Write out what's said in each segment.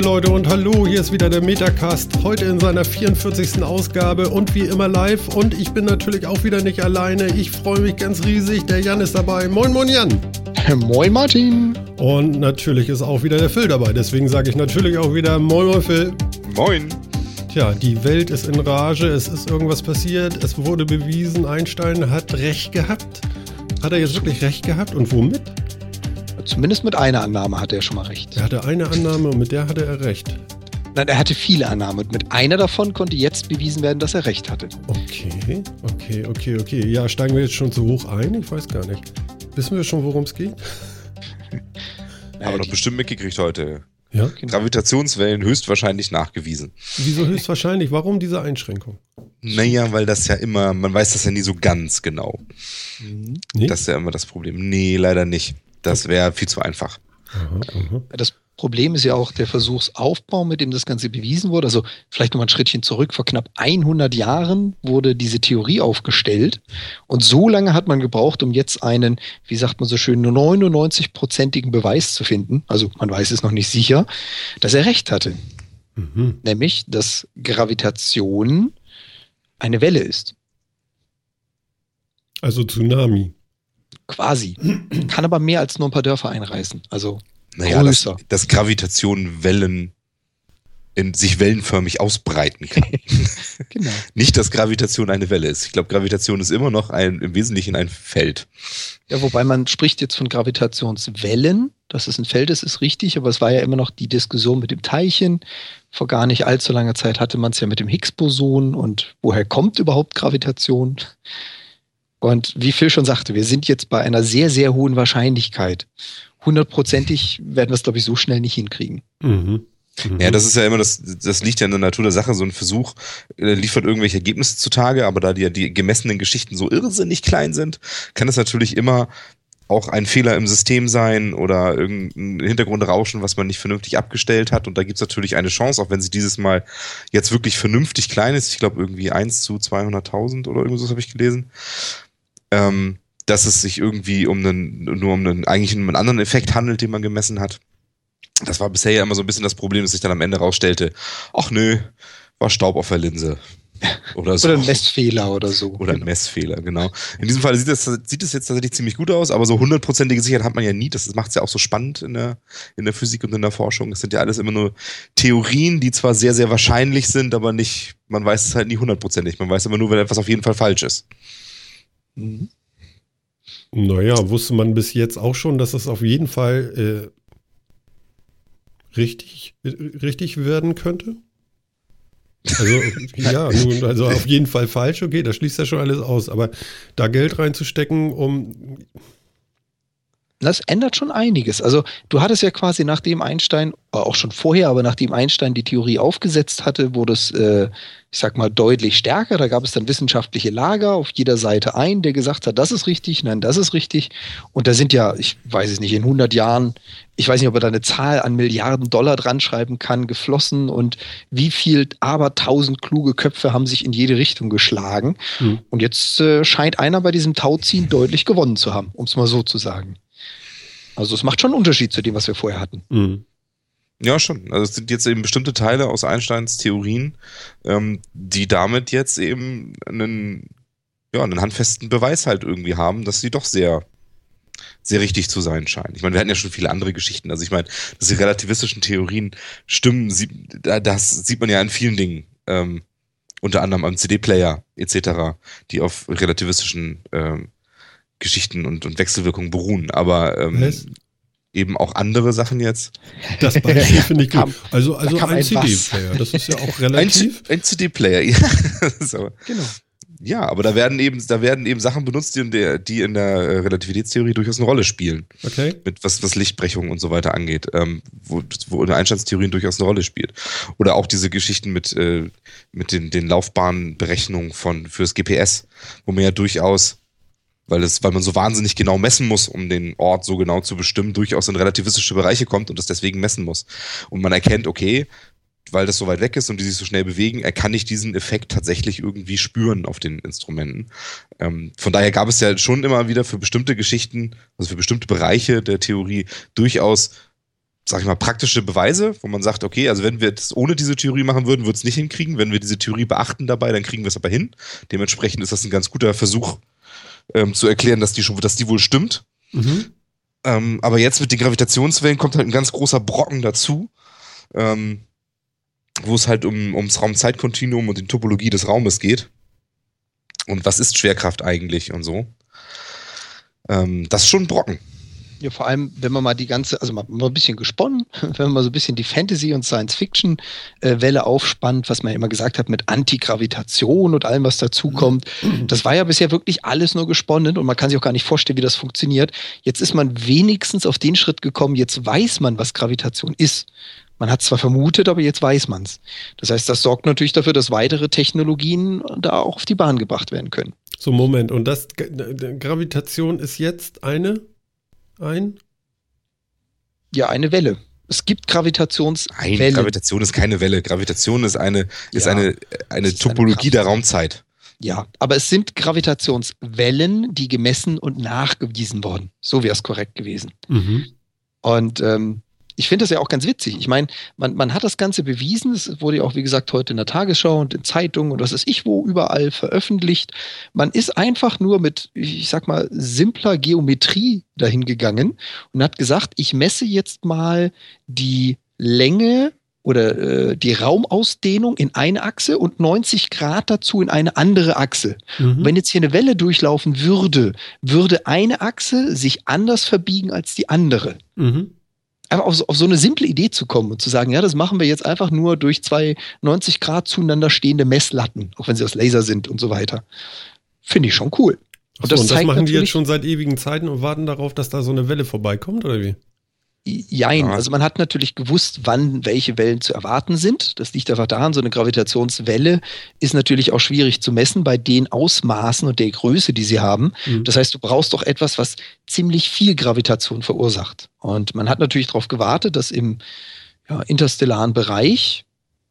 Liebe Leute und hallo, hier ist wieder der Metacast, heute in seiner 44. Ausgabe und wie immer live und ich bin natürlich auch wieder nicht alleine, ich freue mich ganz riesig, der Jan ist dabei. Moin moin Jan. Moin Martin. Und natürlich ist auch wieder der Phil dabei, deswegen sage ich natürlich auch wieder Moin moin Phil. Moin. Tja, die Welt ist in Rage, es ist irgendwas passiert, es wurde bewiesen, Einstein hat recht gehabt. Hat er jetzt wirklich recht gehabt und womit? Zumindest mit einer Annahme hatte er schon mal recht. Er hatte eine Annahme und mit der hatte er recht. Nein, er hatte viele Annahmen und mit einer davon konnte jetzt bewiesen werden, dass er recht hatte. Okay, okay, okay, okay. Ja, steigen wir jetzt schon zu hoch ein? Ich weiß gar nicht. Wissen wir schon, worum es geht? Aber doch bestimmt mitgekriegt heute. Ja. Genau. Gravitationswellen höchstwahrscheinlich nachgewiesen. Wieso höchstwahrscheinlich? Warum diese Einschränkung? Naja, weil das ja immer, man weiß das ja nie so ganz genau. Mhm. Nee? Das ist ja immer das Problem. Nee, leider nicht. Das wäre viel zu einfach. Aha, aha. Das Problem ist ja auch der Versuchsaufbau, mit dem das Ganze bewiesen wurde. Also vielleicht noch mal ein Schrittchen zurück. Vor knapp 100 Jahren wurde diese Theorie aufgestellt. Und so lange hat man gebraucht, um jetzt einen, wie sagt man so schön, 99-prozentigen Beweis zu finden. Also man weiß es noch nicht sicher, dass er recht hatte. Mhm. Nämlich, dass Gravitation eine Welle ist. Also Tsunami. Quasi. Kann aber mehr als nur ein paar Dörfer einreißen. Also Naja, dass, größer. dass Gravitation Wellen in sich wellenförmig ausbreiten kann. Genau. nicht, dass Gravitation eine Welle ist. Ich glaube, Gravitation ist immer noch ein, im Wesentlichen ein Feld. Ja, wobei man spricht jetzt von Gravitationswellen. Dass es ein Feld ist, ist richtig, aber es war ja immer noch die Diskussion mit dem Teilchen. Vor gar nicht allzu langer Zeit hatte man es ja mit dem Higgs-Boson und woher kommt überhaupt Gravitation? Und wie Phil schon sagte, wir sind jetzt bei einer sehr, sehr hohen Wahrscheinlichkeit. Hundertprozentig werden wir es, glaube ich, so schnell nicht hinkriegen. Mhm. Mhm. Ja, das ist ja immer das, das liegt ja in der Natur der Sache. So ein Versuch äh, liefert irgendwelche Ergebnisse zutage, aber da die, die gemessenen Geschichten so irrsinnig klein sind, kann es natürlich immer auch ein Fehler im System sein oder irgendein Hintergrundrauschen, was man nicht vernünftig abgestellt hat. Und da gibt's natürlich eine Chance, auch wenn sie dieses Mal jetzt wirklich vernünftig klein ist. Ich glaube irgendwie 1 zu 200.000 oder irgendwas habe ich gelesen. Ähm, dass es sich irgendwie um einen, nur um einen, eigentlich um einen anderen Effekt handelt, den man gemessen hat. Das war bisher ja immer so ein bisschen das Problem, dass sich dann am Ende rausstellte, ach nö, war Staub auf der Linse. Oder so. Oder ein Messfehler oder so. Oder ein Messfehler, genau. In diesem Fall sieht es sieht es jetzt tatsächlich ziemlich gut aus, aber so hundertprozentige Sicherheit hat man ja nie. Das macht es ja auch so spannend in der, in der Physik und in der Forschung. Es sind ja alles immer nur Theorien, die zwar sehr, sehr wahrscheinlich sind, aber nicht, man weiß es halt nie hundertprozentig. Man weiß immer nur, wenn etwas auf jeden Fall falsch ist. Mhm. Naja, wusste man bis jetzt auch schon, dass es auf jeden Fall äh, richtig, äh, richtig werden könnte? Also, ja, nun, also auf jeden Fall falsch, okay, das schließt ja schon alles aus. Aber da Geld reinzustecken, um. Das ändert schon einiges. Also du hattest ja quasi nachdem Einstein, äh, auch schon vorher, aber nachdem Einstein die Theorie aufgesetzt hatte, wurde es, äh, ich sag mal, deutlich stärker. Da gab es dann wissenschaftliche Lager auf jeder Seite ein, der gesagt hat, das ist richtig, nein, das ist richtig. Und da sind ja, ich weiß es nicht, in 100 Jahren, ich weiß nicht, ob er da eine Zahl an Milliarden Dollar dran schreiben kann, geflossen und wie viel aber tausend kluge Köpfe haben sich in jede Richtung geschlagen. Hm. Und jetzt äh, scheint einer bei diesem Tauziehen deutlich gewonnen zu haben, um es mal so zu sagen. Also es macht schon einen Unterschied zu dem, was wir vorher hatten. Mhm. Ja, schon. Also es sind jetzt eben bestimmte Teile aus Einsteins Theorien, ähm, die damit jetzt eben einen, ja, einen handfesten Beweis halt irgendwie haben, dass sie doch sehr, sehr richtig zu sein scheinen. Ich meine, wir hatten ja schon viele andere Geschichten. Also ich meine, dass die relativistischen Theorien stimmen, das sieht man ja an vielen Dingen. Ähm, unter anderem am CD-Player etc., die auf relativistischen ähm, Geschichten und, und Wechselwirkungen beruhen. Aber ähm, Was? eben auch andere Sachen jetzt. Das Beispiel finde ich gut. kam- Also, also ein ein CD-Player, das ist ja auch Ein, relativ. ein CD-Player, ja. so. Genau. Ja, aber da werden eben, da werden eben Sachen benutzt, die in der, die in der äh, Relativitätstheorie durchaus eine Rolle spielen. Okay. Mit was, was Lichtbrechung und so weiter angeht, ähm, wo, wo in Einsteins-Theorien durchaus eine Rolle spielt. Oder auch diese Geschichten mit, äh, mit den, den Laufbahnberechnungen von, fürs GPS, wo man ja durchaus, weil es, weil man so wahnsinnig genau messen muss, um den Ort so genau zu bestimmen, durchaus in relativistische Bereiche kommt und das deswegen messen muss. Und man erkennt, okay, weil das so weit weg ist und die sich so schnell bewegen, er kann nicht diesen Effekt tatsächlich irgendwie spüren auf den Instrumenten. Ähm, von daher gab es ja schon immer wieder für bestimmte Geschichten, also für bestimmte Bereiche der Theorie durchaus sag ich mal, praktische Beweise, wo man sagt, okay, also wenn wir das ohne diese Theorie machen würden, würde es nicht hinkriegen. Wenn wir diese Theorie beachten dabei, dann kriegen wir es aber hin. Dementsprechend ist das ein ganz guter Versuch ähm, zu erklären, dass die schon, dass die wohl stimmt. Mhm. Ähm, aber jetzt mit den Gravitationswellen kommt halt ein ganz großer Brocken dazu, ähm, wo es halt um, ums Raumzeitkontinuum und die Topologie des Raumes geht. Und was ist Schwerkraft eigentlich und so. Ähm, das ist schon ein Brocken. Ja, vor allem, wenn man mal die ganze, also mal, mal ein bisschen gesponnen, wenn man mal so ein bisschen die Fantasy- und Science-Fiction-Welle aufspannt, was man ja immer gesagt hat mit Antigravitation und allem, was dazukommt. Das war ja bisher wirklich alles nur gesponnen und man kann sich auch gar nicht vorstellen, wie das funktioniert. Jetzt ist man wenigstens auf den Schritt gekommen, jetzt weiß man, was Gravitation ist. Man hat zwar vermutet, aber jetzt weiß man es. Das heißt, das sorgt natürlich dafür, dass weitere Technologien da auch auf die Bahn gebracht werden können. So, Moment. Und das Gravitation ist jetzt eine? Ein? Ja, eine Welle. Es gibt Gravitationswellen. Nein, Gravitation ist keine Welle. Gravitation ist eine, ist Ja, eine, eine ist Topologie eine der. Raumzeit. Ja, aber es sind Gravitationswellen, die gemessen und nachgewiesen wurden. So wäre es korrekt gewesen. Mhm. Und ähm, ich finde das ja auch ganz witzig. Ich meine, man, man hat das Ganze bewiesen. Es wurde ja auch, wie gesagt, heute in der Tagesschau und in Zeitungen und was weiß ich wo überall veröffentlicht. Man ist einfach nur mit, ich sag mal, simpler Geometrie dahingegangen und hat gesagt, ich messe jetzt mal die Länge oder äh, die Raumausdehnung in eine Achse und 90 Grad dazu in eine andere Achse. Mhm. Wenn jetzt hier eine Welle durchlaufen würde, würde eine Achse sich anders verbiegen als die andere. Mhm. Einfach auf so, auf so eine simple Idee zu kommen und zu sagen, ja, das machen wir jetzt einfach nur durch zwei 90 Grad zueinander stehende Messlatten, auch wenn sie aus Laser sind und so weiter. Finde ich schon cool. Und das, zeigt machen die jetzt schon seit ewigen Zeiten und warten darauf, dass da so eine Welle vorbeikommt, oder wie? Jein, Ja. also man hat natürlich gewusst, wann welche Wellen zu erwarten sind. Das liegt einfach daran, so eine Gravitationswelle ist natürlich auch schwierig zu messen bei den Ausmaßen und der Größe, die sie haben. Mhm. Das heißt, du brauchst doch etwas, was ziemlich viel Gravitation verursacht. Und man hat natürlich darauf gewartet, dass im ja, interstellaren Bereich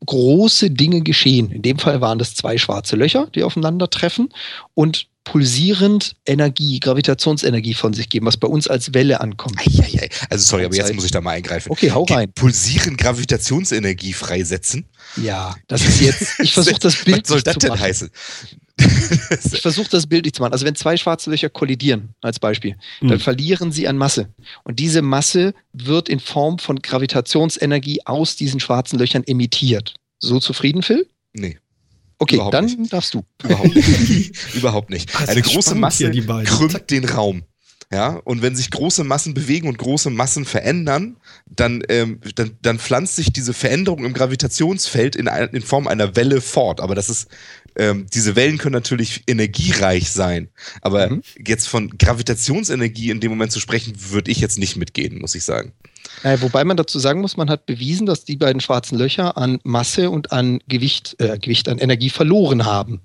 große Dinge geschehen. In dem Fall waren das zwei schwarze Löcher, die aufeinandertreffen und pulsierend Energie, Gravitationsenergie von sich geben, was bei uns als Welle ankommt. Eieiei. Also sorry, aber jetzt muss ich da mal eingreifen. Okay, hau rein. Pulsieren Gravitationsenergie freisetzen. Ja, das ist jetzt, ich versuche das Bild Was soll das zu denn machen. heißen? Ich versuche das Bild nicht zu machen. Also wenn zwei schwarze Löcher kollidieren, als Beispiel, dann Mhm. verlieren sie an Masse. Und diese Masse wird in Form von Gravitationsenergie aus diesen schwarzen Löchern emittiert. So zufrieden, Phil? nee, Okay, Überhaupt dann nicht. darfst du. überhaupt nicht. überhaupt nicht. Ist Eine große Masse hier, krümmt den Raum. Ja, und wenn sich große Massen bewegen und große Massen verändern, dann, ähm, dann, dann pflanzt sich diese Veränderung im Gravitationsfeld in, in Form einer Welle fort. Aber das ist, ähm, diese Wellen können natürlich energiereich sein. Aber Mhm. jetzt von Gravitationsenergie in dem Moment zu sprechen, würde ich jetzt nicht mitgehen, muss ich sagen. Äh, wobei man dazu sagen muss, man hat bewiesen, dass die beiden schwarzen Löcher an Masse und an Gewicht, äh, Gewicht an Energie verloren haben.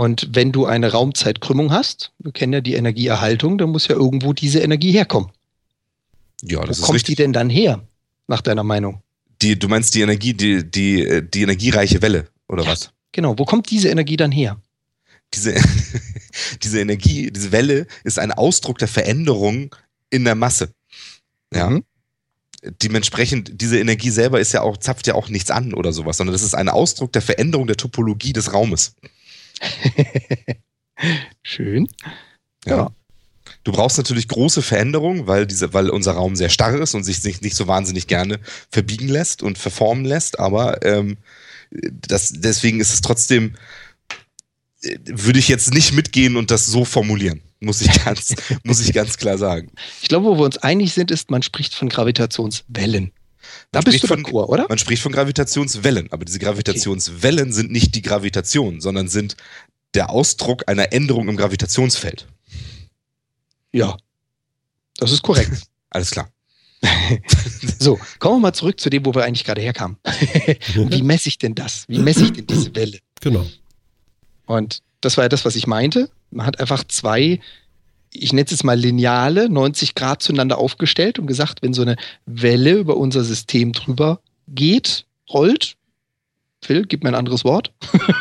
Und wenn du eine Raumzeitkrümmung hast, wir kennen ja die Energieerhaltung, dann muss ja irgendwo diese Energie herkommen. Ja, Wo das ist kommt richtig. die denn dann her, nach deiner Meinung? Die, du meinst die Energie, die, die, äh, die energiereiche Welle, oder Ja. was? Genau, wo kommt diese Energie dann her? Diese, diese Energie, diese Welle ist ein Ausdruck der Veränderung in der Masse. Ja. Mhm. Dementsprechend, diese Energie selber ist ja auch, zapft ja auch nichts an oder sowas, sondern das ist ein Ausdruck der Veränderung der Topologie des Raumes. Schön. Ja. Ja. Du brauchst natürlich große Veränderungen, weil diese, weil unser Raum sehr starr ist und sich nicht, nicht so wahnsinnig gerne verbiegen lässt und verformen lässt, aber ähm, das, deswegen ist es trotzdem, äh, würde ich jetzt nicht mitgehen und das so formulieren, muss ich ganz, muss ich ganz klar sagen. Ich glaube, wo wir uns einig sind, ist, man spricht von Gravitationswellen. Da Man bist du spricht von- d'accord, oder? Man spricht von Gravitationswellen, aber diese Gravitationswellen sind nicht die Gravitation, sondern sind der Ausdruck einer Änderung im Gravitationsfeld. Ja. Das ist korrekt. Alles klar. So, kommen wir mal zurück zu dem, wo wir eigentlich gerade herkamen. Wie messe ich denn das? Wie messe ich denn diese Welle? Genau. Und das war ja das, was ich meinte. Man hat einfach zwei, ich nenne es jetzt mal Lineale, 90 Grad zueinander aufgestellt und gesagt, wenn so eine Welle über unser System drüber geht, rollt, Phil, gib mir ein anderes Wort.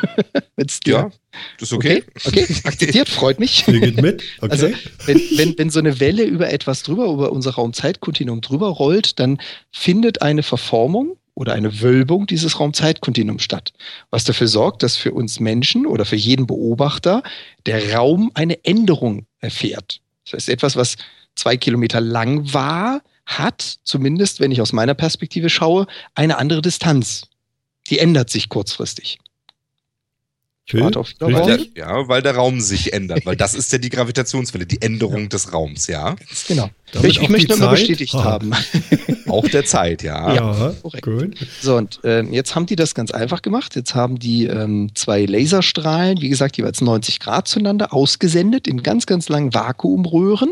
Wenn's dir- Ja, das ist okay. Okay, okay, akzeptiert, freut mich. Ihr geht mit? Okay. Also, wenn, wenn, wenn so eine Welle über etwas drüber, über unser Raumzeitkontinuum drüber rollt, dann findet eine Verformung oder eine Wölbung dieses Raumzeitkontinuums statt. Was dafür sorgt, dass für uns Menschen oder für jeden Beobachter der Raum eine Änderung erfährt. Das heißt, etwas, was zwei Kilometer lang war, hat, zumindest wenn ich aus meiner Perspektive schaue, eine andere Distanz. Die ändert sich kurzfristig. Phil, warte auf der, ja, weil der Raum sich ändert, weil das ist ja die Gravitationswelle, die Änderung des Raums, ja. Genau. Damit ich ich möchte die nur mal Zeit? bestätigt Ah. haben. Auch der Zeit, ja. Ja, korrekt. gut. So, und ähm, jetzt haben die das ganz einfach gemacht. Jetzt haben die ähm, zwei Laserstrahlen, wie gesagt, jeweils 90 Grad zueinander, ausgesendet in ganz, ganz langen Vakuumröhren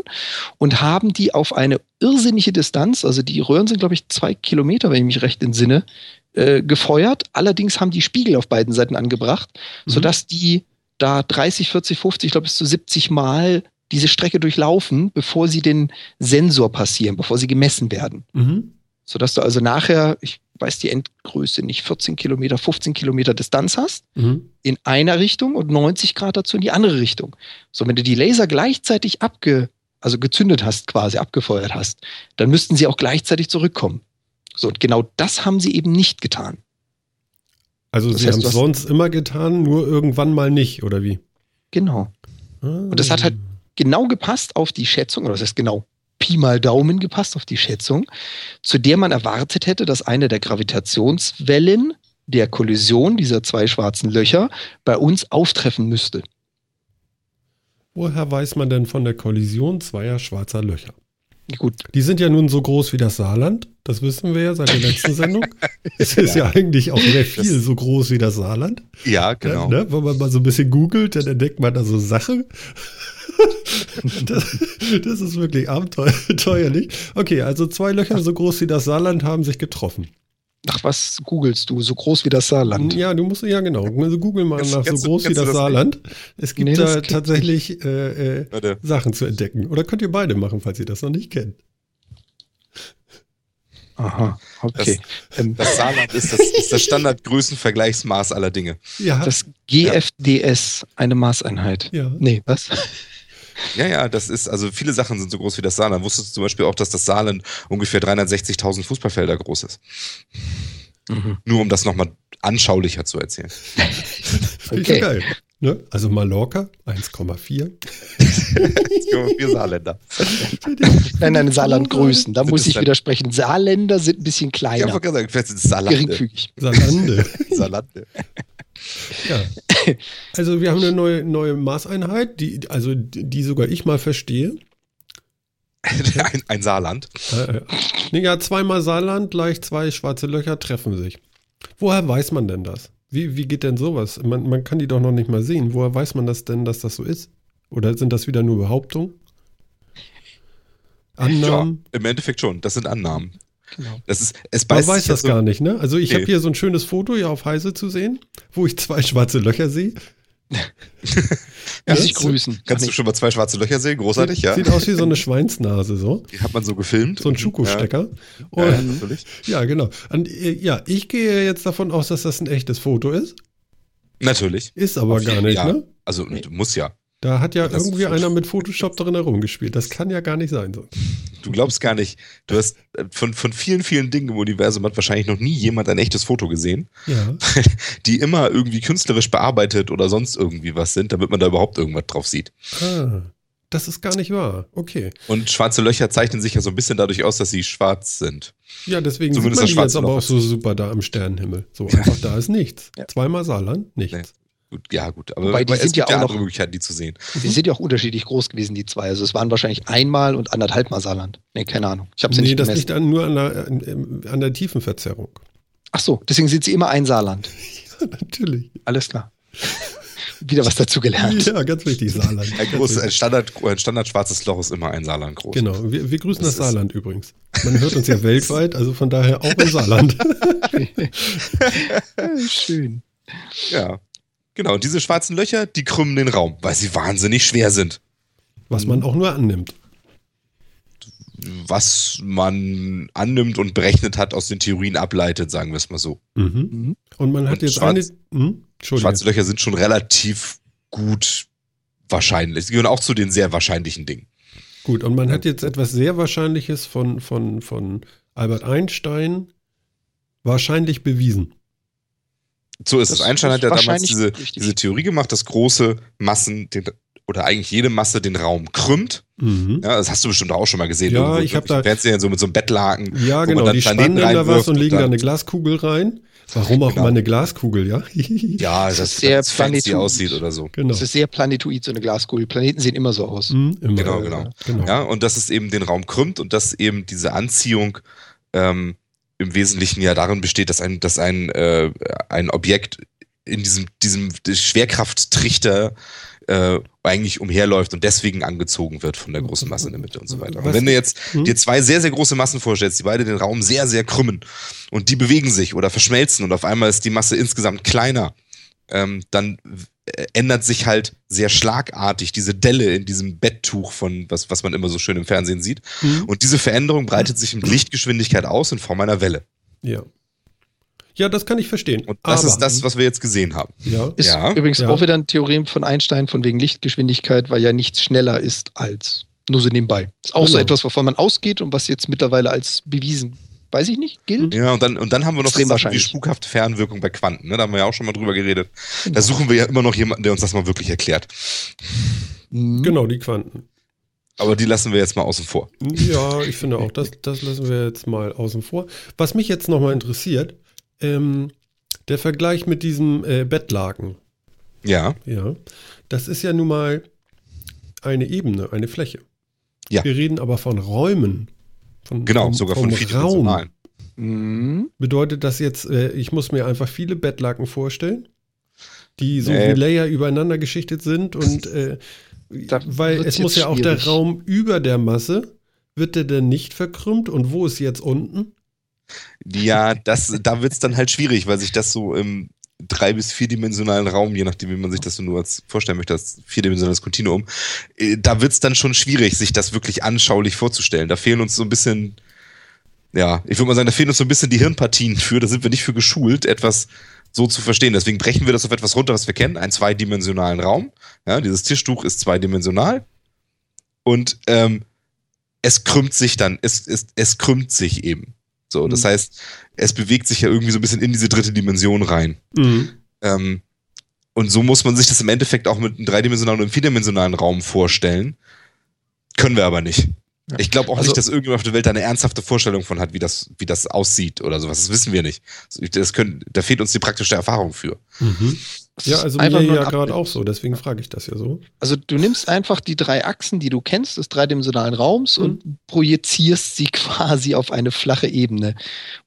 und haben die auf eine irrsinnige Distanz, also die Röhren sind, glaube ich, zwei Kilometer, wenn ich mich recht entsinne, äh, gefeuert. Allerdings haben die Spiegel auf beiden Seiten angebracht, Mhm. sodass die da 30, 40, 50, ich glaube bis zu 70 Mal diese Strecke durchlaufen, bevor sie den Sensor passieren, bevor sie gemessen werden Mhm. sodass du also nachher, ich weiß die Endgröße nicht, 14 Kilometer, 15 Kilometer Distanz hast, Mhm. in einer Richtung und 90 Grad dazu in die andere Richtung. So, wenn du die Laser gleichzeitig abge, also gezündet hast, quasi abgefeuert hast, dann müssten sie auch gleichzeitig zurückkommen. So, und genau das haben sie eben nicht getan. Also Das sie haben es sonst immer getan, nur irgendwann mal nicht, oder wie? Genau. Und das hat halt- Genau gepasst auf die Schätzung, oder das heißt genau Pi mal Daumen gepasst auf die Schätzung, zu der man erwartet hätte, dass eine der Gravitationswellen der Kollision dieser zwei schwarzen Löcher bei uns auftreffen müsste. Woher weiß man denn von der Kollision zweier schwarzer Löcher? Gut, Die sind ja nun so groß wie das Saarland. Das wissen wir ja seit der letzten Sendung. Es ist ja, eigentlich auch sehr viel so groß wie das Saarland. Ja, genau. Ne? Wenn man mal so ein bisschen googelt, dann entdeckt man da so Sachen. das, das ist wirklich abenteuerlich. Okay, also zwei Löcher so groß wie das Saarland haben sich getroffen. Nach was googelst du? So groß wie das Saarland. Ja, du musst ja genau. Also google mal Kennst- nach so groß wie das das Saarland. Es gibt Nee, das da tatsächlich äh, äh. Sachen zu entdecken. Oder könnt ihr beide machen, falls ihr das noch nicht kennt. Aha, okay. Ähm, Das Saarland ist das, ist das Standardgrößenvergleichsmaß aller Dinge. Ja, das GFDS, eine Maßeinheit. ja. Nee, was? Ja, ja, das ist, also viele Sachen sind so groß wie das Saarland. Wusstest du zum Beispiel auch, dass das Saarland ungefähr 360.000 Fußballfelder groß ist? Nur um das nochmal anschaulicher zu erzählen. Finde ich Okay. geil. Ne? Also Mallorca 1,4. Wir Saarländer. Nein, nein, Saarlandgrößen. Da Sind muss ich widersprechen. Saarländer sind ein bisschen Ich habe kleiner, gesagt, vielleicht sind es Salande. geringfügig. Salande. Salande. Ja. Also wir haben eine neue, neue Maßeinheit, die, also die sogar ich mal verstehe. Ein, ein Saarland. Äh, nee, ja, zweimal Saarland gleich zwei schwarze Löcher treffen sich. Woher weiß man denn das? Wie, wie geht denn sowas? Man, man kann die doch noch nicht mal sehen. Woher weiß man das denn, dass das so ist? Oder sind das wieder nur Behauptungen? Annahmen? Ja, im Endeffekt schon. Das sind Annahmen. Genau. Das ist, es Man beißt weiß sich ja das so, gar nicht, ne? Also ich Nee. habe hier so ein schönes Foto hier auf Heise zu sehen, wo ich zwei schwarze Löcher sehe. Muss Ja, ich grüßen. Kannst du schon mal zwei schwarze Löcher sehen? Großartig, ja. Sieht aus wie so eine Schweinsnase, so. Die hat man so gefilmt. So ein Schuko-Stecker. Ja, ja. Ja, genau. Und äh, ja, ich gehe jetzt davon aus, dass das ein echtes Foto ist. Natürlich. Ist aber Auf gar nicht, ja. ne? Also muss ja. Da hat ja Das irgendwie einer mit Photoshop drin herumgespielt. Das kann ja gar nicht sein. So. Du glaubst gar nicht. Du hast äh, von, von vielen, vielen Dingen im Universum hat wahrscheinlich noch nie jemand ein echtes Foto gesehen, Ja. die immer irgendwie künstlerisch bearbeitet oder sonst irgendwie was sind, damit man da überhaupt irgendwas drauf sieht. Ah, das ist gar nicht wahr. Okay. Und schwarze Löcher zeichnen sich ja so ein bisschen dadurch aus, dass sie schwarz sind. Ja, deswegen Zumindest sieht das man die jetzt aber auch so super da am Sternenhimmel. So einfach da ist nichts. Ja. Zweimal Saarland, nichts. Nee. Gut, ja, gut. Aber Wobei, die es sind gibt ja auch andere noch- Möglichkeiten, die zu sehen. Die sind ja auch unterschiedlich groß gewesen, die zwei. Also es waren wahrscheinlich einmal und anderthalb Mal Saarland. Nee, keine Ahnung. Ich habe sie Nee, nicht das gemessen. liegt an, nur an der, an, an der Tiefenverzerrung. Ach so, deswegen sind sie immer ein Saarland. Natürlich. Alles klar. Wieder was dazu gelernt. Ja, ganz wichtig, Saarland. Ein, großes, ein. Standard, ein Standard schwarzes Loch ist immer ein Saarland groß. Genau, wir, wir grüßen das, Das Saarland übrigens. Man hört uns ja weltweit, also von daher auch im Saarland. Schön. Ja. Genau, und diese schwarzen Löcher, die krümmen den Raum, weil sie wahnsinnig schwer sind. Was man auch nur annimmt. was man annimmt und berechnet hat, aus den Theorien ableitet, sagen wir es mal so. Mhm. Mhm. Und man hat Und jetzt schwarz- eine. Hm? Schwarze Löcher sind schon relativ gut wahrscheinlich. Sie gehören auch zu den sehr wahrscheinlichen Dingen. Gut, und man hat jetzt etwas sehr Wahrscheinliches von, von, von Albert Einstein wahrscheinlich bewiesen. So ist Das es. Einstein hat ja damals diese, diese Theorie gemacht, dass große Massen den, oder eigentlich jede Masse den Raum krümmt. Mhm. Ja, das hast du bestimmt auch schon mal gesehen. Ja, Irgendwo ich hab im da- Fernsehen so mit so einem Bettlaken. Ja, wo man genau. dann Die Planeten spannen da was reinwirft und legen da dann- eine Glaskugel rein. Warum auch Genau. immer eine Glaskugel, ja? Ja, Das das, ist sehr das fancy planetoid. aussieht oder so. genau. Das ist sehr planetoid, so eine Glaskugel. Planeten sehen immer so aus. Mhm, immer. Genau, genau. genau. Ja, und dass es eben den Raum krümmt und dass eben diese Anziehung ähm, im Wesentlichen ja darin besteht, dass ein, dass ein, äh, ein Objekt in diesem, diesem Schwerkrafttrichter äh, eigentlich umherläuft und deswegen angezogen wird von der großen Masse in der Mitte und so weiter. Und wenn du jetzt Hm? dir zwei sehr, sehr große Massen vorstellst, die beide den Raum sehr, sehr krümmen und die bewegen sich oder verschmelzen und auf einmal ist die Masse insgesamt kleiner, ähm, dann ändert sich halt sehr schlagartig diese Delle in diesem Betttuch von, was, was man immer so schön im Fernsehen sieht. Mhm. Und diese Veränderung breitet sich mit Lichtgeschwindigkeit aus in Form einer Welle. Ja. Ja, das kann ich verstehen. Und das Aber- ist das, was wir jetzt gesehen haben. Ja. Ist Ja. übrigens Ja. auch wieder ein Theorem von Einstein von wegen Lichtgeschwindigkeit, weil ja nichts schneller ist als nur so nebenbei. Ist auch so Genau. etwas, wovon man ausgeht und was jetzt mittlerweile als bewiesen, weiß ich nicht, gilt. Ja, und dann, und dann haben wir noch Extrem Sachen wie wahrscheinlich. spukhafte Fernwirkung bei Quanten. Ne? Da haben wir ja auch schon mal drüber geredet. Da suchen wir ja immer noch jemanden, der uns das mal wirklich erklärt. Mhm. Genau, die Quanten. Aber die lassen wir jetzt mal außen vor. Ja, ich finde auch, das, das lassen wir jetzt mal außen vor. Was mich jetzt nochmal interessiert, ähm, der Vergleich mit diesem äh, Bettlaken. Ja, Ja, das ist ja nun mal eine Ebene, eine Fläche. Ja. Wir reden aber von Räumen. Von, genau, vom, sogar vom von Raum. Mhm. Bedeutet das jetzt, äh, ich muss mir einfach viele Bettlaken vorstellen, die so Nee. wie Layer übereinander geschichtet sind und äh, weil es muss ja auch der schwierig. Raum über der Masse, wird der denn nicht verkrümmt und wo ist jetzt unten? Ja, das, da wird's dann halt schwierig, weil sich das so im drei- bis vierdimensionalen Raum, je nachdem, wie man sich das nur als vorstellen möchte, als vierdimensionales Kontinuum, äh, da wird's dann schon schwierig, sich das wirklich anschaulich vorzustellen. Da fehlen uns so ein bisschen, ja, ich würde mal sagen, da fehlen uns so ein bisschen die Hirnpartien für, da sind wir nicht für geschult, etwas so zu verstehen. Deswegen brechen wir das auf etwas runter, was wir kennen, einen zweidimensionalen Raum. Ja, dieses Tischtuch ist zweidimensional und ähm, es krümmt sich dann, es, es, es krümmt sich eben. So, das Mhm. heißt, es bewegt sich ja irgendwie so ein bisschen in diese dritte Dimension rein. Mhm. Ähm, und so muss man sich das im Endeffekt auch mit einem dreidimensionalen und einem vierdimensionalen Raum vorstellen. Können wir aber nicht. Ja. Ich glaube auch Also- nicht, dass irgendjemand auf der Welt da eine ernsthafte Vorstellung von hat, wie das, wie das aussieht oder sowas. Das wissen wir nicht. Das können, da fehlt uns die praktische Erfahrung für. Mhm. Ja, also mir ja gerade auch so, deswegen frage ich das ja so. Also du nimmst einfach die drei Achsen, die du kennst, des dreidimensionalen Raums Mhm. und projizierst sie quasi auf eine flache Ebene,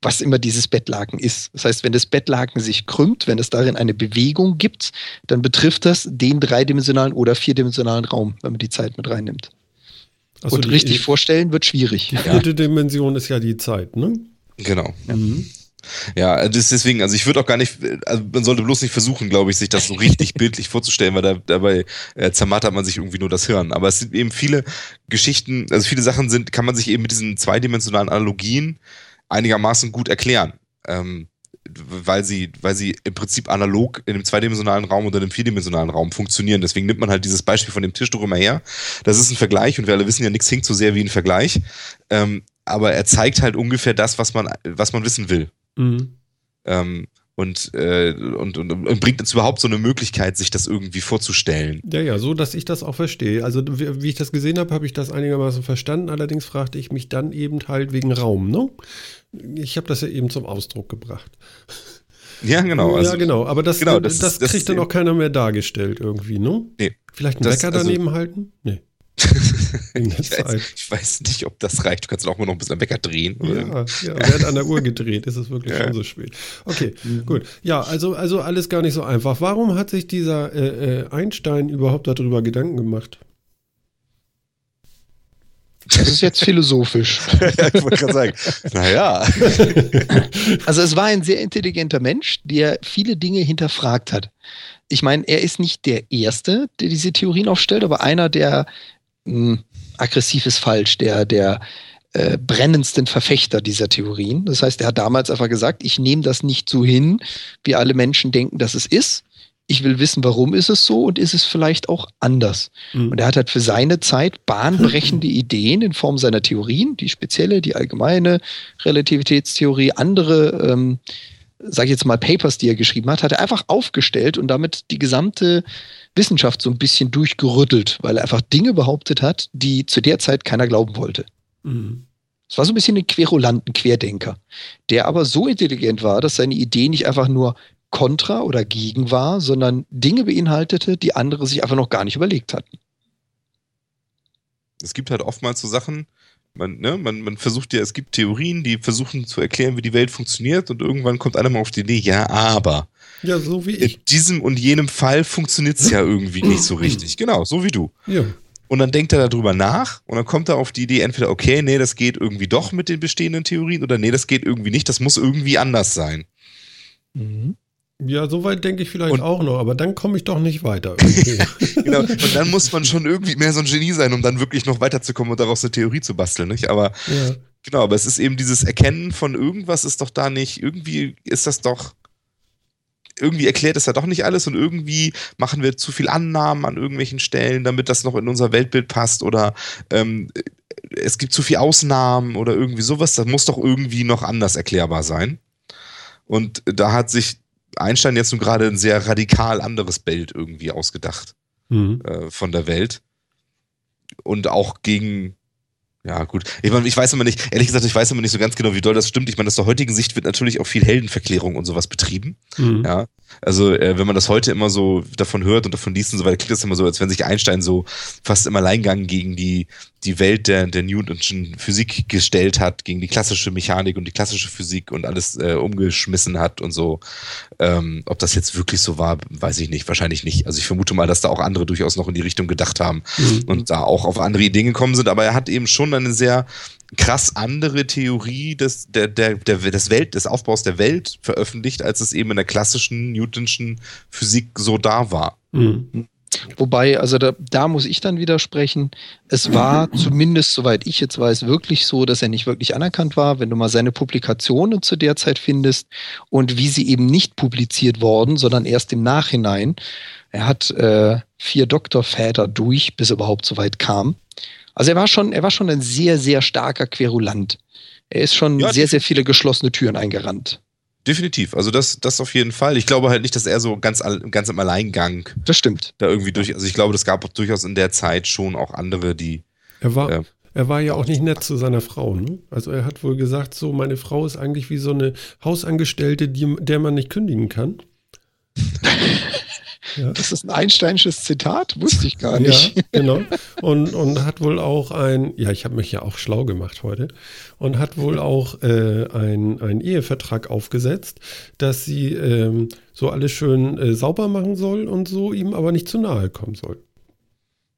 was immer dieses Bettlaken ist. Das heißt, wenn das Bettlaken sich krümmt, wenn es darin eine Bewegung gibt, dann betrifft das den dreidimensionalen oder vierdimensionalen Raum, wenn man die Zeit mit reinnimmt. Achso, und die, richtig vorstellen wird schwierig. die vierte Dimension ist ja die Zeit, ne? Genau. Mhm. Ja, deswegen, also ich würde auch gar nicht, also man sollte bloß nicht versuchen, glaube ich, sich das so richtig bildlich vorzustellen, weil da, dabei äh, zermattert man sich irgendwie nur das Hirn. Aber es sind eben viele Geschichten, also viele Sachen sind, kann man sich eben mit diesen zweidimensionalen Analogien einigermaßen gut erklären. Ähm, weil sie, weil sie im Prinzip analog in dem zweidimensionalen Raum oder im vierdimensionalen Raum funktionieren. Deswegen nimmt man halt dieses Beispiel von dem Tischtuch immer her. Das ist ein Vergleich und wir alle wissen ja, nichts hinkt so sehr wie ein Vergleich. Ähm, aber er zeigt halt ungefähr das, was man, was man wissen will. Mhm. Ähm, und, äh, und, und, und bringt uns überhaupt so eine Möglichkeit, sich das irgendwie vorzustellen. Ja, ja, so, dass ich das auch verstehe. Also, wie, wie ich das gesehen habe, habe ich das einigermaßen verstanden. Allerdings fragte ich mich dann eben halt wegen Raum, ne? Ich habe das ja eben zum Ausdruck gebracht. Ja, genau. Also, ja, genau. Aber das, genau, das, das ist- das kriegt ist dann auch keiner mehr dargestellt irgendwie, ne? Nee. Vielleicht einen Das- Wecker also- daneben halten? Nee. Ich, weiß, ich weiß nicht, ob das reicht. Du kannst auch mal noch ein bisschen am Wecker drehen. Ja, ja, wird an der Uhr gedreht, ist es wirklich Ja. schon so spät. Okay, gut. Ja, also, also alles gar nicht so einfach. Warum hat sich dieser äh, äh, Einstein überhaupt darüber Gedanken gemacht? Das ist jetzt philosophisch. ich wollte gerade sagen, naja. Also es war ein sehr intelligenter Mensch, der viele Dinge hinterfragt hat. Ich meine, er ist nicht der Erste, der diese Theorien aufstellt, aber einer, der mh, aggressiv ist falsch, der, der äh, brennendsten Verfechter dieser Theorien. Das heißt, er hat damals einfach gesagt, ich nehme das nicht so hin, wie alle Menschen denken, dass es ist. Ich will wissen, warum ist es so und ist es vielleicht auch anders. Mhm. Und er hat halt für seine Zeit bahnbrechende Ideen in Form seiner Theorien, die spezielle, die allgemeine Relativitätstheorie, andere ähm, sage ich jetzt mal, Papers, die er geschrieben hat, hat er einfach aufgestellt und damit die gesamte Wissenschaft so ein bisschen durchgerüttelt, weil er einfach Dinge behauptet hat, die zu der Zeit keiner glauben wollte. Mhm. Es war so ein bisschen ein Querulanten Querdenker, der aber so intelligent war, dass seine Idee nicht einfach nur kontra oder gegen war, sondern Dinge beinhaltete, die andere sich einfach noch gar nicht überlegt hatten. Es gibt halt oftmals so Sachen, man, ne, man, man versucht ja, es gibt Theorien, die versuchen zu erklären, wie die Welt funktioniert und irgendwann kommt einer mal auf die Idee, ja, aber. Ja, so wie ich. In diesem und jenem Fall funktioniert es ja irgendwie nicht so richtig. Genau, so wie du. Ja. Und dann denkt er darüber nach und dann kommt er auf die Idee, entweder, okay, nee, das geht irgendwie doch mit den bestehenden Theorien oder nee, das geht irgendwie nicht, das muss irgendwie anders sein. Mhm. Ja, soweit denke ich vielleicht und, auch noch, aber dann komme ich doch nicht weiter. genau, und dann muss man schon irgendwie mehr so ein Genie sein, um dann wirklich noch weiterzukommen und daraus eine Theorie zu basteln, nicht? Aber ja. genau, aber es ist eben dieses Erkennen von irgendwas ist doch da nicht, irgendwie ist das doch, irgendwie erklärt es ja doch nicht alles und irgendwie machen wir zu viel Annahmen an irgendwelchen Stellen, damit das noch in unser Weltbild passt oder ähm, es gibt zu viel Ausnahmen oder irgendwie sowas, das muss doch irgendwie noch anders erklärbar sein. Und da hat sich Einstein jetzt nun gerade ein sehr radikal anderes Bild irgendwie ausgedacht mhm. äh, von der Welt. Und auch gegen ja, gut. Ich, meine, ich weiß immer nicht, ehrlich gesagt, ich weiß immer nicht so ganz genau, wie doll das stimmt. Ich meine, aus der heutigen Sicht wird natürlich auch viel Heldenverklärung und sowas betrieben. Mhm. Ja. Also, äh, wenn man das heute immer so davon hört und davon liest und so weiter, klingt das immer so, als wenn sich Einstein so fast im Alleingang gegen die, die Welt der, der Newtonschen Physik gestellt hat, gegen die klassische Mechanik und die klassische Physik und alles äh, umgeschmissen hat und so. Ähm, ob das jetzt wirklich so war, weiß ich nicht. Wahrscheinlich nicht. Also, ich vermute mal, dass da auch andere durchaus noch in die Richtung gedacht haben mhm. und da auch auf andere Ideen gekommen sind. Aber er hat eben schon eine sehr krass andere Theorie des, der, der, der, des, Welt, des Aufbaus der Welt veröffentlicht, als es eben in der klassischen Newtonschen Physik so da war. Mhm. Wobei, also da, da muss ich dann widersprechen. Es war zumindest, soweit ich jetzt weiß, wirklich so, dass er nicht wirklich anerkannt war. Wenn du mal seine Publikationen zu der Zeit findest und wie sie eben nicht publiziert worden, sondern erst im Nachhinein. Er hat äh, vier Doktorväter durch, bis er überhaupt so weit kam. Also er war schon, er war schon ein sehr, sehr starker Querulant. Er ist schon ja, sehr, sehr viele geschlossene Türen eingerannt. Definitiv. Also das, das auf jeden Fall. Ich glaube halt nicht, dass er so ganz, ganz im Alleingang. Das stimmt. Da irgendwie durch. Also ich glaube, das gab durchaus in der Zeit schon auch andere, die. Er war, äh, er war ja auch nicht nett zu seiner Frau. Ne? Also er hat wohl gesagt, so meine Frau ist eigentlich wie so eine Hausangestellte, die, der man nicht kündigen kann. Ja. Das ist ein Einsteinsches Zitat, wusste ich gar nicht. Ja, genau. Und, und hat wohl auch ein, ja, ich habe mich ja auch schlau gemacht heute, und hat wohl auch äh, einen Ehevertrag aufgesetzt, dass sie ähm, so alles schön äh, sauber machen soll und so, ihm aber nicht zu nahe kommen soll.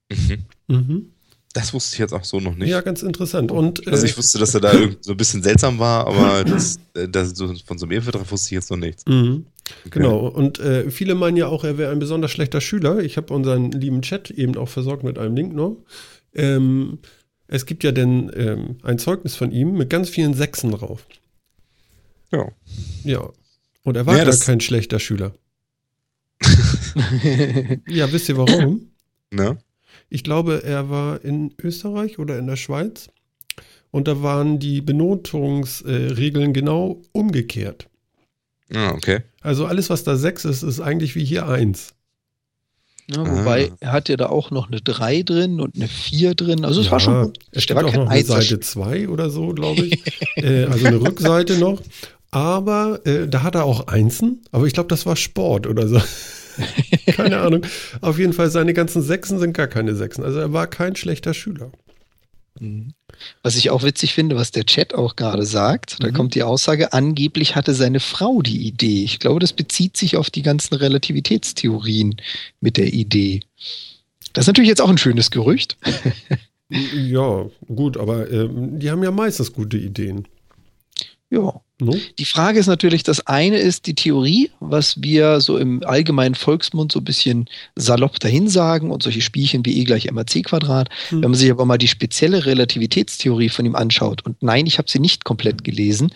Mhm. Mhm. Das wusste ich jetzt auch so noch nicht. Ja, ganz interessant. Und, also ich äh, wusste, dass er da so ein bisschen seltsam war, aber das, äh, das, von so einem Ehevertrag wusste ich jetzt noch nichts. Mhm. Okay. Genau, und äh, viele meinen ja auch, er wäre ein besonders schlechter Schüler. Ich habe unseren lieben Chat eben auch versorgt mit einem Link noch. Ähm, es gibt ja denn ähm, ein Zeugnis von ihm mit ganz vielen Sechsen drauf. Ja. Ja. Und er war ja, gar kein schlechter Schüler. ja, wisst ihr warum? Ne? Ich glaube, er war in Österreich oder in der Schweiz. Und da waren die Benotungsregeln äh, genau umgekehrt. Ah, okay. Also alles, was da 6 ist, ist eigentlich wie hier 1. Ja, wobei ah. er hat ja da auch noch eine 3 drin und eine 4 drin. Also es ja, war schon. Es steht auch noch eine Seite 2 oder so, glaube ich. äh, also eine Rückseite noch. Aber äh, da hat er auch Einsen. Aber ich glaube, das war Sport oder so. keine Ahnung. Auf jeden Fall, seine ganzen Sechsen sind gar keine Sechsen. Also er war kein schlechter Schüler. Mhm. Was ich auch witzig finde, was der Chat auch gerade sagt, mhm. da kommt die Aussage, angeblich hatte seine Frau die Idee. Ich glaube, das bezieht sich auf die ganzen Relativitätstheorien mit der Idee. Das ist natürlich jetzt auch ein schönes Gerücht. ja, gut, aber äh, die haben ja meistens gute Ideen. Ja. No? Die Frage ist natürlich, das eine ist die Theorie, was wir so im allgemeinen Volksmund so ein bisschen salopp dahin sagen und solche Spielchen wie E gleich MAC Quadrat. Hm. Wenn man sich aber mal die spezielle Relativitätstheorie von ihm anschaut, und nein, ich habe sie nicht komplett gelesen,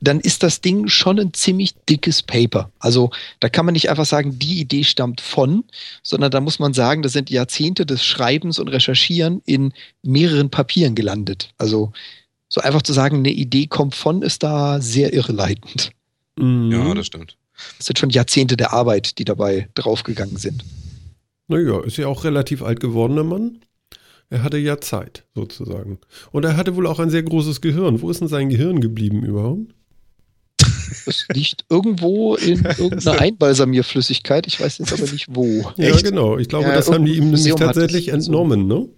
dann ist das Ding schon ein ziemlich dickes Paper. Also da kann man nicht einfach sagen, die Idee stammt von, sondern da muss man sagen, das sind Jahrzehnte des Schreibens und Recherchieren in mehreren Papieren gelandet. Also so einfach zu sagen, eine Idee kommt von, ist da sehr irreleitend. Mhm. Ja, das stimmt. Das sind schon Jahrzehnte der Arbeit, die dabei draufgegangen sind. Naja, ist ja auch relativ alt gewordener Mann. Er hatte ja Zeit, sozusagen. Und er hatte wohl auch ein sehr großes Gehirn. Wo ist denn sein Gehirn geblieben überhaupt? Das liegt irgendwo in irgendeiner Einbalsamierflüssigkeit. Ich weiß jetzt aber nicht wo. Ja, genau. Ich glaube, Ja, das haben die ihm nämlich tatsächlich das so. entnommen, ne?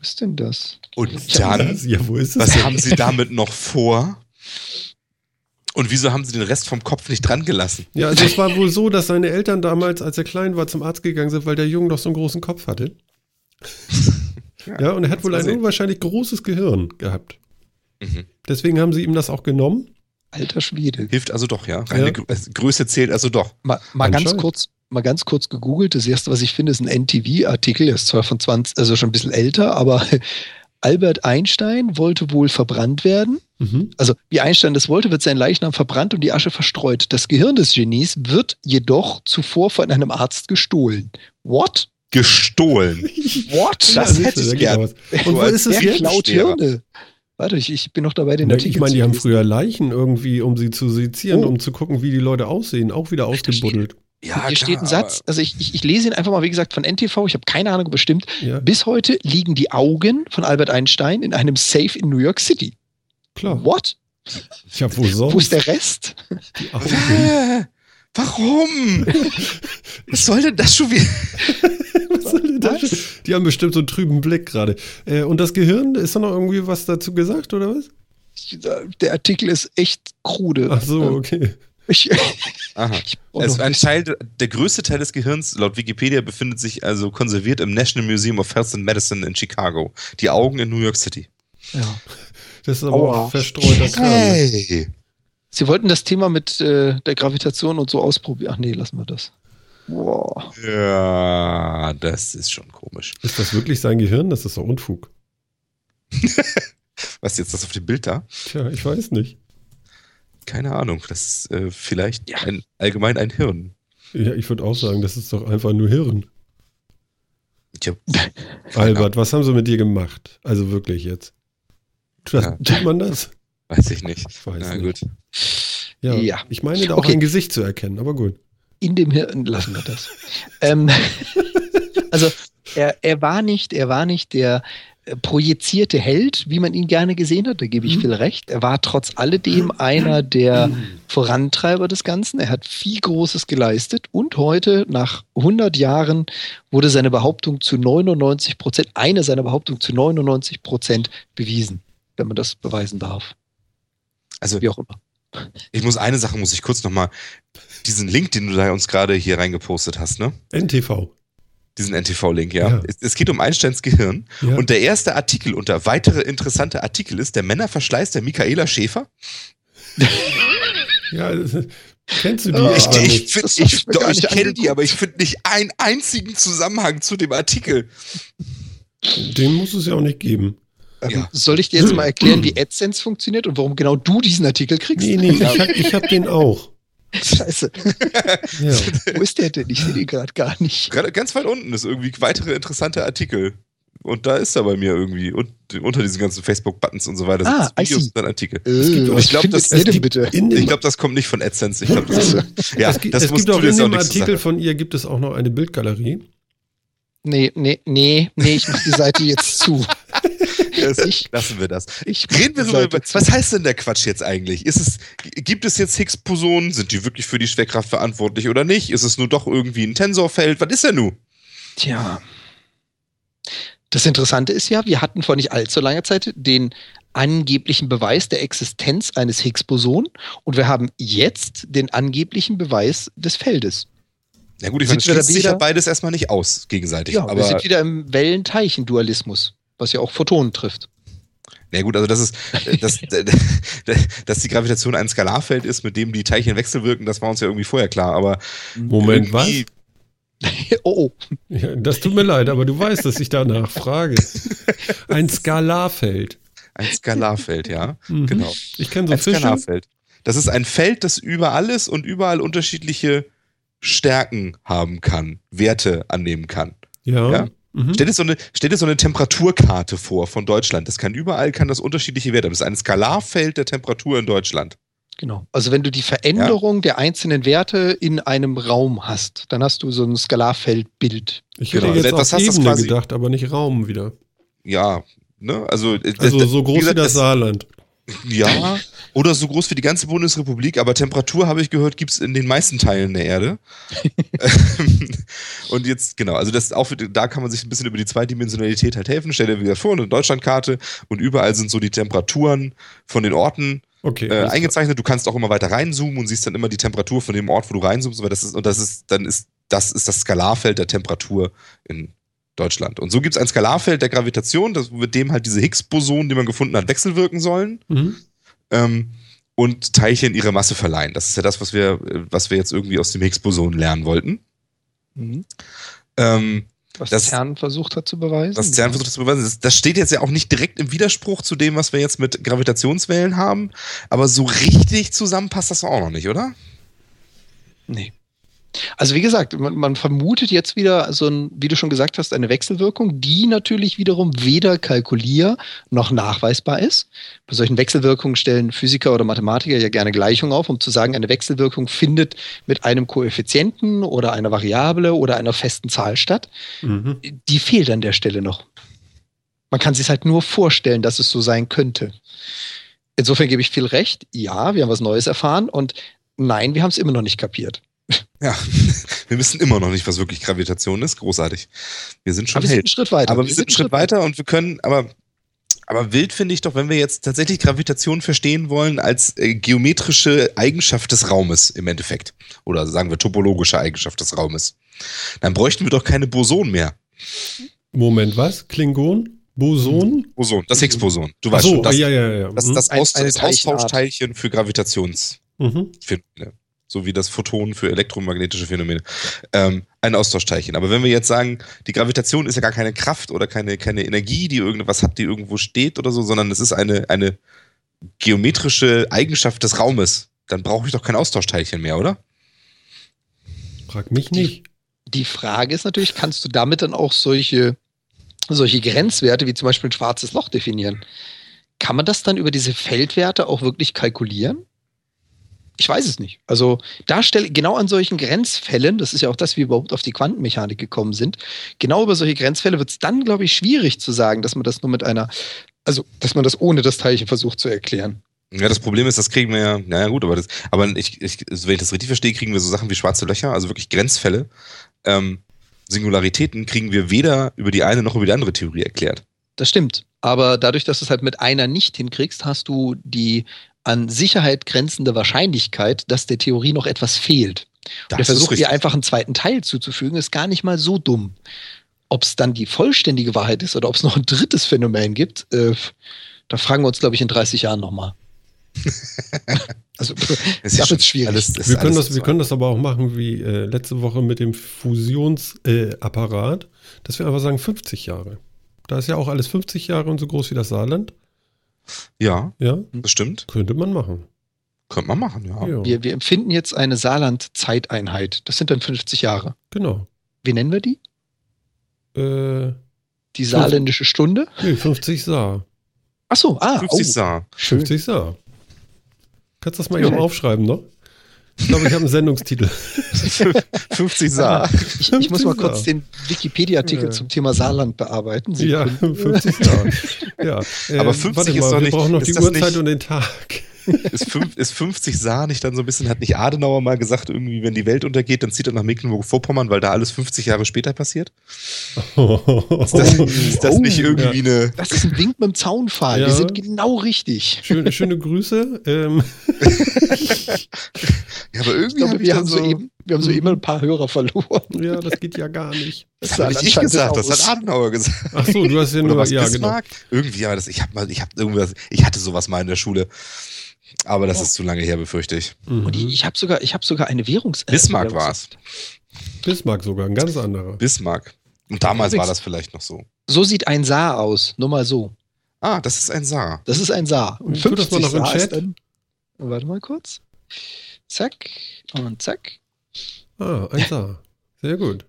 Wo ist denn das? Und dann, Ja, wo ist es? was haben sie damit noch vor? Und wieso haben sie den Rest vom Kopf nicht dran gelassen? Ja, also es war wohl so, dass seine Eltern damals, als er klein war, zum Arzt gegangen sind, weil der Junge doch so einen großen Kopf hatte. Ja, und er hat wohl ein sehen. unwahrscheinlich großes Gehirn gehabt. Mhm. Deswegen haben sie ihm das auch genommen. Alter Schwede. Hilft also doch, ja. Reine Ja. Also Größe zählt also doch. Mal, mal ganz kurz, mal ganz kurz gegoogelt. Das erste, was ich finde, ist ein NTV-Artikel. Der ist zwar von 20, also schon ein bisschen älter, aber Albert Einstein wollte wohl verbrannt werden. Mhm. Also, wie Einstein das wollte, wird sein Leichnam verbrannt und die Asche verstreut. Das Gehirn des Genies wird jedoch zuvor von einem Arzt gestohlen. What? Gestohlen. What? Das Ja, hätte ich gern. Und wo ist es Wer jetzt? klaut. Hirne? Warte, ich, ich bin noch dabei, den Na, Artikel ich meine, die zu haben früher Leichen irgendwie, um sie zu sezieren, Oh. um zu gucken, wie die Leute aussehen, auch wieder ausgebuddelt. Ja, Hier steht ein Satz, also ich, ich, ich lese ihn einfach mal, wie gesagt, von NTV, ich habe keine Ahnung bestimmt. Ja, Bis heute liegen die Augen von Albert Einstein in einem Safe in New York City. klar. What? Ja, wo sonst? Wo ist der Rest? Die Augen. Äh, Warum? Was soll denn das schon wieder? Was soll denn das? Die haben bestimmt so einen trüben Blick gerade. Äh, und das Gehirn, ist da noch irgendwie was dazu gesagt, oder was? Der Artikel ist echt krude. Ach so, Ähm, okay. Ich, Aha. Also ein Teil, der größte Teil des Gehirns laut Wikipedia befindet sich also konserviert im National Museum of Health and Medicine in Chicago. Die Augen in New York City. ja. Das ist aber Aua. auch verstreuter? Hey. Sie wollten das Thema mit äh, der Gravitation und so ausprobieren. Ach nee, lassen wir das. Wow. Ja, das ist schon komisch. Ist das wirklich sein Gehirn? Das ist doch Unfug. Was ist jetzt das auf dem Bild da? Tja, ich weiß nicht. Keine Ahnung. Das ist äh, vielleicht ein, allgemein ein Hirn. Ja, ich würde auch sagen, das ist doch einfach nur Hirn. Tja, Albert, was haben sie mit dir gemacht? Also wirklich jetzt. Das, Ja. Tut man das? weiß ich nicht. Ich weiß Na nicht. gut. Ja, Ja. Ich meine da auch Okay. ein Gesicht zu erkennen, aber gut. In dem Hirn lassen wir das. ähm, also er, er war nicht, er war nicht der projizierte Held, wie man ihn gerne gesehen hat, da gebe ich Mhm. viel recht. Er war trotz alledem einer der Vorantreiber des Ganzen. Er hat viel Großes geleistet und heute, nach 100 Jahren, wurde seine Behauptung zu 99 Prozent, eine seiner Behauptungen zu 99 Prozent bewiesen, wenn man das beweisen darf. Also Wie auch immer. ich muss eine Sache muss ich kurz nochmal, diesen Link, den du da uns gerade hier reingepostet hast, ne? NTV. Diesen NTV-Link, ja. Ja. Es, es geht um Einsteins Gehirn. Ja. Und der erste Artikel unter weitere interessante Artikel ist der Männerverschleiß der Michaela Schäfer. ja, das- kennst du die? Oh, Ich, ich, ich, ich gar ich kenne die, aber ich finde nicht einen einzigen Zusammenhang zu dem Artikel. Den muss es ja auch nicht geben. Ähm, Ja. Soll ich dir jetzt mal erklären, wie AdSense funktioniert und warum genau du diesen Artikel kriegst? Nee, nee, ich hab, ich hab den auch. Scheiße. Ja. Wo ist der denn? Ich sehe den gerade gar nicht. Gerade ganz weit unten ist irgendwie weitere interessante Artikel. Und da ist er bei mir irgendwie. Und unter diesen ganzen Facebook-Buttons und so weiter Ah, sind I Videos und dann Artikel. Äh, ich glaub, findet das- glaube, das kommt nicht von AdSense. Ich glaube, das, ja, es gibt, das es gibt auch in dem Artikel von ihr gibt es auch noch eine Bildgalerie. Nee, nee, nee, nee, ich mach die Seite jetzt zu. Ich- Lassen wir das. Ich Reden wir die so Seite über. zu. Was heißt denn der Quatsch jetzt eigentlich? Ist es, gibt es jetzt Higgs-Bosonen? Sind die wirklich für die Schwerkraft verantwortlich oder nicht? Ist es nur doch irgendwie ein Tensorfeld? Was ist er nun? Tja. Das Interessante ist ja, wir hatten vor nicht allzu langer Zeit den angeblichen Beweis der Existenz eines Higgs-Boson und wir haben jetzt den angeblichen Beweis des Feldes. Na gut, ich meine, das wir da schließt sich ja beides erstmal nicht aus, gegenseitig. Ja, wir aber sind wieder im Wellenteilchen-Dualismus, was ja auch Photonen trifft. Na ja, gut, also das ist, äh, dass, dass die Gravitation ein Skalarfeld ist, mit dem die Teilchen wechselwirken, das war uns ja irgendwie vorher klar, aber Moment, was? oh, oh. Ja, das tut mir leid, aber du weißt, dass ich danach frage. Ein Skalarfeld. Ein Skalarfeld, ja. Mhm. Genau. Ich kenne so Ein. Skalarfeld. Das ist ein Feld, das überall ist und überall unterschiedliche Stärken haben kann, Werte annehmen kann. Ja. Ja? Mhm. Stell dir, so eine, stell dir so eine Temperaturkarte vor von Deutschland. Das kann überall, kann das unterschiedliche Werte haben. Das ist ein Skalarfeld der Temperatur in Deutschland. Genau. Also wenn du die Veränderung der einzelnen Werte in einem Raum hast, dann hast du so ein Skalarfeldbild. Ich hätte Genau. jetzt Was auf hast du Ebene quasi- gedacht, aber nicht Raum wieder. Ja, ne? Also, äh, Also das- so groß gesagt, wie das Saarland. Ja, oder so groß wie die ganze Bundesrepublik, aber Temperatur, habe ich gehört, gibt es in den meisten Teilen der Erde. und jetzt, genau, also das auch, da kann man sich ein bisschen über die Zweidimensionalität halt helfen. Stell dir wie gesagt vor, eine Deutschlandkarte und überall sind so die Temperaturen von den Orten Okay. äh, eingezeichnet. Du kannst auch immer weiter reinzoomen und siehst dann immer die Temperatur von dem Ort, wo du reinzoomst, weil das ist, und das ist, dann ist, das ist das Skalarfeld der Temperatur in Deutschland. Und so gibt es ein Skalarfeld der Gravitation, das, mit dem halt diese Higgs-Bosonen, die man gefunden hat, wechselwirken sollen Mhm. Ähm, und Teilchen ihre Masse verleihen. Das ist ja das, was wir, was wir jetzt irgendwie aus dem Higgs-Boson lernen wollten. Mhm. Ähm, Was Das- CERN versucht hat zu beweisen. was CERN versucht das zu beweisen, das, das steht jetzt ja auch nicht direkt im Widerspruch zu dem, was wir jetzt mit Gravitationswellen haben, aber so richtig zusammen passt das auch noch nicht, oder? Nee. Also wie gesagt, man, man vermutet jetzt wieder so ein, wie du schon gesagt hast, eine Wechselwirkung, die natürlich wiederum weder kalkulier noch nachweisbar ist. Bei solchen Wechselwirkungen stellen Physiker oder Mathematiker ja gerne Gleichungen auf, um zu sagen, eine Wechselwirkung findet mit einem Koeffizienten oder einer Variable oder einer festen Zahl statt. Mhm. Die fehlt an der Stelle noch. Man kann sich halt nur vorstellen, dass es so sein könnte. Insofern gebe ich viel recht. Ja, wir haben was Neues erfahren und nein, wir haben es immer noch nicht kapiert. Ja, wir wissen immer noch nicht, was wirklich Gravitation ist. Großartig. Wir sind schon Aber wir sind einen Schritt weiter. Aber wir sind einen Schritt weiter und wir können, aber, aber wild finde ich doch, wenn wir jetzt tatsächlich Gravitation verstehen wollen als äh, geometrische Eigenschaft des Raumes im Endeffekt. Oder sagen wir topologische Eigenschaft des Raumes. Dann bräuchten wir doch keine Bosonen mehr. Moment, was? Klingon? Boson? Boson, das Higgs-Boson. Du weißt so, schon, das, ja, ja, ja. das, Mhm. das, Aus, das. Austauschteilchen für Gravitationsphänomene. Mhm. So wie das Photon für elektromagnetische Phänomene. Ähm, ein Austauschteilchen. Aber wenn wir jetzt sagen, die Gravitation ist ja gar keine Kraft oder keine, keine Energie, die irgendwas hat, die irgendwo steht oder so, sondern es ist eine, eine geometrische Eigenschaft des Raumes, dann brauche ich doch kein Austauschteilchen mehr, oder? Frag mich nicht. Die Frage ist natürlich, kannst du damit dann auch solche, solche Grenzwerte wie zum Beispiel ein schwarzes Loch definieren? Kann man das dann über diese Feldwerte auch wirklich kalkulieren? Ich weiß es nicht. Also da stelle genau an solchen Grenzfällen, das ist ja auch das, wie wir überhaupt auf die Quantenmechanik gekommen sind, genau über solche Grenzfälle wird es dann, glaube ich, schwierig zu sagen, dass man das nur mit einer, also dass man das ohne das Teilchen versucht zu erklären. Ja, das Problem ist, das kriegen wir ja, naja gut, aber das, aber ich, ich, wenn ich das richtig verstehe, kriegen wir so Sachen wie schwarze Löcher, also wirklich Grenzfälle. Ähm, Singularitäten kriegen wir weder über die eine noch über die andere Theorie erklärt. Das stimmt. Aber dadurch, dass du es halt mit einer nicht hinkriegst, hast du die an Sicherheit grenzende Wahrscheinlichkeit, dass der Theorie noch etwas fehlt. Und der ist Versuch, richtig. ihr einfach einen zweiten Teil zuzufügen, ist gar nicht mal so dumm. Ob es dann die vollständige Wahrheit ist oder ob es noch ein drittes Phänomen gibt, äh, da fragen wir uns, glaube ich, in 30 Jahren nochmal. also, Es das ist ist schwierig. alles- es Wir ist können, das, wir können das aber auch machen wie äh, letzte Woche mit dem Fusionsapparat, äh, dass wir einfach sagen 50 Jahre. Da ist ja auch alles 50 Jahre und so groß wie das Saarland. Ja, Ja, das stimmt. könnte man machen. Könnte man machen, ja. Ja, wir, wir empfinden jetzt eine Saarland-Zeiteinheit. Das sind dann 50 Jahre. genau. Wie nennen wir die? Äh, Die saarländische Stunde? nee, 50 Saar. Ach so, ah, 50 oh, Saar. schön. 50 Saar. Kannst du das mal Ja. eben aufschreiben noch? Ich glaube, ich habe einen Sendungstitel. 50 Saar. Ich, ich muss mal 50 kurz den Wikipedia-Artikel Ja. zum Thema Saarland bearbeiten. Ja, Sekunde. 50 Saar. Ja. äh, Aber 50 warte ist mal, doch wir nicht- brauchen noch ist die Uhrzeit nicht- und den Tag. Ist, fünf, ist 50 Saar nicht dann so ein bisschen, hat nicht Adenauer mal gesagt, irgendwie, wenn die Welt untergeht, dann zieht er nach Mecklenburg-Vorpommern, weil da alles 50 Jahre später passiert? Ist das, ist das Oh, nicht irgendwie eine. Das ist ein Wink mit dem Zaunpfahl. Ja. Wir sind genau richtig. Schöne, schöne Grüße. Ähm, Ja, aber irgendwie glaube, hab wir haben, so. soeben, Wir haben so immer ein paar Hörer verloren. Ja, das geht ja gar nicht. Das habe ich nicht gesagt, das hat Adenauer gesagt. Ach so, du hast ja Oder nur, was ja, Bismarck? Irgendwie, ja, das, ich habe mal, ich habe irgendwas, ich hatte sowas mal in der Schule. Aber das ist zu lange her, befürchte ich. genau. Und ich, Mhm. ich habe sogar, ich habe sogar eine Währungs. äh, Bismarck Währungs- war's. Bismarck sogar, ein ganz anderer. Bismarck. Und damals Übrigens- war das vielleicht noch so. So sieht ein Saar aus. Nur mal so. Ah, das ist ein Saar. Das ist ein Saar. Und Tu das mal 50 noch im Saar ist Chat. Dann, warte mal kurz. Zack und zack. Ah, ein Saar. Sehr gut.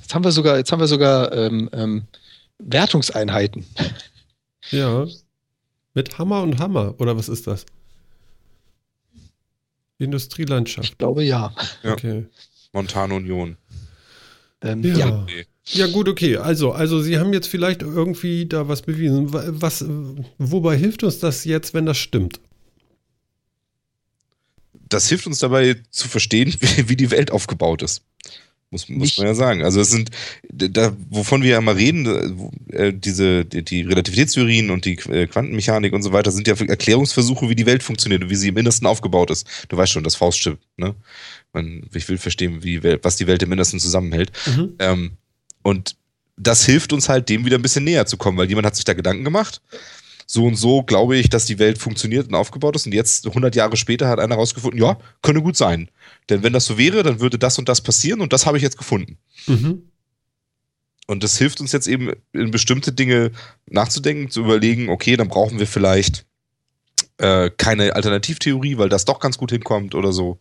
Jetzt haben wir sogar, jetzt haben wir sogar ähm, ähm, Wertungseinheiten. Ja. Mit Hammer und Hammer, oder was ist das? Industrielandschaft. Ich glaube ja. Ja. Okay. Montana Union. Ähm, Ja. ja. Ja, gut, okay. Also, also Sie haben jetzt vielleicht irgendwie da was bewiesen. Wa- Was, wobei hilft uns das jetzt, wenn das stimmt? Das hilft uns dabei zu verstehen, wie die Welt aufgebaut ist. Muss, muss Nicht- man ja sagen. Also es sind, da, wovon wir ja mal reden, äh, diese, die, die Relativitätstheorien und die äh, Quantenmechanik und so weiter sind ja Erklärungsversuche, wie die Welt funktioniert und wie sie im Innersten aufgebaut ist. Du weißt schon, das Fauststück, ne? Man, ich will verstehen, wie was die Welt im Innersten zusammenhält. Mhm. Ähm, und das hilft uns halt, dem wieder ein bisschen näher zu kommen, weil jemand hat sich da Gedanken gemacht. So und so glaube ich, dass die Welt funktioniert und aufgebaut ist. Und jetzt, 100 Jahre später, hat einer rausgefunden, ja, könnte gut sein. Denn wenn das so wäre, dann würde das und das passieren und das habe ich jetzt gefunden. Mhm. Und das hilft uns jetzt eben, in bestimmte Dinge nachzudenken, zu überlegen, okay, dann brauchen wir vielleicht äh, keine Alternativtheorie, weil das doch ganz gut hinkommt oder so.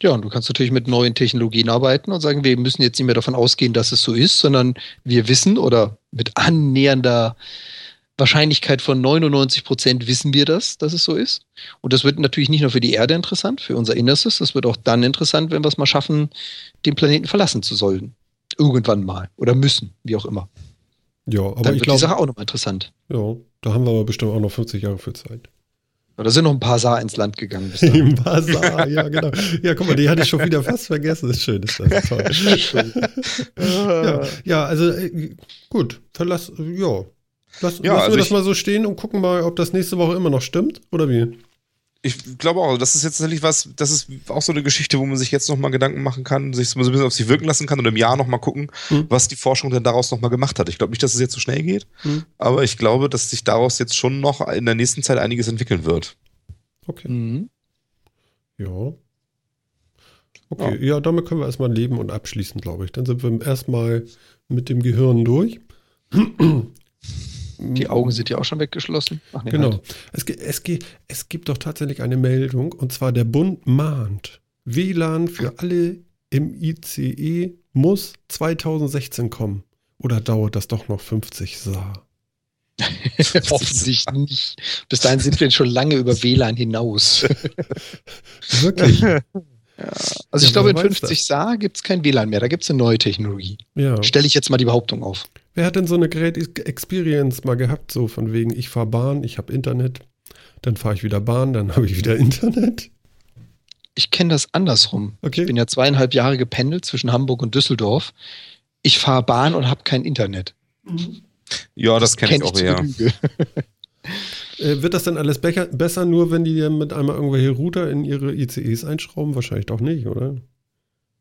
Ja, und du kannst natürlich mit neuen Technologien arbeiten und sagen, wir müssen jetzt nicht mehr davon ausgehen, dass es so ist, sondern wir wissen oder mit annähernder Wahrscheinlichkeit von 99 Prozent wissen wir das, dass es so ist. Und das wird natürlich nicht nur für die Erde interessant, für unser Innerstes, das wird auch dann interessant, wenn wir es mal schaffen, den Planeten verlassen zu sollen. Irgendwann mal. Oder müssen, wie auch immer. Ja, aber dann ich wird die Sache glaube, auch nochmal interessant. ja, da haben wir aber bestimmt auch noch 50 Jahre für Zeit. Da sind noch ein paar Saar ins Land gegangen. Bis dahin. Im Basar, ja, genau. Ja, guck mal, die hatte ich schon wieder fast vergessen. Das ist schön, ist das toll. ja, ja, also äh, gut, verlass, ja. Lass, Ja, lassen also wir das mal so stehen und gucken mal, ob das nächste Woche immer noch stimmt oder wie? Ich glaube auch, das ist jetzt tatsächlich was, das ist auch so eine Geschichte, wo man sich jetzt nochmal Gedanken machen kann, sich so ein bisschen auf sich wirken lassen kann und im Jahr nochmal gucken, Hm. was die Forschung denn daraus nochmal gemacht hat. Ich glaube nicht, dass es jetzt so schnell geht, Hm. aber ich glaube, dass sich daraus jetzt schon noch in der nächsten Zeit einiges entwickeln wird. Okay. Mhm. Ja. Okay, ja. damit können wir erstmal leben und abschließen, glaube ich. Dann sind wir erstmal mit dem Gehirn durch. Die Augen sind ja auch schon weggeschlossen. Ach, nee, Genau. halt. Es, es, es gibt doch tatsächlich eine Meldung, und zwar der Bund mahnt, WLAN für alle im ICE muss 2016 kommen. Oder dauert das doch noch 50 Saar? Hoffentlich nicht. Bis dahin sind wir schon lange über WLAN hinaus. Wirklich? Also ich Ja, glaube, wer in weiß 50 Saar gibt es kein WLAN mehr. Da gibt es eine neue Technologie. ja. Stelle ich jetzt mal die Behauptung auf. Wer hat denn so eine Great Experience mal gehabt, so von wegen, ich fahre Bahn, ich habe Internet, dann fahre ich wieder Bahn, dann habe ich wieder Internet? Ich kenne das andersrum. Okay. Ich bin ja zweieinhalb Jahre gependelt zwischen Hamburg und Düsseldorf. Ich fahre Bahn und habe kein Internet. Ja, das kenne ich Kenn auch eher. Äh, wird das dann alles becher, besser, nur wenn die mit einmal irgendwelche Router in ihre ICEs einschrauben? Wahrscheinlich doch nicht, oder?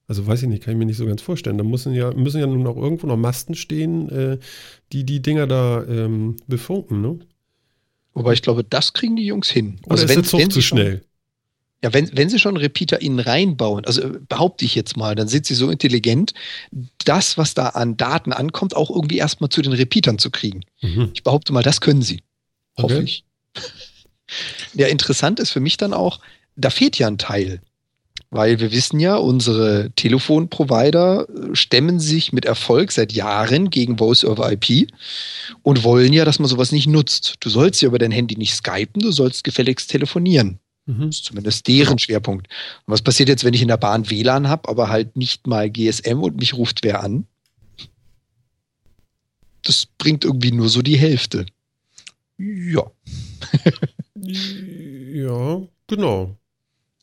Also weiß ich nicht, kann ich mir nicht so ganz vorstellen. Da müssen ja, müssen ja nun auch irgendwo noch Masten stehen, äh, die die Dinger da ähm, befunken, ne? Wobei ich glaube, das kriegen die Jungs hin. Oder ist der Zug wenn zu schnell? Ja, wenn, wenn sie schon Repeater innen reinbauen, also äh, behaupte ich jetzt mal, dann sind sie so intelligent, das, was da an Daten ankommt, auch irgendwie erstmal zu den Repeatern zu kriegen. Mhm. Ich behaupte mal, das können sie. Hoffe Okay. ich. Ja, interessant ist für mich dann auch, da fehlt ja ein Teil. Weil wir wissen ja, unsere Telefonprovider äh, stemmen sich mit Erfolg seit Jahren gegen Voice over IP und wollen ja, dass man sowas nicht nutzt. Du sollst ja über dein Handy nicht skypen, du sollst gefälligst telefonieren. Mhm. Das ist zumindest deren Schwerpunkt. Und was passiert jetzt, wenn ich in der Bahn WLAN habe, aber halt nicht mal GSM und mich ruft wer an? Das bringt irgendwie nur so die Hälfte. Ja. Ja, genau.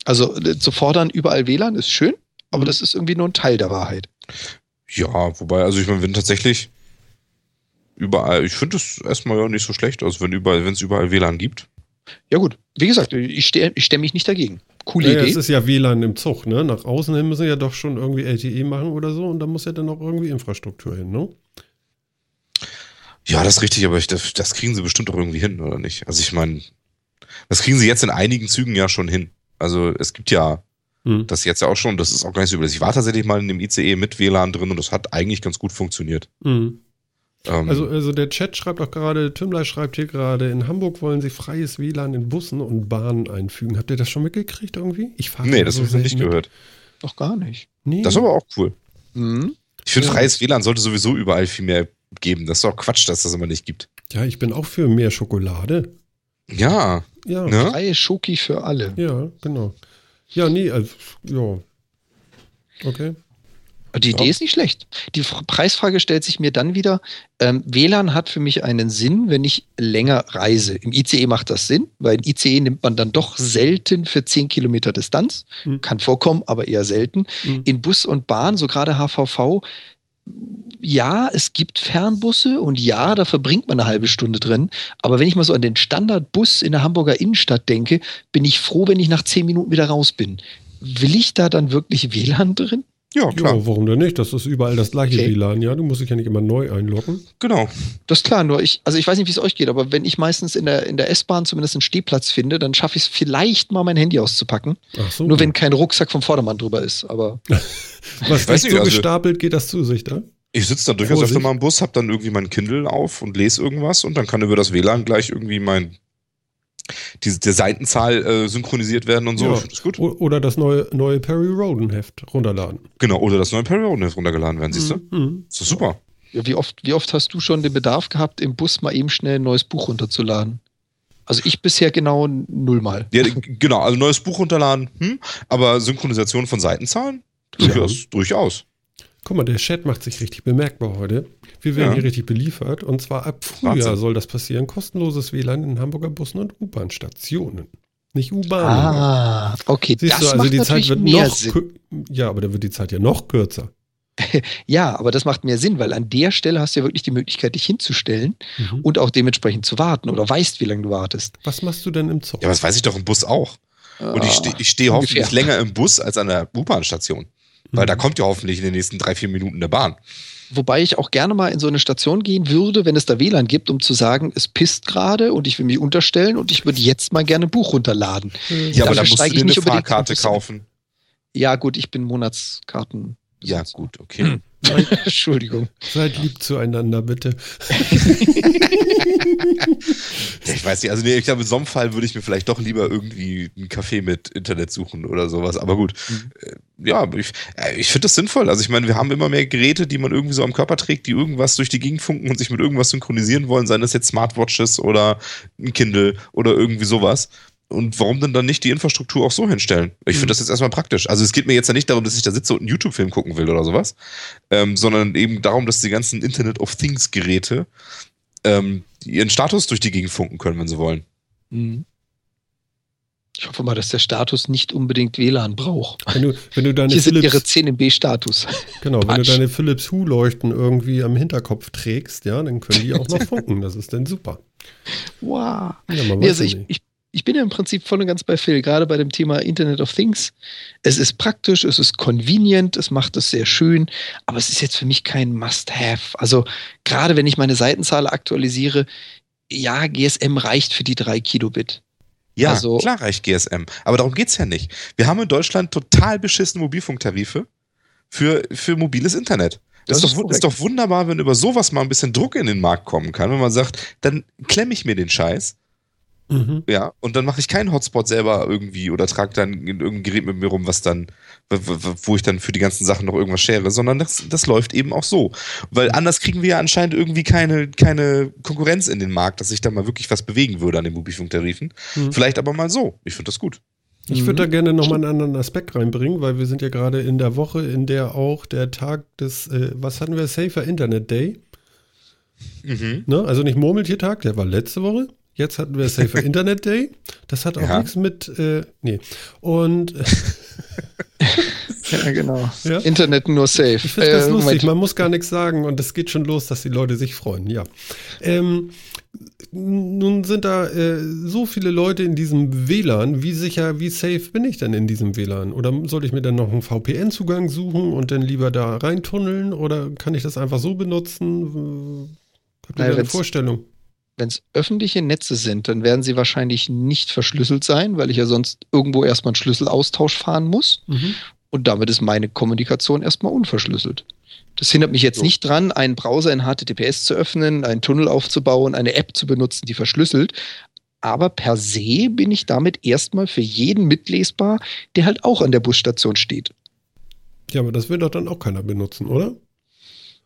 Also äh, zu fordern, überall WLAN ist schön, aber Mhm. das ist irgendwie nur ein Teil der Wahrheit. Ja, wobei, also ich meine, wenn tatsächlich überall, ich finde es erstmal ja nicht so schlecht, also wenn überall, wenn es überall WLAN gibt. Ja gut, wie gesagt, ich, ste ich stemme mich nicht dagegen. coole Naja, Idee. es ist ja WLAN im Zug, ne? Nach außen hin müssen ja doch schon irgendwie LTE machen oder so und da muss ja dann auch irgendwie Infrastruktur hin, ne? Ja, das ist richtig, aber ich, das, das kriegen sie bestimmt auch irgendwie hin, oder nicht? Also ich meine, das kriegen sie jetzt in einigen Zügen ja schon hin. Also es gibt ja Hm. das jetzt ja auch schon, das ist auch gar nicht so übel. Ich war tatsächlich mal in dem ICE mit WLAN drin und das hat eigentlich ganz gut funktioniert. Mhm. Ähm, Also, also der Chat schreibt auch gerade, Tümmler schreibt hier gerade, in Hamburg wollen sie freies WLAN in Bussen und Bahnen einfügen. Habt ihr das schon mitgekriegt irgendwie? Ich fahre nee, das habe ich noch nicht mit. gehört. Doch gar nicht. Nee. Das ist aber auch cool. Mhm. Ich finde, Ja. freies WLAN sollte sowieso überall viel mehr geben. Das ist doch Quatsch, dass das immer nicht gibt. ja, ich bin auch für mehr Schokolade. Ja, Ja, ne? Freie Schoki für alle. ja, genau. Ja, nee, also, ja. Okay. Die Idee Ja. ist nicht schlecht. Die Preisfrage stellt sich mir dann wieder. Ähm, WLAN hat für mich einen Sinn, wenn ich länger reise. Im ICE macht das Sinn, weil im ICE nimmt man dann doch selten für 10 Kilometer Distanz. Hm. Kann vorkommen, aber eher selten. Hm. In Bus und Bahn, so gerade HVV, ja, es gibt Fernbusse und ja, da verbringt man eine halbe Stunde drin. Aber wenn ich mal so an den Standardbus in der Hamburger Innenstadt denke, bin ich froh, wenn ich nach 10 Minuten wieder raus bin. Will ich da dann wirklich WLAN drin? Ja, klar. Ja, warum denn nicht? Das ist überall das gleiche Okay. WLAN, ja. Du musst dich ja nicht immer neu einloggen. Genau. Das ist klar, nur ich, also ich weiß nicht, wie es euch geht, aber wenn ich meistens in der, in der S-Bahn zumindest einen Stehplatz finde, dann schaffe ich es vielleicht mal mein Handy auszupacken. Ach so. Nur wenn kein Rucksack vom Vordermann drüber ist. Aber Was Ich weiß nicht nicht, so also- gestapelt geht das zu sich, da? Ich sitze dann durchaus öfter mal im Bus, hab dann irgendwie mein Kindle auf und lese irgendwas und dann kann über das WLAN gleich irgendwie mein die, der Seitenzahl äh, synchronisiert werden und so. Ja. Das gut. Oder das neue, neue Perry Roden Heft runterladen. Genau, oder das neue Perry Roden runtergeladen werden, siehst du? Mhm. Das ist super. ja, wie, oft, wie oft hast du schon den Bedarf gehabt, im Bus mal eben schnell ein neues Buch runterzuladen? Also ich bisher genau nullmal. Ja, genau, also neues Buch runterladen, hm? aber Synchronisation von Seitenzahlen? Durchaus, durchaus. Guck mal, der Chat macht sich richtig bemerkbar heute. Wir werden Ja. hier richtig beliefert. Und zwar ab Frühjahr Wahnsinn. soll das passieren. Kostenloses WLAN in Hamburger Bussen und U-Bahn-Stationen. Nicht U-Bahn. Ah, okay, Siehst das du, also macht die Zeit natürlich wird mehr noch Ja, aber da wird die Zeit ja noch kürzer. Ja, aber das macht mehr Sinn, weil an der Stelle hast du ja wirklich die Möglichkeit, dich hinzustellen Mhm. und auch dementsprechend zu warten oder weißt, wie lange du wartest. Was machst du denn im Zug? Ja, das weiß ich doch im Bus auch. Und ich Ah, stehe ich steh ungefähr. hoffentlich länger im Bus als an der U-Bahn-Station. Weil Mhm. da kommt ja hoffentlich in den nächsten drei, vier Minuten eine Bahn. Wobei ich auch gerne mal in so eine Station gehen würde, wenn es da WLAN gibt, um zu sagen, es pisst gerade und ich will mich unterstellen und ich würde jetzt mal gerne ein Buch runterladen. Äh, Ja, aber dann musst du dir ich eine Fahrkarte kaufen. Ja, gut, ich bin Monatskarten. Ja, gut, okay. Entschuldigung. Seid lieb zueinander, bitte. Ja, ich weiß nicht, also nee, ich glaube, in so einem Fall würde ich mir vielleicht doch lieber irgendwie einen Café mit Internet suchen oder sowas. Aber gut, äh, ja, ich, äh, ich finde das sinnvoll. Also ich meine, wir haben immer mehr Geräte, die man irgendwie so am Körper trägt, die irgendwas durch die Gegend funken und sich mit irgendwas synchronisieren wollen, seien das jetzt Smartwatches oder ein Kindle oder irgendwie sowas. Und warum denn dann nicht die Infrastruktur auch so hinstellen? Ich finde das jetzt erstmal praktisch. Also es geht mir jetzt ja nicht darum, dass ich da sitze und einen YouTube-Film gucken will oder sowas, ähm, sondern eben darum, dass die ganzen Internet of Things-Geräte ähm, ihren Status durch die Gegend funken können, wenn sie wollen. Mhm. Ich hoffe mal, dass der Status nicht unbedingt WLAN braucht. Wenn du, wenn du deine Hier sind ihre Philips, 10 MB Status. genau, wenn du Patsch. deine Philips Hue-Leuchten irgendwie am Hinterkopf trägst, ja, dann können die auch noch funken. Das ist dann super. Wow. Ja, Nee, also ich, ich, ich bin ja im Prinzip voll und ganz bei Phil, gerade bei dem Thema Internet of Things. Es ist praktisch, es ist convenient, es macht es sehr schön, aber es ist jetzt für mich kein Must-Have. Also gerade wenn ich meine Seitenzahl aktualisiere, ja, GSM reicht für die drei Kilobit. Ja, Also- klar reicht GSM. Aber darum geht's ja nicht. Wir haben in Deutschland total beschissene Mobilfunktarife für, für mobiles Internet. Das, Das ist, doch, ist doch wunderbar, wenn über sowas mal ein bisschen Druck in den Markt kommen kann, wenn man sagt, dann klemme ich mir den Scheiß, Mhm. ja, und dann mache ich keinen Hotspot selber irgendwie oder trage dann in irgendein Gerät mit mir rum, was dann, wo ich dann für die ganzen Sachen noch irgendwas schere, sondern das, das läuft eben auch so. Weil anders kriegen wir ja anscheinend irgendwie keine, keine Konkurrenz in den Markt, dass sich da mal wirklich was bewegen würde an den Mobilfunktarifen. Mhm. Vielleicht aber mal so. Ich finde das gut. Ich würde da gerne nochmal einen anderen Aspekt reinbringen, weil wir sind ja gerade in der Woche, in der auch der Tag des, äh, was hatten wir, Safer Internet Day. Mhm. Ne? Also nicht Murmeltiertag, der war letzte Woche. Jetzt hatten wir Safer Internet Day. Das hat auch Ja. nichts mit, äh, nee. Und Ja, genau. Ja? Internet nur safe. Ich finde das Äh, lustig, Moment. man muss gar nichts sagen und es geht schon los, dass die Leute sich freuen, ja. Ähm, nun sind da äh, so viele Leute in diesem WLAN. Wie sicher, wie safe bin ich denn in diesem WLAN? Oder soll ich mir dann noch einen VPN-Zugang suchen und dann lieber da reintunneln? Oder kann ich das einfach so benutzen? Habt ihr Naja, da eine Vorstellung? Wenn es öffentliche Netze sind, dann werden sie wahrscheinlich nicht verschlüsselt sein, weil ich ja sonst irgendwo erstmal einen Schlüsselaustausch fahren muss. Mhm. Und damit ist meine Kommunikation erstmal unverschlüsselt. Das hindert mich jetzt So. nicht dran, einen Browser in HTTPS zu öffnen, einen Tunnel aufzubauen, eine App zu benutzen, die verschlüsselt. Aber per se bin ich damit erstmal für jeden mitlesbar, der halt auch an der Busstation steht. Ja, aber das will doch dann auch keiner benutzen, oder?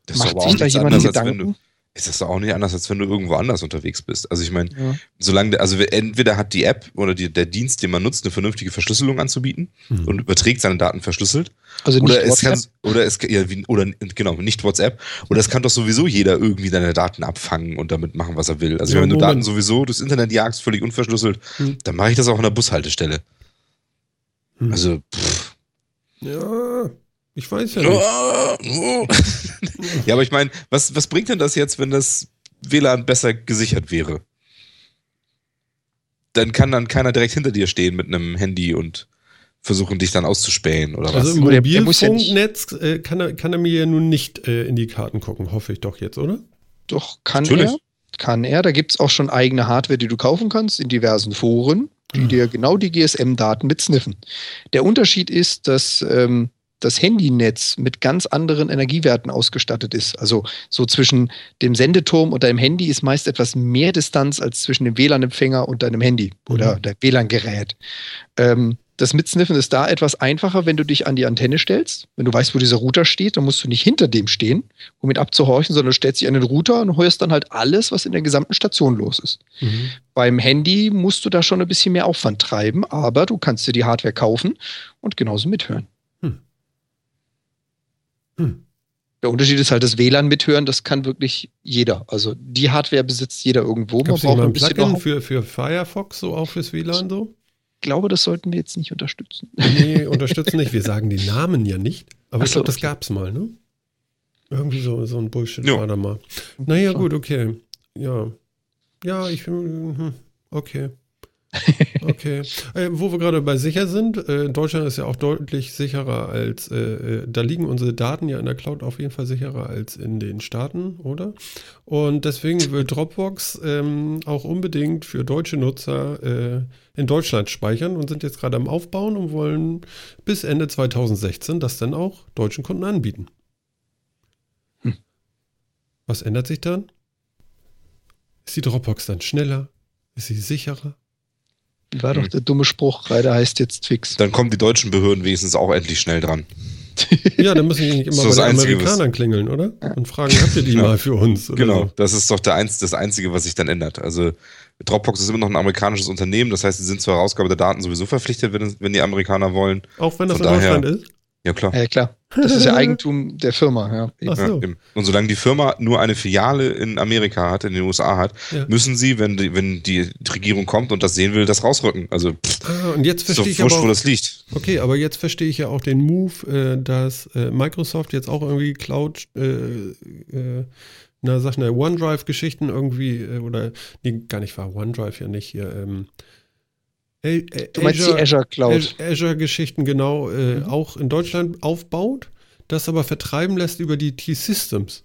Das Macht sich da jemand anderes, als wenn Gedanken? Ist das doch auch nicht anders, als wenn du irgendwo anders unterwegs bist. Also ich meine, Ja. solange, also entweder hat die App oder die, der Dienst, den man nutzt, eine vernünftige Verschlüsselung anzubieten Mhm. und überträgt seine Daten verschlüsselt. Also nicht Oder es WhatsApp. kann, oder es, ja, wie, oder genau, nicht WhatsApp. Oder es kann doch sowieso jeder irgendwie deine Daten abfangen und damit machen, was er will. Also Ja, wenn du Moment. Daten sowieso durchs Internet jagst, völlig unverschlüsselt, Hm. dann mache ich das auch an der Bushaltestelle. Hm. Also, pff. Ja, ich weiß ja nicht. ja, aber ich meine, was, was bringt denn das jetzt, wenn das WLAN besser gesichert wäre? Dann kann dann keiner direkt hinter dir stehen mit einem Handy und versuchen, dich dann auszuspähen oder was. Also im Mobilfunknetz äh, kann, er, kann er mir ja nun nicht äh, in die Karten gucken, hoffe ich doch jetzt, oder? Doch, kann Natürlich. er. Kann er. Da gibt es auch schon eigene Hardware, die du kaufen kannst in diversen Foren, die Mhm. dir genau die GSM-Daten mitsniffen. Der Unterschied ist, dass ähm, das Handynetz mit ganz anderen Energiewerten ausgestattet ist. Also so zwischen dem Sendeturm und deinem Handy ist meist etwas mehr Distanz als zwischen dem WLAN-Empfänger und deinem Handy oder Mhm. der WLAN-Gerät. Ähm, das Mitsniffen ist da etwas einfacher, wenn du dich an die Antenne stellst. Wenn du weißt, wo dieser Router steht, dann musst du nicht hinter dem stehen, um ihn abzuhorchen, sondern du stellst dich an den Router und hörst dann halt alles, was in der gesamten Station los ist. Mhm. Beim Handy musst du da schon ein bisschen mehr Aufwand treiben, aber du kannst dir die Hardware kaufen und genauso mithören. Hm. Der Unterschied ist halt das WLAN mithören, das kann wirklich jeder. Also die Hardware besitzt jeder irgendwo. Gab es braucht ein Plugin für, für Firefox, so auch fürs WLAN so? Ich glaube, das sollten wir jetzt nicht unterstützen. Nee, unterstützen nicht. Wir sagen die Namen ja nicht. Aber Ach ich so, glaube, das okay. gab's mal, ne? Irgendwie so, so ein Bullshit Ja. war da mal. Naja, gut, okay. Ja. Ja, ich hm, okay. Okay. Äh, wo wir gerade bei sicher sind, äh, Deutschland ist ja auch deutlich sicherer als, äh, äh, da liegen unsere Daten ja in der Cloud auf jeden Fall sicherer als in den Staaten, oder? Und deswegen will Dropbox ähm, auch unbedingt für deutsche Nutzer äh, in Deutschland speichern und sind jetzt gerade am Aufbauen und wollen bis Ende 2016 das dann auch deutschen Kunden anbieten. Hm. Was ändert sich dann? Ist die Dropbox dann schneller? Ist sie sicherer? Wie war doch Hm. der dumme Spruch? Reiter heißt jetzt fix. Dann kommen die deutschen Behörden wenigstens auch endlich schnell dran. Ja, dann müssen die nicht immer So bei den Einzige, Amerikanern klingeln, oder? Und fragen, habt ihr die Genau. mal für uns? Oder Genau, So? das ist doch der einz, das Einzige, was sich dann ändert. Also Dropbox ist immer noch ein amerikanisches Unternehmen, das heißt, sie sind zur Herausgabe der Daten sowieso verpflichtet, wenn, wenn die Amerikaner wollen. Auch wenn das Von in daher- Deutschland ist? Ja, klar. Ja, klar. Das ist ja Eigentum der Firma. Ja. Ach Ja, so. eben. und solange die Firma nur eine Filiale in Amerika hat, in den USA hat, Ja. müssen sie, wenn die, wenn die Regierung kommt und das sehen will, das rausrücken. Also pff, Ah, und jetzt verstehe ich wurscht, aber wo das liegt. Okay, aber jetzt verstehe ich ja auch den Move, äh, dass äh, Microsoft jetzt auch irgendwie Cloud, äh, äh, na sag schnell, OneDrive-Geschichten irgendwie, äh, oder, nee, gar nicht wahr, OneDrive ja nicht hier, ähm, A- A- Du meinst die Azure Cloud. Az- Azure-Geschichten genau äh, Mhm. auch in Deutschland aufbaut, das aber vertreiben lässt über die T-Systems.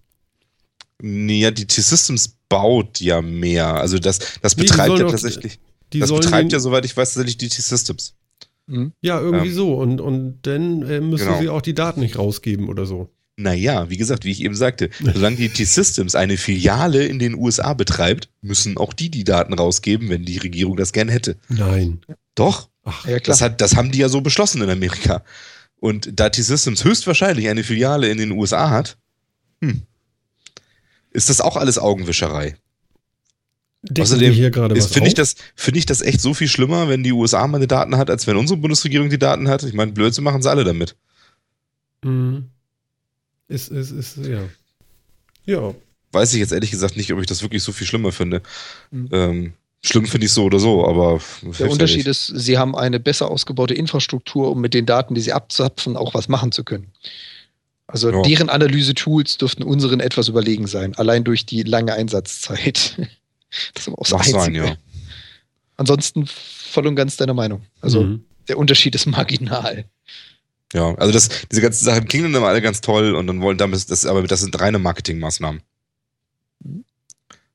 Nee, Ja, die T-Systems baut ja mehr. Also das, das Nee, betreibt ja tatsächlich, Die das betreibt ja, soweit ich weiß, tatsächlich die T-Systems. Hm? ja irgendwie ähm, so und, und dann äh, müssen genau. sie auch die Daten nicht rausgeben oder so. Naja, wie gesagt, wie ich eben sagte, solange die T-Systems eine Filiale in den USA betreibt, müssen auch die die Daten rausgeben, wenn die Regierung das gern hätte. Nein. Doch, Ach, Ja, klar. das, hat, das haben die ja so beschlossen in Amerika. Und da T-Systems höchstwahrscheinlich eine Filiale in den USA hat, hm, ist das auch alles Augenwischerei. decken Außerdem Finde ich, das, finde ich das echt so viel schlimmer, wenn die USA meine Daten hat, als wenn unsere Bundesregierung die Daten hat. Ich meine, Blödsinn machen sie alle damit. Mhm. Ist, ist, ist, ja. Ja. Weiß ich jetzt ehrlich gesagt nicht, ob ich das wirklich so viel schlimmer finde. Mhm. Ähm, Schlimm finde ich so oder so, aber der Unterschied ist, sie haben eine besser ausgebaute Infrastruktur, um mit den Daten, die sie abzapfen, auch was machen zu können. Also ja. deren Analyse-Tools dürften unseren etwas überlegen sein, allein durch die lange Einsatzzeit. Das ist auch so sein, ja. Ansonsten voll und ganz deiner Meinung. Also mhm. der Unterschied ist marginal. Ja, also das, diese ganzen Sachen klingen dann alle ganz toll und dann wollen damit, das, aber das sind reine Marketingmaßnahmen.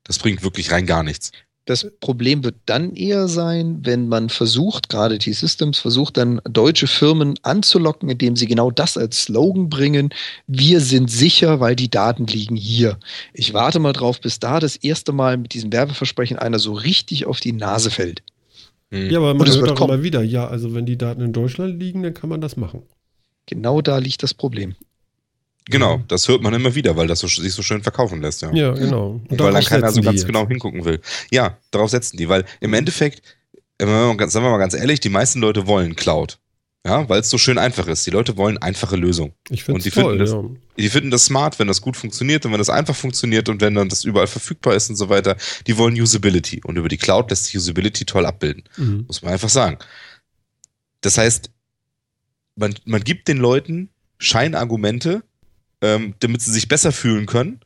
Das bringt wirklich rein gar nichts. Das Problem wird dann eher sein, wenn man versucht, gerade T-Systems versucht dann deutsche Firmen anzulocken, indem sie genau das als Slogan bringen. Wir sind sicher, weil die Daten liegen hier. Ich warte mal drauf, bis da das erste Mal mit diesem Werbeversprechen einer so richtig auf die Nase fällt. Hm. Ja, aber man hört auch immer wieder, ja, also wenn die Daten in Deutschland liegen, dann kann man das machen. Genau da liegt das Problem. Genau, das hört man immer wieder, weil das so, sich so schön verkaufen lässt, ja. Ja, genau. Und weil dann keiner so ganz genau hingucken will. Ja, darauf setzen die, weil im Endeffekt, sagen wir mal ganz ehrlich, die meisten Leute wollen Cloud. Ja, weil es so schön einfach ist. Die Leute wollen einfache Lösungen. Ich finde die toll, finden das, ja. Die finden das smart, wenn das gut funktioniert und wenn das einfach funktioniert und wenn dann das überall verfügbar ist und so weiter. Die wollen Usability. Und über die Cloud lässt sich Usability toll abbilden. Mhm. Muss man einfach sagen. Das heißt, man, man gibt den Leuten Scheinargumente, ähm, damit sie sich besser fühlen können.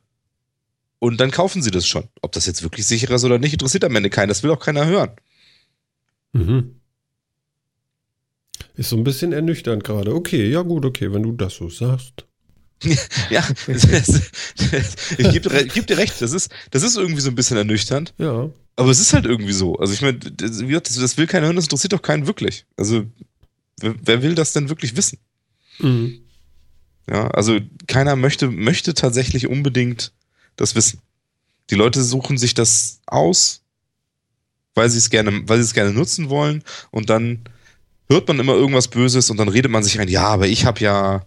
Und dann kaufen sie das schon. Ob das jetzt wirklich sicher ist oder nicht, interessiert am Ende keinen. Das will auch keiner hören. Mhm. Ist so ein bisschen ernüchternd gerade. Okay, ja gut, okay, wenn du das so sagst. ja, ich gebe dir, geb dir recht, das ist, das ist irgendwie so ein bisschen ernüchternd. Ja. Aber es ist halt irgendwie so. Also ich meine, das, das, will keiner hören, das interessiert doch keinen wirklich. Also, wer, will das denn wirklich wissen? Mhm. Ja, also keiner möchte, möchte tatsächlich unbedingt das wissen. Die Leute suchen sich das aus, weil sie es gerne, weil sie es gerne nutzen wollen und dann hört man immer irgendwas Böses und dann redet man sich rein, ja, aber ich habe ja,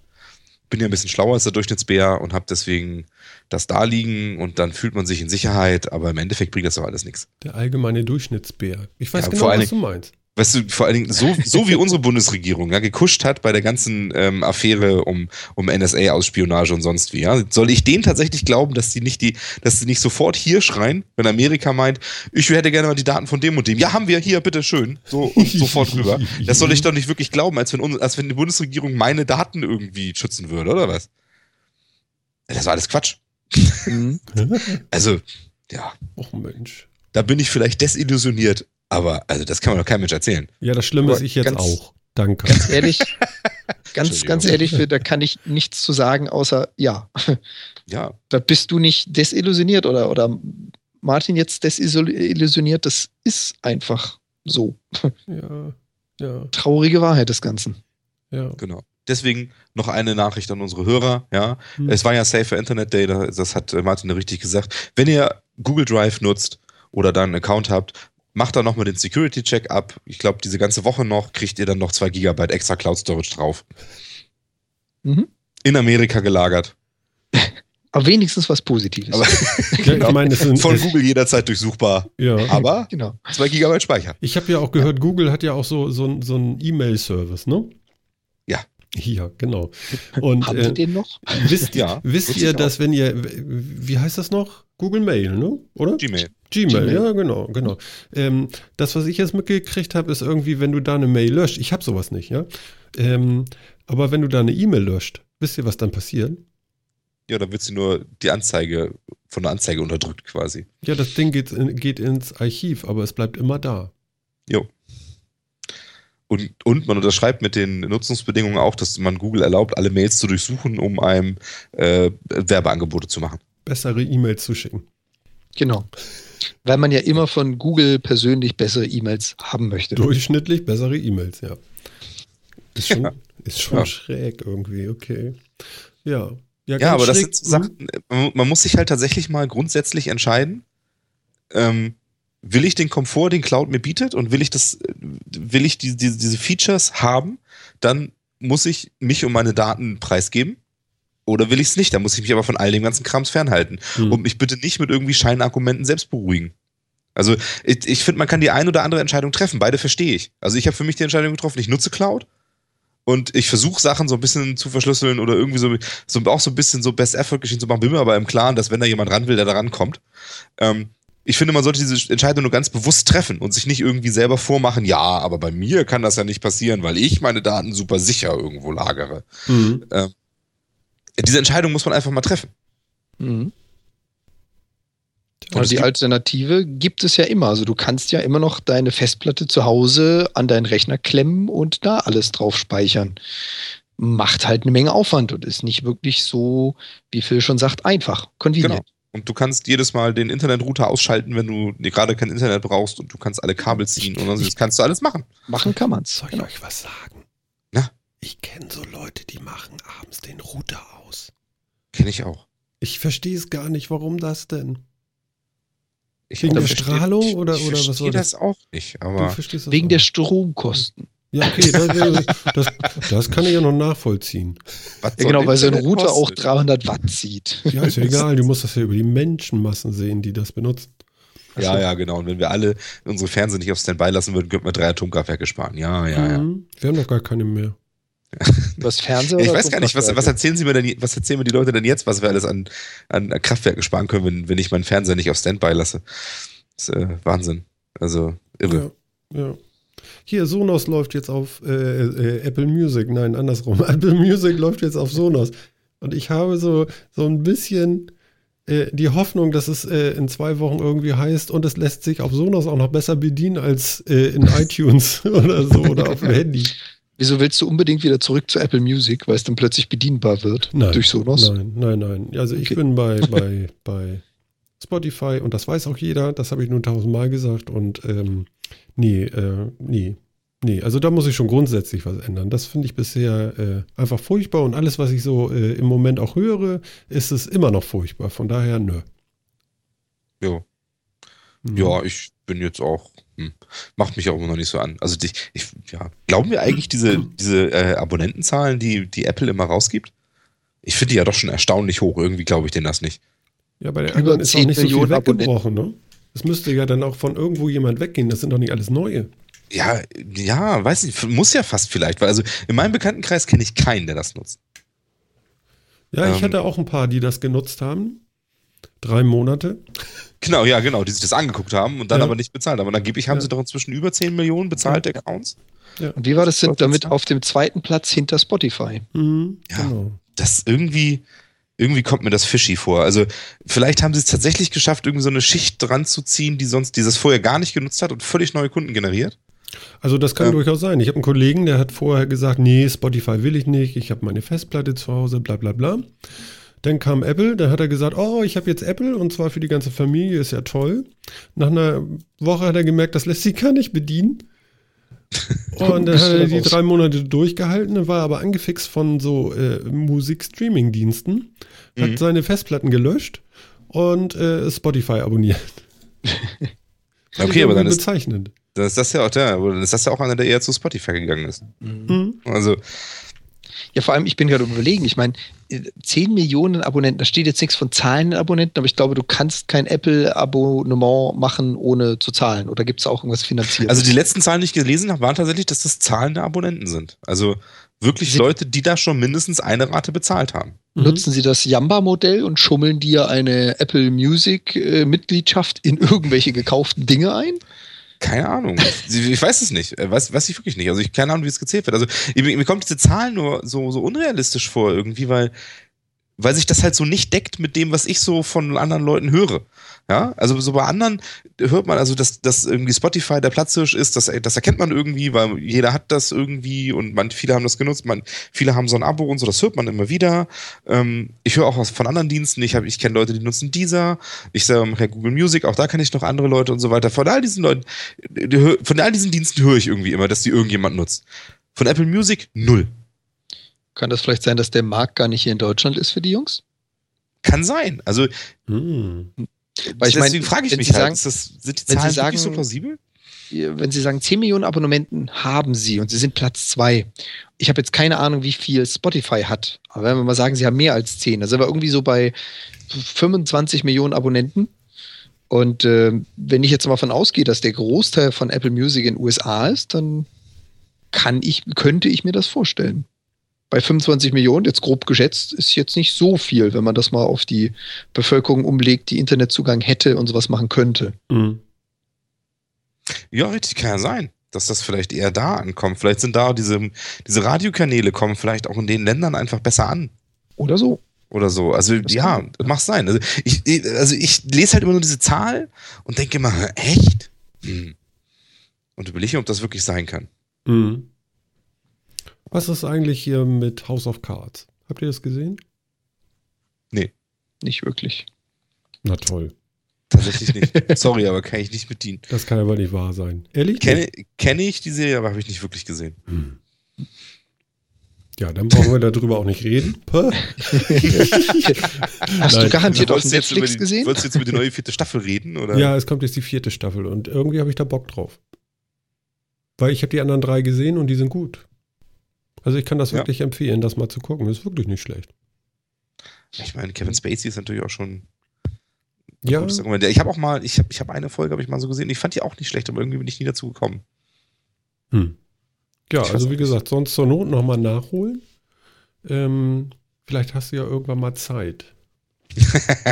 bin ja ein bisschen schlauer als der Durchschnittsbär und habe deswegen das da liegen und dann fühlt man sich in Sicherheit, aber im Endeffekt bringt das doch alles nichts. Der allgemeine Durchschnittsbär. Ich weiß ja, genau, was du meinst weißt du, vor allen Dingen so, so wie unsere Bundesregierung ja, gekuscht hat bei der ganzen ähm, Affäre um, um NSA-Ausspionage und sonst wie, ja, soll ich denen tatsächlich glauben, dass die nicht die, dass die nicht sofort hier schreien, wenn Amerika meint, ich hätte gerne mal die Daten von dem und dem. Ja, haben wir hier, bitte schön. So und sofort rüber. Das soll ich doch nicht wirklich glauben, als wenn, als wenn die Bundesregierung meine Daten irgendwie schützen würde, oder was? Das war alles Quatsch. Mhm. also, ja. Och Mensch. Da bin ich vielleicht desillusioniert, aber also das kann man doch keinem Mensch erzählen. Ja, das Schlimme ist ich jetzt ganz, auch. Danke. Ganz ehrlich, ganz, ganz ehrlich, da kann ich nichts zu sagen, außer ja. Ja. Da bist du nicht desillusioniert oder, oder Martin jetzt desillusioniert. Das ist einfach so. Ja. ja. Traurige Wahrheit des Ganzen. Ja. Genau. Deswegen noch eine Nachricht an unsere Hörer. Ja, hm. es war ja Safer Internet Day, das hat Martin richtig gesagt. Wenn ihr Google Drive nutzt oder dann einen Account habt, macht da nochmal den Security-Check ab. Ich glaube, diese ganze Woche noch kriegt ihr dann noch zwei Gigabyte extra Cloud Storage drauf. Mhm. In Amerika gelagert. Aber wenigstens was Positives. Aber, genau. ich meine, sind, Von Google jederzeit durchsuchbar. Ja. Aber genau. zwei Gigabyte Speicher. Ich habe ja auch gehört, Google hat ja auch so, so, so einen E-Mail-Service, ne? Ja. Ja, genau. Und, Haben äh, Sie den noch? Wisst, ja, wisst ihr, dass wenn ihr, wie heißt das noch? Google Mail, ne? Oder? Gmail. Gmail, Gmail. ja, genau, genau. Ähm, das, was ich jetzt mitgekriegt habe, ist irgendwie, wenn du da eine Mail löscht, ich habe sowas nicht, ja. Ähm, aber wenn du da eine E-Mail löscht, wisst ihr, was dann passiert? Ja, dann wird sie nur die Anzeige von der Anzeige unterdrückt quasi. Ja, das Ding geht, geht ins Archiv, aber es bleibt immer da. Jo. Und, und man unterschreibt mit den Nutzungsbedingungen auch, dass man Google erlaubt, alle Mails zu durchsuchen, um einem äh, Werbeangebote zu machen. Bessere E-Mails zu schicken. Genau. Weil man ja immer von Google persönlich bessere E-Mails haben möchte. Durchschnittlich bessere E-Mails, ja. Ist schon, ist schon ja. schräg irgendwie, okay. Ja. Ja, ja aber schräg. das sind Sachen, man muss sich halt tatsächlich mal grundsätzlich entscheiden, ähm, will ich den Komfort, den Cloud mir bietet und will ich das, will ich die, die, diese Features haben, dann muss ich mich um meine Daten preisgeben. Oder will ich es nicht? Da muss ich mich aber von all dem ganzen Krams fernhalten. Hm. Und mich bitte nicht mit irgendwie Scheinargumenten selbst beruhigen. Also ich, ich finde, man kann die ein oder andere Entscheidung treffen. Beide verstehe ich. Also ich habe für mich die Entscheidung getroffen, ich nutze Cloud und ich versuche Sachen so ein bisschen zu verschlüsseln oder irgendwie so, so auch so ein bisschen so Best Effort Geschichten zu machen. Bin mir aber im Klaren, dass wenn da jemand ran will, der da rankommt. Ähm, ich finde, man sollte diese Entscheidung nur ganz bewusst treffen und sich nicht irgendwie selber vormachen, ja, aber bei mir kann das ja nicht passieren, weil ich meine Daten super sicher irgendwo lagere. Mhm. Ähm, diese Entscheidung muss man einfach mal treffen. Mhm. Und Also die gibt- Alternative gibt es ja immer. Also du kannst ja immer noch deine Festplatte zu Hause an deinen Rechner klemmen und da alles drauf speichern. Macht halt eine Menge Aufwand und ist nicht wirklich so, wie Phil schon sagt, einfach. Convenient. Genau. Und du kannst jedes Mal den Internetrouter ausschalten, wenn du dir gerade kein Internet brauchst und du kannst alle Kabel ziehen und das kannst du alles machen. Machen kann man's. Soll ich Genau. euch was sagen? Na? Ich kenne so Leute, die machen abends den Router aus. Kenne ich auch. Ich verstehe es gar nicht, warum das denn? Ich Wegen der Strahlung ich, oder- ich oder was verstehe soll das? das auch nicht, aber Wegen auch der. Stromkosten. Ja, okay, das, das, das kann ich ja noch nachvollziehen. was Ja, genau, weil so ein Router auch kosten? 300 Watt zieht. Ja, ist ja egal, du musst das ja über die Menschenmassen sehen, die das benutzen. Ja, ja, genau. Und wenn wir alle unsere Fernseher nicht auf Standby lassen würden, könnten wir drei Atomkraftwerke sparen. Ja, ja, ja. Mhm. Wir haben doch gar keine mehr. Was Fernseher Ich oder weiß gar nicht, was, was erzählen Sie mir denn, was erzählen mir die Leute denn jetzt, was wir alles an, an Kraftwerken sparen können, wenn, wenn ich meinen Fernseher nicht auf Standby lasse? Das ist äh, Wahnsinn. Also irre. Ja, ja. Hier, Sonos läuft jetzt auf äh, äh, Apple Music. Nein, andersrum. Apple Music läuft jetzt auf Sonos. Und ich habe so, so ein bisschen äh, die Hoffnung, dass es äh, in zwei Wochen irgendwie heißt und es lässt sich auf Sonos auch noch besser bedienen als äh, in iTunes oder so oder auf dem Handy. Wieso willst du unbedingt wieder zurück zu Apple Music, weil es dann plötzlich bedienbar wird Nein. durch Sonos? Nein, nein, nein. Also ich Okay. bin bei, bei, bei Spotify und das weiß auch jeder, das habe ich nur tausendmal gesagt und ähm, nee, äh, nee, nee. Also da muss ich schon grundsätzlich was ändern. Das finde ich bisher äh, einfach furchtbar und alles, was ich so äh, im Moment auch höre, ist es immer noch furchtbar. Von daher, nö. Jo. Mhm. Ja, ich bin jetzt auch, hm, macht mich auch immer noch nicht so an. Also die, ich, ja, glauben wir eigentlich diese, diese äh, Abonnentenzahlen, die, die Apple immer rausgibt? Ich finde die ja doch schon erstaunlich hoch. Irgendwie glaube ich denen das nicht. Ja, bei der Über anderen ist auch 10 nicht so viel weggebrochen, ne? Es müsste ja dann auch von irgendwo jemand weggehen. Das sind doch nicht alles neue. Ja, ja, weiß nicht, muss ja fast vielleicht, weil also in meinem Bekanntenkreis kenne ich keinen, der das nutzt. Ja, ich Ähm. hatte auch ein paar, die das genutzt haben. Drei Monate. Genau, ja, genau, die sich das angeguckt haben und dann Ja. aber nicht bezahlt haben. Und angeblich haben Ja. sie doch inzwischen über 10 Millionen bezahlte Accounts. Und wie war das denn damit auf dem zweiten Platz hinter Spotify? Mhm, Ja. Genau. Das irgendwie, irgendwie kommt mir das fishy vor. Also vielleicht haben sie es tatsächlich geschafft, irgendwie so eine Schicht dran zu ziehen, die sonst dieses vorher gar nicht genutzt hat und völlig neue Kunden generiert. Also das kann Ähm. durchaus sein. Ich habe einen Kollegen, der hat vorher gesagt, nee, Spotify will ich nicht, ich habe meine Festplatte zu Hause, bla bla bla. Dann kam Apple, dann hat er gesagt, oh, ich habe jetzt Apple und zwar für die ganze Familie, ist ja toll. Nach einer Woche hat er gemerkt, das lässt sich gar nicht bedienen. Und dann hat er da die drei Monate durchgehalten, war aber angefixt von so äh, Musik-Streaming-Diensten, hat Mhm. seine Festplatten gelöscht und äh, Spotify abonniert. Okay, aber dann irgendwie ist- bezeichnend. Dann ist das ja auch dann ist das ja auch einer, der eher zu Spotify gegangen ist. Mhm. Also, Ja, vor allem, ich bin gerade überlegen, ich meine, 10 Millionen Abonnenten, da steht jetzt nichts von zahlenden Abonnenten, aber ich glaube, du kannst kein Apple-Abonnement machen, ohne zu zahlen. Oder gibt es auch irgendwas finanziert? also die letzten Zahlen, die ich gelesen habe, waren tatsächlich, dass das zahlende Abonnenten sind. Also wirklich Sie- Leute, die da schon mindestens eine Rate bezahlt haben. Mhm. Nutzen sie das Yamba-Modell und schummeln dir eine Apple Music-Mitgliedschaft in irgendwelche gekauften Dinge ein? Keine Ahnung. ich weiß es nicht. Äh, Weiß, weiß ich wirklich nicht. Also ich keine Ahnung, wie es gezählt wird. Also mir, mir kommt diese Zahl nur so, so unrealistisch vor irgendwie, weil, weil sich das halt so nicht deckt mit dem, was ich so von anderen Leuten höre. Ja, also so bei anderen hört man also, dass, dass irgendwie Spotify der Platzhirsch ist, das, das erkennt man irgendwie, weil jeder hat das irgendwie und man, viele haben das genutzt, man, viele haben so ein Abo und so, das hört man immer wieder. Ähm, ich höre auch was von anderen Diensten, ich, ich kenne Leute, die nutzen dieser, ich mache ja Google Music, auch da kenne ich noch andere Leute und so weiter. Von all diesen Leuten, von all diesen Diensten höre ich irgendwie immer, dass die irgendjemand nutzt. Von Apple Music null. Kann das vielleicht sein, dass der Markt gar nicht hier in Deutschland ist für die Jungs? Kann sein. Also Mhm. Weil ich deswegen frage ich wenn mich Sie halt, sagen- das, sind die Zahlen sagen- wirklich so plausibel? wenn Sie sagen, 10 Millionen Abonnenten haben Sie und Sie sind Platz 2. Ich habe jetzt keine Ahnung, wie viel Spotify hat. Aber wenn wir mal sagen, Sie haben mehr als 10, dann sind wir irgendwie so bei 25 Millionen Abonnenten. Und äh, wenn ich jetzt mal davon ausgehe, dass der Großteil von Apple Music in den USA ist, dann kann ich, könnte ich mir das vorstellen. Bei 25 Millionen, jetzt grob geschätzt, ist jetzt nicht so viel, wenn man das mal auf die Bevölkerung umlegt, die Internetzugang hätte und sowas machen könnte. Mhm. Ja, richtig, kann ja sein, dass das vielleicht eher da ankommt. Vielleicht sind da diese, diese Radiokanäle kommen vielleicht auch in den Ländern einfach besser an. Oder so. Oder so. Also Das ja, kann- mach sein. Also ich, also ich lese halt immer nur diese Zahl und denke immer, echt? Hm. Und überlege, ob das wirklich sein kann. Mhm. Was ist eigentlich hier mit House of Cards? Habt ihr das gesehen? Nicht wirklich. Na toll. Tatsächlich nicht. Sorry, aber kann ich nicht bedienen. Das kann aber nicht wahr sein. Ehrlich? Kenne, kenne ich die Serie, aber habe ich nicht wirklich gesehen. Hm. Ja, dann brauchen wir darüber auch nicht reden. Hast Nein. du garantiert auf Netflix die, gesehen? Wolltest du jetzt über die neue vierte Staffel reden? Oder? Ja, es kommt jetzt die vierte Staffel und irgendwie habe ich da Bock drauf. Weil ich habe die anderen drei gesehen und die sind gut. Also ich kann das Ja. wirklich empfehlen, das mal zu gucken. Ist wirklich nicht schlecht. Ich meine, Kevin Spacey ist natürlich auch schon Ja. Ja, Ich habe auch mal, ich habe ich hab eine Folge, habe ich mal so gesehen, ich fand die auch nicht schlecht, aber irgendwie bin ich nie dazu gekommen. hm. ja Ich also wie gesagt, sonst zur Not nochmal nachholen. Ähm, vielleicht hast du ja irgendwann mal Zeit.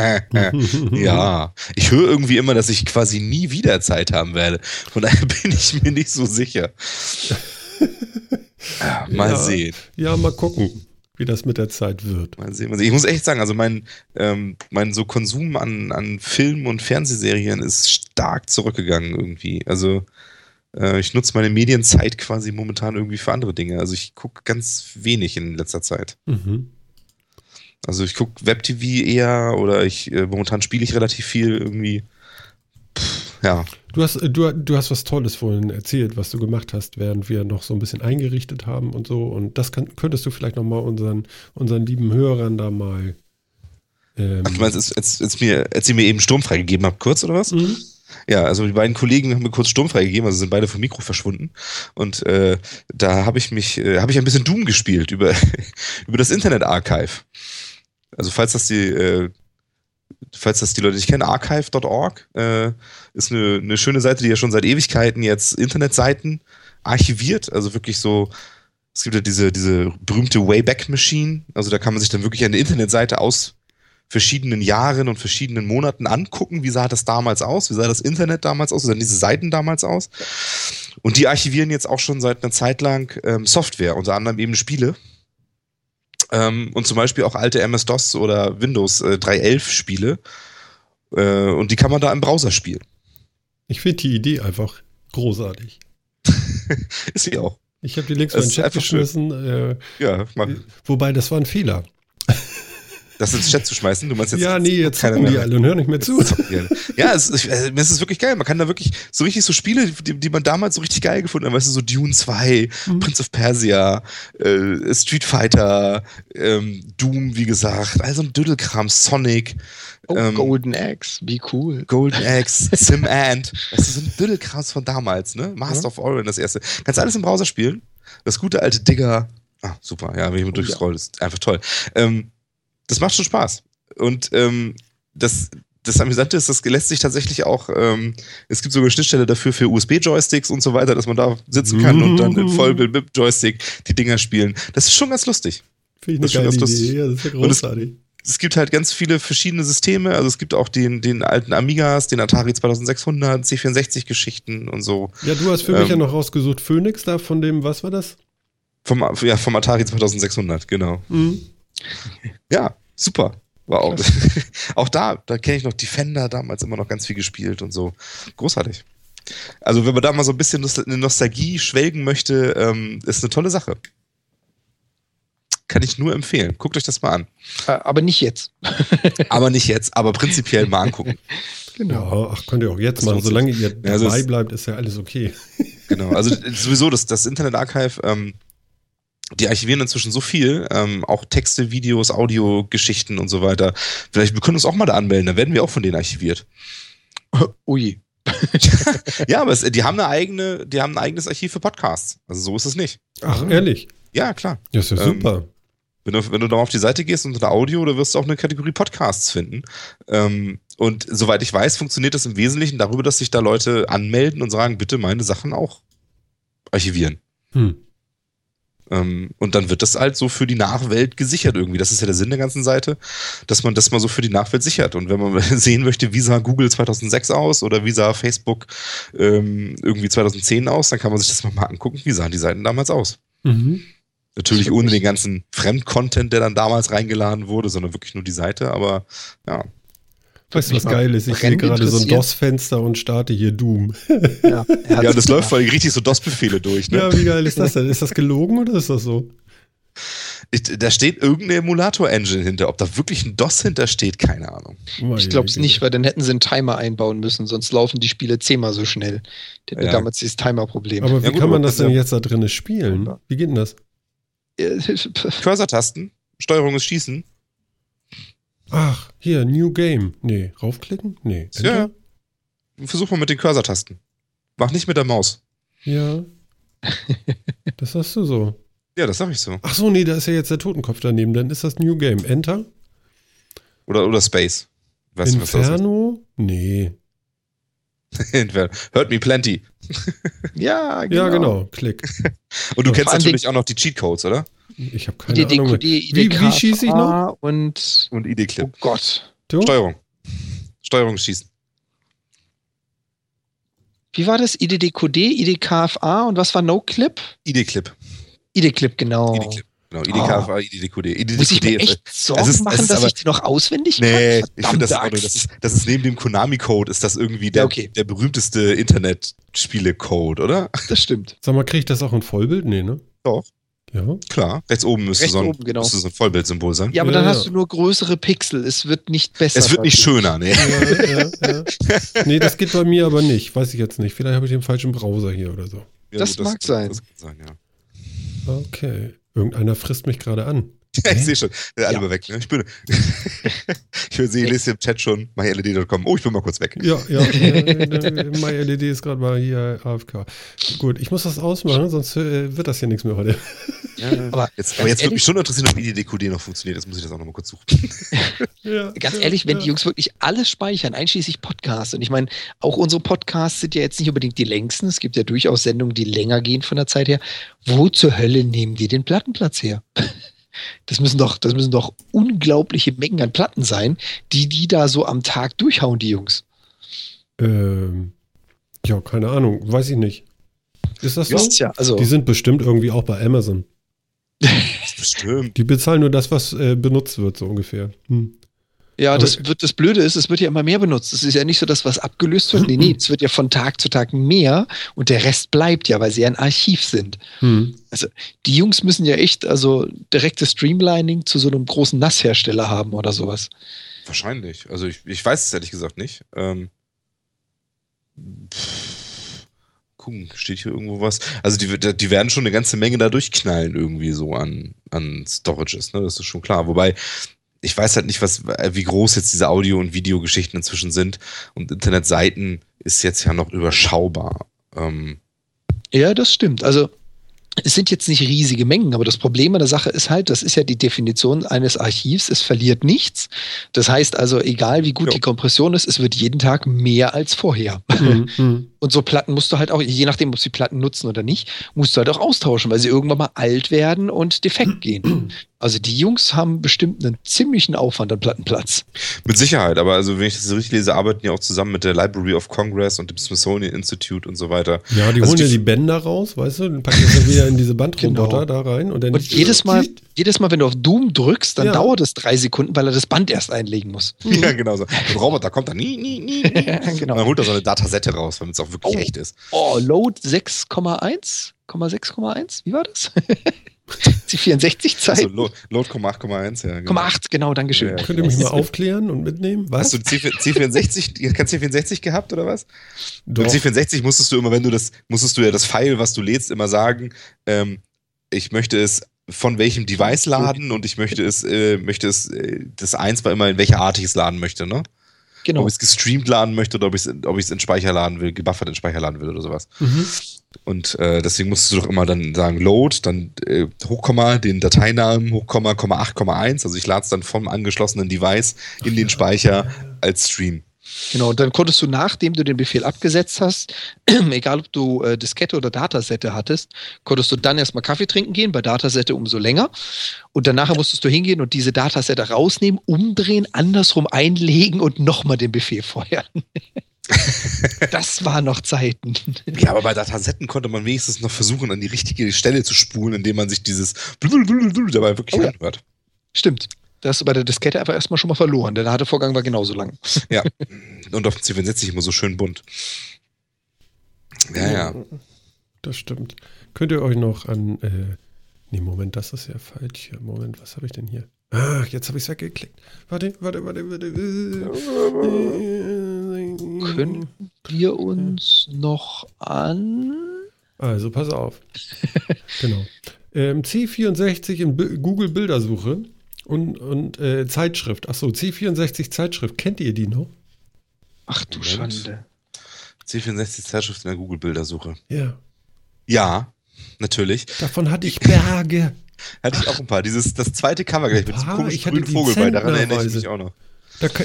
ja, ich höre irgendwie immer, dass ich quasi nie wieder Zeit haben werde. Von daher bin ich mir nicht so sicher. Ja, mal Ja. sehen. Ja, mal gucken, wie das mit der Zeit wird. Mal sehen, mal sehen. Ich muss echt sagen, also mein, ähm, mein so Konsum an, an Filmen und Fernsehserien ist stark zurückgegangen irgendwie. Also äh, ich nutze meine Medienzeit quasi momentan irgendwie für andere Dinge. Also ich gucke ganz wenig in letzter Zeit. Mhm. Also ich gucke Web-TV eher oder ich äh, momentan spiele ich relativ viel irgendwie. Ja. Du hast, äh, du, du hast was Tolles vorhin erzählt, was du gemacht hast, während wir noch so ein bisschen eingerichtet haben und so. Und das kann, könntest du vielleicht noch mal unseren, unseren lieben Hörern da mal. Ähm, Ach, du meinst, als, als, als, mir, als ihr mir eben Sturm freigegeben habt, kurz oder was? mhm. Ja, also die beiden Kollegen haben mir kurz Sturm freigegeben, also sind beide vom Mikro verschwunden. Und äh, da habe ich mich, äh, habe ich ein bisschen Doom gespielt über, über das Internet Archive. Also falls das die, äh, falls das die Leute nicht kennen, archive.org äh, ist eine, eine schöne Seite, die ja schon seit Ewigkeiten jetzt Internetseiten archiviert. Also wirklich so, es gibt ja diese, diese berühmte Wayback Machine. Also da kann man sich dann wirklich eine Internetseite aus verschiedenen Jahren und verschiedenen Monaten angucken, wie sah das damals aus, wie sah das Internet damals aus, wie sahen diese Seiten damals aus. Und die archivieren jetzt auch schon seit einer Zeit lang ähm, Software, unter anderem eben Spiele. Ähm, und zum Beispiel auch alte MS-DOS oder Windows äh, 3.11 Spiele. Äh, und die kann man da im Browser spielen. Ich finde die Idee einfach großartig. Ist sie auch. Ich habe die Links in den Chat geschmissen, äh, Ja, mach, wobei das war ein Fehler. Das ins Chat zu schmeißen. Du meinst jetzt ja, nee, jetzt zocken die mehr- alle und hören nicht mehr zu. Ja, es, es, es ist wirklich geil. Man kann da wirklich so richtig so Spiele, die, die man damals so richtig geil gefunden hat, weißt du, so Dune 2, Mhm. Prince of Persia, äh, Street Fighter, ähm, Doom, wie gesagt, also ein Dödelkram, Sonic, Oh, ähm, Golden Axe, wie cool. Golden Axe, Sim Ant, weißt du, so ein Dödelkrams von damals, ne? Master Ja. of Orion, das erste. Kannst alles im Browser spielen. Das gute alte Digger. Ah, super, ja, wenn ich mal Oh, durchscroll, ist einfach toll. Ähm, das macht schon Spaß. Und ähm, das, das Amüsante ist, das lässt sich tatsächlich auch, ähm, es gibt sogar Schnittstelle dafür für USB-Joysticks und so weiter, dass man da sitzen kann und dann in Vollbild mit Joystick die Dinger spielen. Das ist schon ganz lustig. Finde Das ich eine ist schon geile ganz Idee. Ja, das ist ja großartig. Es gibt halt ganz viele verschiedene Systeme. Also es gibt auch den, den alten Amigas, den Atari 2600, C64-Geschichten und so. Ja, du hast für mich ähm, ja noch rausgesucht Phoenix da von dem, was war das? Vom, ja, vom Atari 2600, genau. Mhm. Ja, super. War auch, auch da, da kenne ich noch Defender damals immer noch ganz viel gespielt und so. Großartig. Also, wenn man da mal so ein bisschen Nost- in Nostalgie schwelgen möchte, ähm, ist eine tolle Sache. Kann ich nur empfehlen. Guckt euch das mal an. Äh, aber nicht jetzt. Aber nicht jetzt, aber prinzipiell mal angucken. Ja, ach, könnt ihr auch jetzt Das machen. Solange ihr Ja, also dabei es- bleibt, ist ja alles okay. Genau. Also sowieso das, das Internet Archive, ähm, die archivieren inzwischen so viel, ähm, auch Texte, Videos, Audiogeschichten und so weiter. Vielleicht wir können uns auch mal da anmelden, dann werden wir auch von denen archiviert. Ui. Ja, aber es, die haben eine eigene, die haben ein eigenes Archiv für Podcasts. Also so ist es nicht. Ach, ehrlich? Ja, klar. Ja, ist ja Ähm, super. Wenn du, wenn du da auf die Seite gehst unter Audio, da wirst du auch eine Kategorie Podcasts finden. Ähm, und soweit ich weiß, funktioniert das im Wesentlichen darüber, dass sich da Leute anmelden und sagen, bitte meine Sachen auch archivieren. Hm. Ähm, und dann wird das halt so für die Nachwelt gesichert irgendwie. Das ist ja der Sinn der ganzen Seite, dass man das mal so für die Nachwelt sichert. Und wenn man sehen möchte, wie sah Google 2006 aus oder wie sah Facebook ähm, irgendwie 2010 aus, dann kann man sich das mal angucken, wie sahen die Seiten damals aus. Mhm. Natürlich ohne den ganzen Fremdcontent, der dann damals reingeladen wurde, sondern wirklich nur die Seite, aber ja. Weißt du, was geil ist? Ich sehe gerade so ein DOS-Fenster und starte hier Doom. Ja, ja das läuft vor allem richtig so DOS-Befehle durch. Ne? Ja, wie geil ist das denn? Ist das gelogen oder ist das so? Ich, da steht irgendeine Emulator-Engine hinter. Ob da wirklich ein DOS hintersteht, keine Ahnung. Ich glaube es nicht, weil dann hätten sie einen Timer einbauen müssen, sonst laufen die Spiele zehnmal so schnell. Die hatten ja. damals dieses Timer-Problem. Aber wie ja, gut, kann man das denn jetzt da drinnen spielen? Wie geht denn das? Cursor-Tasten, Steuerung ist Schießen. Ach, hier, New Game. Nee, raufklicken? Nee. Enter? Ja. Versuch mal mit den Cursor-Tasten. Mach nicht mit der Maus. Ja. das hast du so. Ja, das sag ich so. Ach so, nee, da ist ja jetzt der Totenkopf daneben. Dann ist das New Game. Enter? Oder, oder Space. Weißt Inferno? Du, nee. Hurt me plenty. ja, genau. Ja, genau. Klick. Und du und kennst natürlich auch noch die Cheatcodes, oder? Ich habe keine ID, Ahnung. ID, wie, wie schieße ich noch? Und, und ID-Clip. Oh Gott. Du? Steuerung. Steuerung schießen. Wie war das? IDDQD, IDKFA und was war No-Clip? ID-Clip. ID-Clip, genau. ID-Clip. Genau, IDKFA, oh. IDDQD. IDDQD. Muss ich mir echt Sorgen ist, machen, dass aber, ich die noch auswendig kann? Nee, ich finde das, das ist, das ist neben dem Konami-Code, ist das irgendwie der, ja, okay. der berühmteste Internet-Spiele-Code, oder? Das stimmt. Sag mal, kriege ich das auch in Vollbild? Nee, ne? Doch. Ja. Klar, rechts oben müsste, rechts so, ein, oben, genau. müsste so ein Vollbildsymbol sein. Ja, aber ja, dann ja. hast du nur größere Pixel. Es wird nicht besser. Es wird nicht schöner, nee. Ja, ja, nee, das geht bei mir aber nicht. Weiß ich jetzt nicht. Vielleicht habe ich den falschen Browser hier oder so. das, das, mag sein. Das sein okay. Irgendeiner frisst mich gerade an. Ja, ich sehe schon. Alle ja. mal weg. Ne? Ich bin. ich höre sie, lese im Chat schon myled.com. Oh, ich bin mal kurz weg. Ja, ja. myled ist gerade mal hier AFK. Gut, ich muss das ausmachen, sonst äh, wird das hier nichts mehr heute. Ja, aber jetzt, aber jetzt würde mich schon interessieren, ob IDDQD noch funktioniert. Jetzt muss ich das auch noch mal kurz suchen. ja, ganz ehrlich, wenn die Jungs wirklich alles speichern, einschließlich Podcasts, und ich meine, auch unsere Podcasts sind ja jetzt nicht unbedingt die längsten. Es gibt ja durchaus Sendungen, die länger gehen von der Zeit her. Wo zur Hölle nehmen die den Plattenplatz her? Das müssen doch, das müssen doch unglaubliche Mengen an Platten sein, die die da so am Tag durchhauen, die Jungs. Ähm, ja, keine Ahnung, weiß ich nicht. Ist das so? Ja, also die sind bestimmt irgendwie auch bei Amazon. bestimmt. Die bezahlen nur das, was äh, benutzt wird, so ungefähr. Hm. Ja, das, wird, das Blöde ist, es wird ja immer mehr benutzt. Es ist ja nicht so, dass was abgelöst wird. Nee, nee, es wird ja von Tag zu Tag mehr und der Rest bleibt ja, weil sie ja ein Archiv sind. Hm. Also die Jungs müssen ja echt also direktes Streamlining zu so einem großen Nasshersteller haben oder sowas. Wahrscheinlich. Also ich, ich weiß es ehrlich gesagt nicht. Ähm, gucken, steht hier irgendwo was? Also die, die werden schon eine ganze Menge da durchknallen irgendwie so an, an Storages, ne? Das ist schon klar. Wobei ich weiß halt nicht, was, wie groß jetzt diese Audio- und Videogeschichten inzwischen sind. Und Internetseiten ist jetzt ja noch überschaubar. Ähm ja, das stimmt. Also es sind jetzt nicht riesige Mengen, aber das Problem an der Sache ist halt, das ist ja die Definition eines Archivs, es verliert nichts. Das heißt also, egal wie gut ja. die Kompression ist, es wird jeden Tag mehr als vorher. Mhm. mhm. Und so Platten musst du halt auch, je nachdem, ob sie Platten nutzen oder nicht, musst du halt auch austauschen, weil sie irgendwann mal alt werden und defekt gehen. Also die Jungs haben bestimmt einen ziemlichen Aufwand an Plattenplatz. Mit Sicherheit, aber also wenn ich das richtig lese, arbeiten ja auch zusammen mit der Library of Congress und dem Smithsonian Institute und so weiter. Ja, die also holen die ja die Bänder raus, weißt du, dann packen das wieder in diese Bandroboter genau. da rein. Und, dann und jedes Mal, jedes Mal, wenn du auf Doom drückst, dann ja. dauert es drei Sekunden, weil er das Band erst einlegen muss. Ja, genau so. Der Roboter kommt dann nie, nie, nie. genau. Und dann holt er so eine Datasette raus, damit es auch wirklich oh. echt ist. Oh, Load 6,1? 6,1? Wie war das? Die 64 Zeit. Also Load, 8,1, ja. Genau. 8, genau, danke Ja, Könnt ihr mich mal aufklären und mitnehmen? Was? Hast du C64, kein C64 gehabt oder was? Doch. Beim C64 musstest du immer, wenn du das, musstest du ja das File, was du lädst, immer sagen, ähm, ich möchte es von welchem Device laden und ich möchte es, äh, möchte es, äh, das eins war immer, in welcher Art ich es laden möchte, ne? Genau. Ob ich es gestreamt laden möchte oder ob ich es ob in Speicher laden will, gebuffert in Speicher laden will oder sowas. Mhm. Und äh, deswegen musst du doch immer dann sagen Load, dann äh, Hochkomma, den Dateinamen, Hochkomma, 8,1. Also ich lade es dann vom angeschlossenen Device in den Speicher als Stream. Genau, und dann konntest du, nachdem du den Befehl abgesetzt hast, egal ob du äh, Diskette oder Datasette hattest, konntest du dann erstmal Kaffee trinken gehen, bei Datasette umso länger. Und danach musstest du hingehen und diese Datasette rausnehmen, umdrehen, andersrum einlegen und nochmal den Befehl feuern. das war noch Zeiten. Ja, aber bei Datasetten konnte man wenigstens noch versuchen, an die richtige Stelle zu spulen, indem man sich dieses dabei wirklich Oh ja. anhört. Stimmt. Da hast du bei der Diskette einfach erstmal schon mal verloren. Der harte Vorgang war genauso lang. Ja. Und auf dem C64 immer so schön bunt. Ja, ja. Das stimmt. Könnt ihr euch noch an. Äh, nee, Moment, das ist ja falsch. hier. Moment, was habe ich denn hier? Ach, jetzt habe ich es weggeklickt. Warte, warte, warte, warte. Äh, Können wir uns noch an. Also, pass auf. genau. Ähm, C64 in Bi- Google Bildersuche und, und äh, Zeitschrift. Achso, C64 Zeitschrift. Kennt ihr die noch? Ach du Moment. Schande. C64 Zeitschrift in der Google-Bildersuche. Ja. Ja, natürlich. Davon hatte ich Berge. Hatte ich auch ein paar. Dieses, das zweite Cover gleich mit Ein diesem komischen grünen Vogel bei. Daran erinnere ich mich auch noch.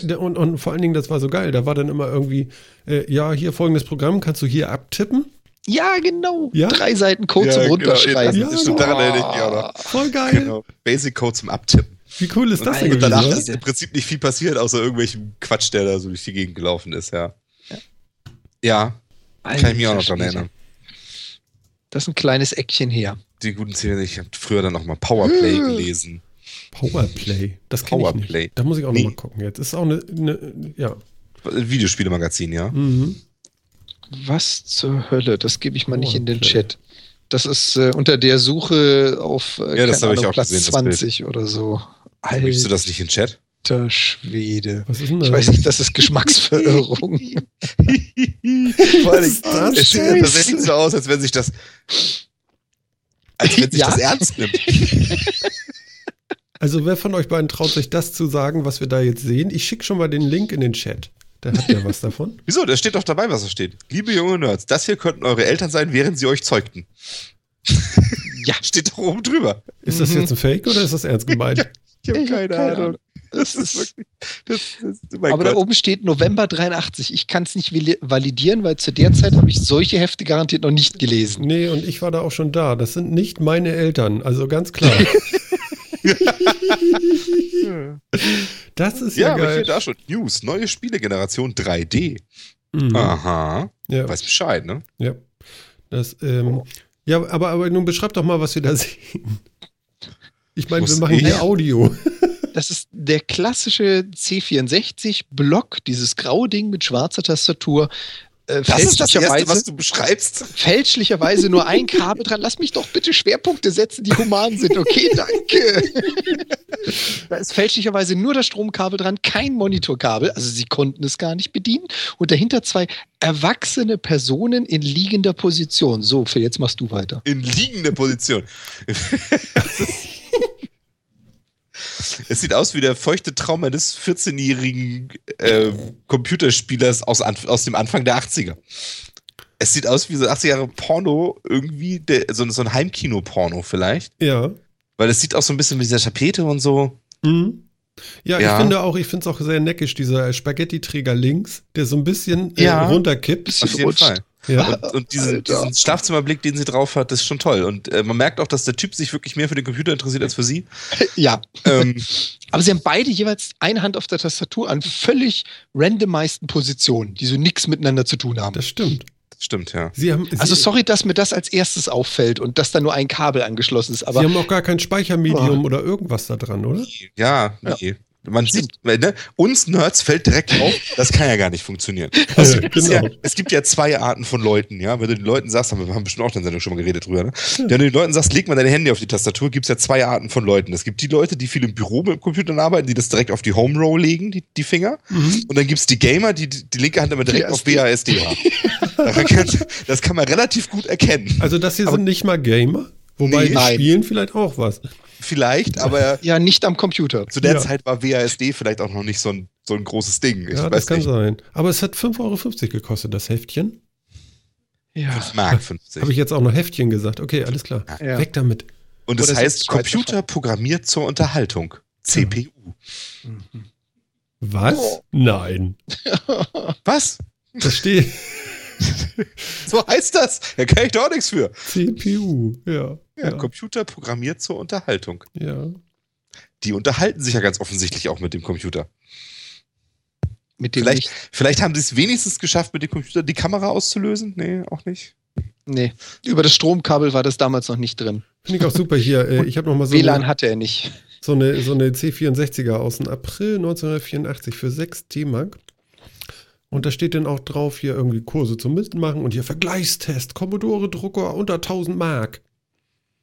Da, und, und vor allen Dingen, das war so geil. Da war dann immer irgendwie, äh, ja, hier folgendes Programm, kannst du hier abtippen? Ja, genau. Ja? Drei Seiten Code Ja, zum genau, Runterschreiben. das stimmt, daran erinnere ich mich auch noch. Voll geil. Genau. Basic Code zum Abtippen. Wie cool ist das denn und danach ist im Prinzip nicht viel passiert, außer irgendwelchem Quatsch, der da so durch die Gegend gelaufen ist, ja. Ja, kann ich mich auch noch dran Alter erinnern. Das ist ein kleines Eckchen her. Die guten Szenen, ich habe früher dann noch mal Powerplay gelesen. Powerplay. Das kenne ich Powerplay. nicht. Da muss ich auch Nee. noch mal gucken. Jetzt ist auch eine, eine ja. Videospielemagazin, ja. Mhm. Was zur Hölle? Das gebe ich mal nicht in den Powerplay. Chat. Das ist äh, unter der Suche auf äh, Ja, das habe ich Ahnung, auch Platz gesehen, das Bild. 20 oder so. Möchtest du Alter das nicht in Chat? Schwede. Was ist denn das? Ich weiß nicht, das ist Geschmacksverirrung. Vor allem, ist das es sieht tatsächlich so aus, als wenn sich das als wenn sich Ja. das ernst nimmt. Also wer von euch beiden traut sich das zu sagen, was wir da jetzt sehen? Ich schicke schon mal den Link in den Chat. Da hat ja was davon. Wieso? Da steht doch dabei, was da steht. Liebe junge Nerds, das hier könnten eure Eltern sein, während sie euch zeugten. Ja. Steht doch oben drüber. Ist das jetzt ein Fake oder ist das ernst gemeint? Ich habe keine, keine Ahnung. Ahnung. Das ist wirklich. Das, das, oh Aber da Gott. oben steht November 83. Ich kann es nicht vali- validieren, weil zu der Zeit habe ich solche Hefte garantiert noch nicht gelesen. Nee, und ich war da auch schon da. Das sind nicht meine Eltern. Also ganz klar. Das ist ja, ja, geil. da schon. News, neue Spielegeneration 3D. Mhm. Aha. Ja, Weiß Bescheid, ne? ja. Das, ähm, ja, aber, aber nun beschreib doch mal, was wir da sehen. Ich meine, wir machen ich? hier Audio. Das ist der klassische C64-Block, dieses graue Ding mit schwarzer Tastatur. Äh, Das ist das Erste, was du beschreibst. fälschlicherweise nur ein Kabel dran. Lass mich doch bitte Schwerpunkte setzen, die human sind. Okay, danke. da ist fälschlicherweise nur das Stromkabel dran, kein Monitorkabel. Also sie konnten es gar nicht bedienen. Und dahinter zwei erwachsene Personen in liegender Position. So, Phil, jetzt machst du weiter. In liegender Position. Es sieht aus wie der feuchte Traum eines 14-jährigen äh, Computerspielers aus, aus dem Anfang der 80er. Es sieht aus wie so 80 Jahre Porno, irgendwie, der, so, so ein Heimkino-Porno vielleicht. Ja. Weil es sieht auch so ein bisschen wie dieser Tapete und so. Mhm. Ja, Ja. ich finde auch, ich finde es auch sehr neckisch, dieser Spaghetti-Träger links, der so ein bisschen äh, Ja. runterkippt. Bisschen Auf jeden rutscht. Fall. Ja. Und, und diesen, diesen Schlafzimmerblick, den sie drauf hat, ist schon toll. Und äh, man merkt auch, dass der Typ sich wirklich mehr für den Computer interessiert als für sie. Ja. Ähm, Aber sie haben beide jeweils eine Hand auf der Tastatur an völlig randomizeden Positionen, die so nichts miteinander zu tun haben. Das stimmt. stimmt, ja. Sie haben, Also sie, sorry, dass mir das als erstes auffällt und dass da nur ein Kabel angeschlossen ist, Sie aber haben auch gar kein Speichermedium oder irgendwas da dran, oder? Ja, Ja. Man sieht, ne, uns Nerds fällt direkt auf, das kann ja gar nicht funktionieren. Also, ja, genau. es gibt ja zwei Arten von Leuten, ja. Wenn du den Leuten sagst, haben wir haben bestimmt auch in der Sendung schon mal geredet drüber, ne? Wenn du den Leuten sagst, leg mal deine Hände auf die Tastatur, gibt es ja zwei Arten von Leuten. Es gibt die Leute, die viel im Büro mit Computern arbeiten, die das direkt auf die Home Row legen, die, die Finger. Mhm. Und dann gibt es die Gamer, die die linke Hand immer direkt auf BASD haben. Das kann man relativ gut erkennen. Also das hier sind nicht mal Gamer, wobei Nee. die Nein. spielen vielleicht auch was. Vielleicht, aber ja nicht am Computer. zu der Ja. Zeit war WASD vielleicht auch noch nicht so ein, so ein großes Ding. Ich ja, weiß das kann nicht. sein. Aber es hat 5,50 Euro gekostet, das Heftchen. Ja. 5 Mark 50. Habe ich jetzt auch noch Heftchen gesagt. Okay, alles klar. Ja. Weg damit. Und es Oder heißt Computer programmiert zur Unterhaltung. CPU. Was? Oh. Nein. Was? Da steht So heißt das. Da kann ich doch nichts für. CPU. Ja. Ja, Ja. Computer programmiert zur Unterhaltung. ja. Die unterhalten sich ja ganz offensichtlich auch mit dem Computer. Mit dem Vielleicht, vielleicht haben sie es wenigstens geschafft, mit dem Computer die Kamera auszulösen. Nee, auch nicht. Nee, über das Stromkabel war das damals noch nicht drin. Finde ich auch super hier. Äh, ich habe noch mal so WLAN eine, hatte er nicht. so, eine, so eine C64er aus dem April 1984 für 6 D-Mark. Und da steht dann auch drauf, hier irgendwie Kurse zum Mitmachen und hier Vergleichstest, Commodore Drucker unter 1000 Mark.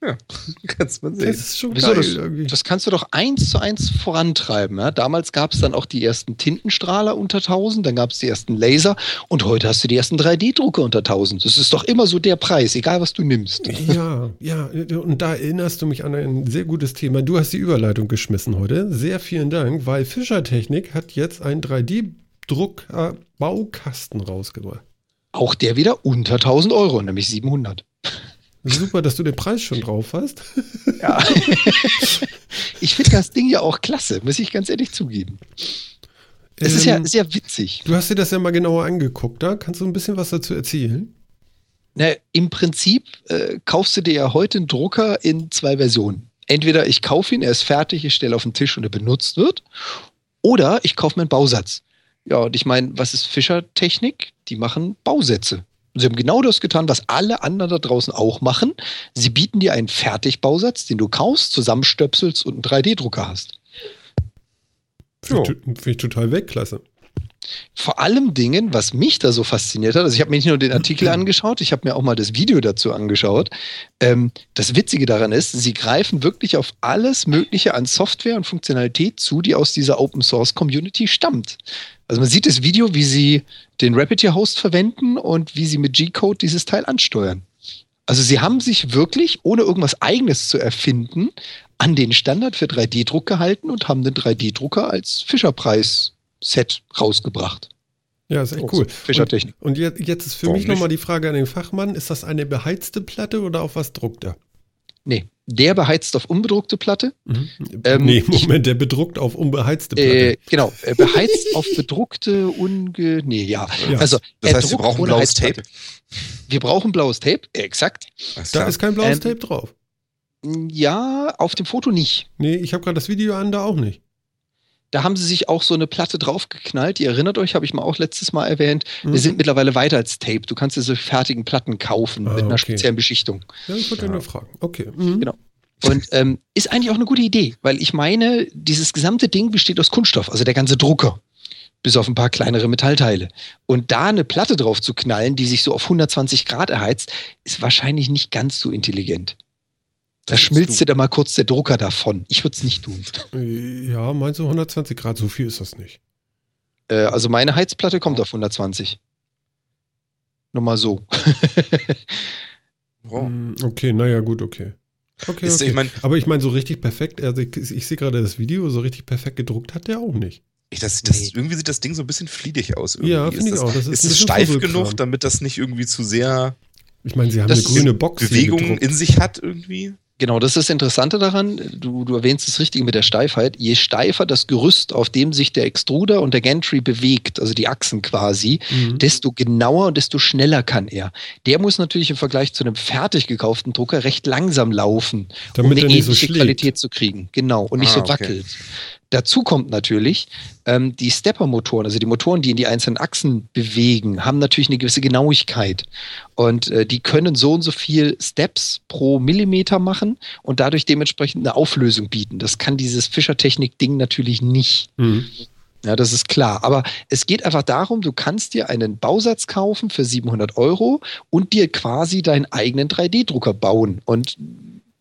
Ja, kannst man Das sehen. ist schon Wieso geil das, irgendwie. das kannst du doch eins zu eins vorantreiben. Ja? Damals gab es dann auch die ersten Tintenstrahler unter 1000, dann gab es die ersten Laser und heute hast du die ersten 3D-Drucker unter 1000. Das ist doch immer so der Preis, egal was du nimmst. Ja, ja, und da erinnerst du mich an ein sehr gutes Thema. Du hast die Überleitung geschmissen heute. Sehr vielen Dank, weil Fischer Technik hat jetzt einen 3D-Druck-Baukasten rausgebracht. Auch der wieder unter 1000 Euro, nämlich 700. Super, dass du den Preis schon drauf hast. Ja. ich finde das Ding ja auch klasse, muss ich ganz ehrlich zugeben. Es ist ja Ähm, sehr witzig. Du hast dir das ja mal genauer angeguckt, da kannst du ein bisschen was dazu erzählen? Na, Im Prinzip äh, kaufst du dir ja heute einen Drucker in zwei Versionen. Entweder ich kaufe ihn, er ist fertig, ich stelle auf den Tisch und er benutzt wird. Oder ich kaufe mir einen Bausatz. Ja, und ich meine, was ist Fischer-Technik? Die machen Bausätze. Und sie haben genau das getan, was alle anderen da draußen auch machen. Sie bieten dir einen Fertigbausatz, den du kaufst, zusammenstöpselst und einen 3D-Drucker hast. Finde ich, find ich total Weltklasse. Vor allem Dingen, was mich da so fasziniert hat, also ich habe mir nicht nur den Artikel angeschaut, ich habe mir auch mal das Video dazu angeschaut. Ähm, das Witzige daran ist, sie greifen wirklich auf alles Mögliche an Software und Funktionalität zu, die aus dieser Open Source Community stammt. Also man sieht das Video, wie sie den Rapid-Host verwenden und wie sie mit G-Code dieses Teil ansteuern. Also sie haben sich wirklich, ohne irgendwas eigenes zu erfinden, an den Standard für 3D-Druck gehalten und haben den 3D-Drucker als Fischerpreis-Set rausgebracht. Ja, ist echt cool. Fischertechnik. Und, und jetzt, jetzt ist für Warum mich nochmal die Frage an den Fachmann: Ist das eine beheizte Platte oder auf was druckt er? Nee, der beheizt auf unbedruckte Platte. Mhm. Ähm, nee, ich- Moment, der bedruckt auf unbeheizte Platte. Äh, genau, er beheizt auf bedruckte, unge... Nee, ja. Ja. Also, Das er heißt, wir brauchen blaues. Tape. Wir brauchen blaues Tape, exakt. Da ist kein blaues Ähm, Tape drauf. Ja, auf dem Foto nicht. Nee, ich habe gerade das Video an, da auch nicht. Da haben sie sich auch so eine Platte draufgeknallt. Ihr erinnert euch, habe ich mal auch letztes Mal erwähnt. Mhm. Wir sind mittlerweile weiter als Tape. Du kannst diese fertigen Platten kaufen Ah, mit einer okay. speziellen Beschichtung. Ja, ich wollte ja. Ja. nur fragen. Okay. Mhm. Genau. Und ähm, ist eigentlich auch eine gute Idee, weil ich meine, dieses gesamte Ding besteht aus Kunststoff, also der ganze Drucker, bis auf ein paar kleinere Metallteile. Und da eine Platte drauf zu knallen, die sich so auf 120 Grad erheizt, ist wahrscheinlich nicht ganz so intelligent. Da schmilzt dir da mal kurz der Drucker davon. Ich würde es nicht tun. Äh, Ja, meinst du 120 Grad? So viel ist das nicht. Äh, also meine Heizplatte kommt auf 120. Nur mal so. Oh. Mm, Okay, naja, gut, okay. Okay, Ist, okay. ich meine, Aber ich meine, so richtig perfekt, also ich, ich sehe gerade das Video, so richtig perfekt gedruckt hat der auch nicht. ich, das, das, Nee. irgendwie sieht das Ding so ein bisschen fliedig aus. Irgendwie. Ja, Ist finde ich das- auch. Das ist, Ist es steif genug, damit das nicht irgendwie zu sehr Ich meine, sie haben eine grüne Box gedruckt. in sich hat irgendwie? Genau, das ist das Interessante daran. Du, du erwähnst das Richtige mit der Steifheit. Je steifer das Gerüst, auf dem sich der Extruder und der Gantry bewegt, also die Achsen quasi, Mhm. desto genauer und desto schneller kann er. Der muss natürlich im Vergleich zu einem fertig gekauften Drucker recht langsam laufen, Damit um eine so ähnliche schlägt. Qualität zu kriegen. Genau, und nicht Ah, so okay. Dazu kommt natürlich, ähm, die Stepper-Motoren, also die Motoren, die in die einzelnen Achsen bewegen, haben natürlich eine gewisse Genauigkeit. Und äh, die können so und so viel Steps pro Millimeter machen und dadurch dementsprechend eine Auflösung bieten. Das kann dieses Fischer-Technik-Ding natürlich nicht. Mhm. Ja, das ist klar. Aber es geht einfach darum, du kannst dir einen Bausatz kaufen für 700 Euro und dir quasi deinen eigenen 3D-Drucker bauen. Und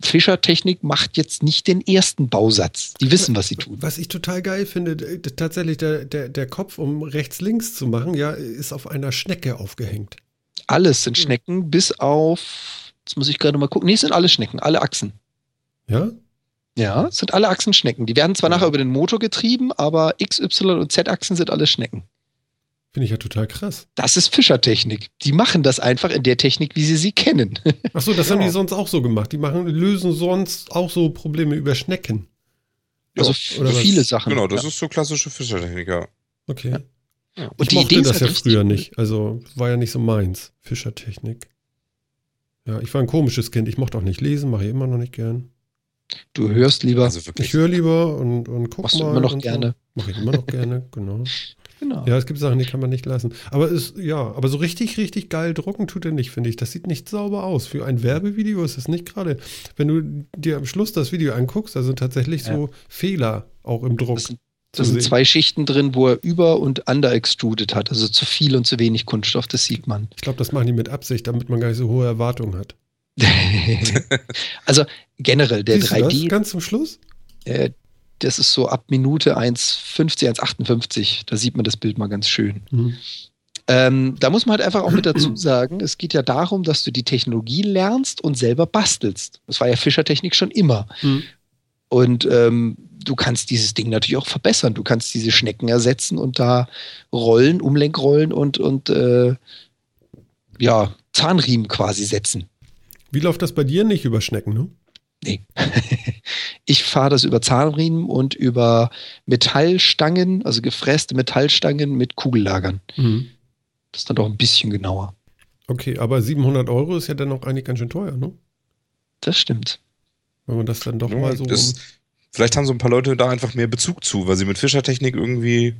Fischer Technik macht jetzt nicht den ersten Bausatz. Die wissen, was sie tun. Was ich total geil finde, tatsächlich der, der, der Kopf, um rechts-links zu machen, ja, ist auf einer Schnecke aufgehängt. Alles sind Schnecken, bis auf, jetzt muss ich gerade mal gucken, nee, es sind alle Schnecken, alle Achsen. Ja? Ja, es sind alle Achsen Schnecken. Die werden zwar nachher über den Motor getrieben, aber X, Y und Z-Achsen sind alle Schnecken. Finde ich ja total krass. Das ist Fischer-Technik. Die machen das einfach in der Technik, wie sie sie kennen. Achso, das haben Ja. die sonst auch so gemacht. Die machen, lösen sonst auch so Probleme über Schnecken. Also Ja, oder was? viele Sachen. Genau, das ja. ist so klassische Fischertechnik, ja. Okay. Ja. ich die mochte Idee das halt ja richtig früher nicht. Also war ja nicht so meins. Fischertechnik. Ja, ich war ein komisches Kind. Ich mochte auch nicht lesen, mache ich immer noch nicht gern. Du hörst lieber, Also wirklich. Ich höre lieber und, und guck machst mal. du immer noch und gerne. So. Mache ich immer noch gerne, genau. Genau. Ja, es gibt Sachen, die kann man nicht lassen. Aber es, ja, aber so richtig, richtig geil drucken tut er nicht, finde ich. Das sieht nicht sauber aus. Für ein Werbevideo ist es nicht gerade. Wenn du dir am Schluss das Video anguckst, da sind tatsächlich so Fehler auch im Druck. Das sind, zu da sind sehen. zwei Schichten drin, wo er über- und under-extruded hat. Also zu viel und zu wenig Kunststoff, das sieht man. Ich glaube, das machen die mit Absicht, damit man gar nicht so hohe Erwartungen hat. also generell, der Siehst du das 3D, ganz zum Schluss? äh, das ist so ab Minute 1,50, 1,58. Da sieht man das Bild mal ganz schön. Mhm. Ähm, da muss man halt einfach auch mit dazu sagen, es geht ja darum, dass du die Technologie lernst und selber bastelst. Das war ja Fischertechnik schon immer. Mhm. Und ähm, du kannst dieses Ding natürlich auch verbessern. Du kannst diese Schnecken ersetzen und da Rollen, Umlenkrollen und, und äh, ja, Zahnriemen quasi setzen. Wie läuft das bei dir nicht über Schnecken, ne? Nee. ich fahre das über Zahnriemen und über Metallstangen, also gefräste Metallstangen mit Kugellagern. Mhm. Das ist dann doch ein bisschen genauer. Okay, aber 700 Euro ist ja dann auch eigentlich ganz schön teuer, ne? Das stimmt. Wenn man das dann doch Ja, mal so. das, vielleicht haben so ein paar Leute da einfach mehr Bezug zu, weil sie mit Fischertechnik irgendwie,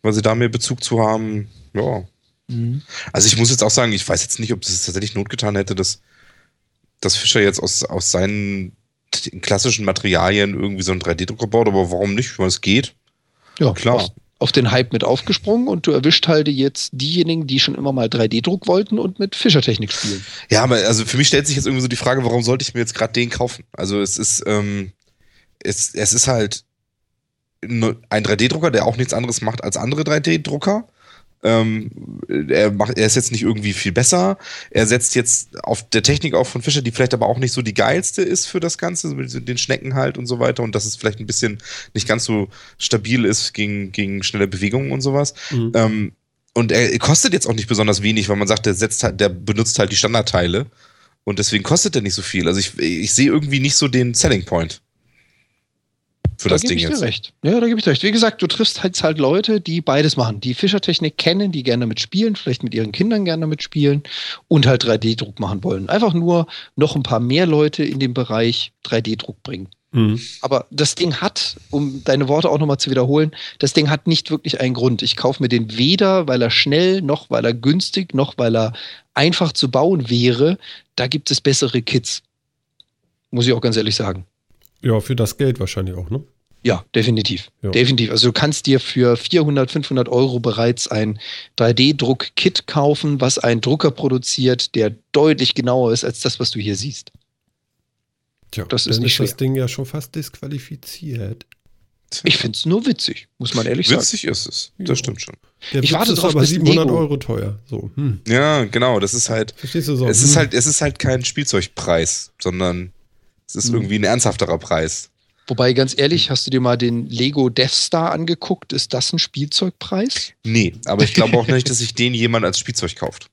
weil sie da mehr Bezug zu haben. Ja. Mhm. Also ich muss jetzt auch sagen, ich weiß jetzt nicht, ob es tatsächlich Not getan hätte, dass, dass Fischer jetzt aus, aus seinen klassischen Materialien irgendwie so einen 3D-Drucker baut, aber warum nicht, weil es geht? Ja, Klar. Auf, auf den Hype mit aufgesprungen und du erwischt halt jetzt diejenigen, die schon immer mal 3D-Druck wollten und mit Fischertechnik spielen. Ja, aber also für mich stellt sich jetzt irgendwie so die Frage, warum sollte ich mir jetzt gerade den kaufen? Also es ist, ähm, es, es ist halt ein 3D-Drucker, der auch nichts anderes macht als andere 3D-Drucker. Ähm, er, macht, er ist jetzt nicht irgendwie viel besser. Er setzt jetzt auf der Technik auf von Fischer, die vielleicht aber auch nicht so die geilste ist für das Ganze, mit den Schnecken halt und so weiter und dass es vielleicht ein bisschen nicht ganz so stabil ist gegen, gegen schnelle Bewegungen und sowas. Mhm. Ähm, und er kostet jetzt auch nicht besonders wenig, weil man sagt, der setzt halt, der benutzt halt die Standardteile. Und deswegen kostet er nicht so viel. Also ich, ich sehe irgendwie nicht so den Selling Point. Für da das Ding ich jetzt. dir recht. Ja, da gebe ich dir recht. Wie gesagt, du triffst halt, halt Leute, die beides machen. Die Fischertechnik kennen, die gerne damit spielen, vielleicht mit ihren Kindern gerne damit spielen und halt 3D-Druck machen wollen. Einfach nur noch ein paar mehr Leute in den Bereich 3D-Druck bringen. Mhm. Aber das Ding hat, um deine Worte auch nochmal zu wiederholen, das Ding hat nicht wirklich einen Grund. Ich kaufe mir den weder, weil er schnell, noch weil er günstig, noch weil er einfach zu bauen wäre. Da gibt es bessere Kits. Muss ich auch ganz ehrlich sagen. Ja, für das Geld wahrscheinlich auch, ne? Ja, definitiv. Ja. Definitiv. Also du kannst dir für 400, 500 Euro bereits ein 3D-Druck-Kit kaufen, was ein Drucker produziert, der deutlich genauer ist als das, was du hier siehst. Tja, Das ist nicht ist das. Ding ja schon fast disqualifiziert. Ich finde es nur witzig, muss man ehrlich sagen. Witzig ist es. Ja. Das stimmt schon. Der Ich Witz warte ist drauf, aber bis 700 Lego- Euro teuer. So, hm. Ja, genau. Das ist halt, Verstehst du so? es ist hm. halt, es ist halt kein Spielzeugpreis, sondern es ist Hm. irgendwie ein ernsthafterer Preis. Wobei, ganz ehrlich, hast du dir mal den Lego Death Star angeguckt? Ist das ein Spielzeugpreis? Nee, aber ich glaube auch nicht, dass sich den jemand als Spielzeug kauft.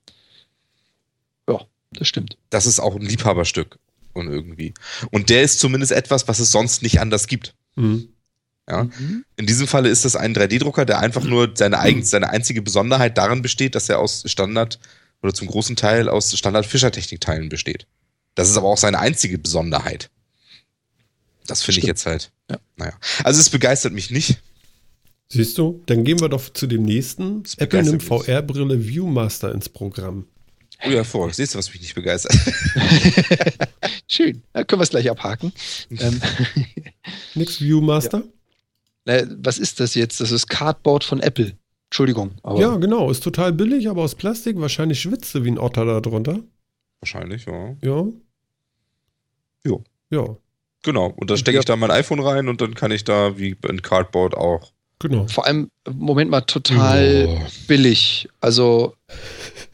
Das stimmt. Das ist auch ein Liebhaberstück. Und irgendwie. Und der ist zumindest etwas, was es sonst nicht anders gibt. Hm. Ja. Mhm. In diesem Falle ist das ein 3D-Drucker, der einfach nur seine, eigen, seine einzige Besonderheit darin besteht, dass er aus Standard oder zum großen Teil aus Standard-Fischertechnikteilen besteht. Das ist aber auch seine einzige Besonderheit. Das finde ich jetzt halt. Ja. Naja. Also es begeistert mich nicht. Siehst du? Dann gehen wir doch zu dem nächsten. Das Apple nimmt. VR-Brille Viewmaster ins Programm. Oh ja, vor. Siehst du, was mich nicht begeistert? Schön. Da können wir es gleich abhaken. ähm, Nix Viewmaster? na, was ist das jetzt? Das ist Cardboard von Apple. Entschuldigung. Aber Ja, genau. Ist total billig, aber aus Plastik. Wahrscheinlich schwitzt du wie ein Otter da drunter. Wahrscheinlich, ja. Ja. Jo. Ja, Genau. Und da stecke ich da mein iPhone rein und dann kann ich da wie in Cardboard auch. genau. vor allem, Moment mal, total Oh. billig. Also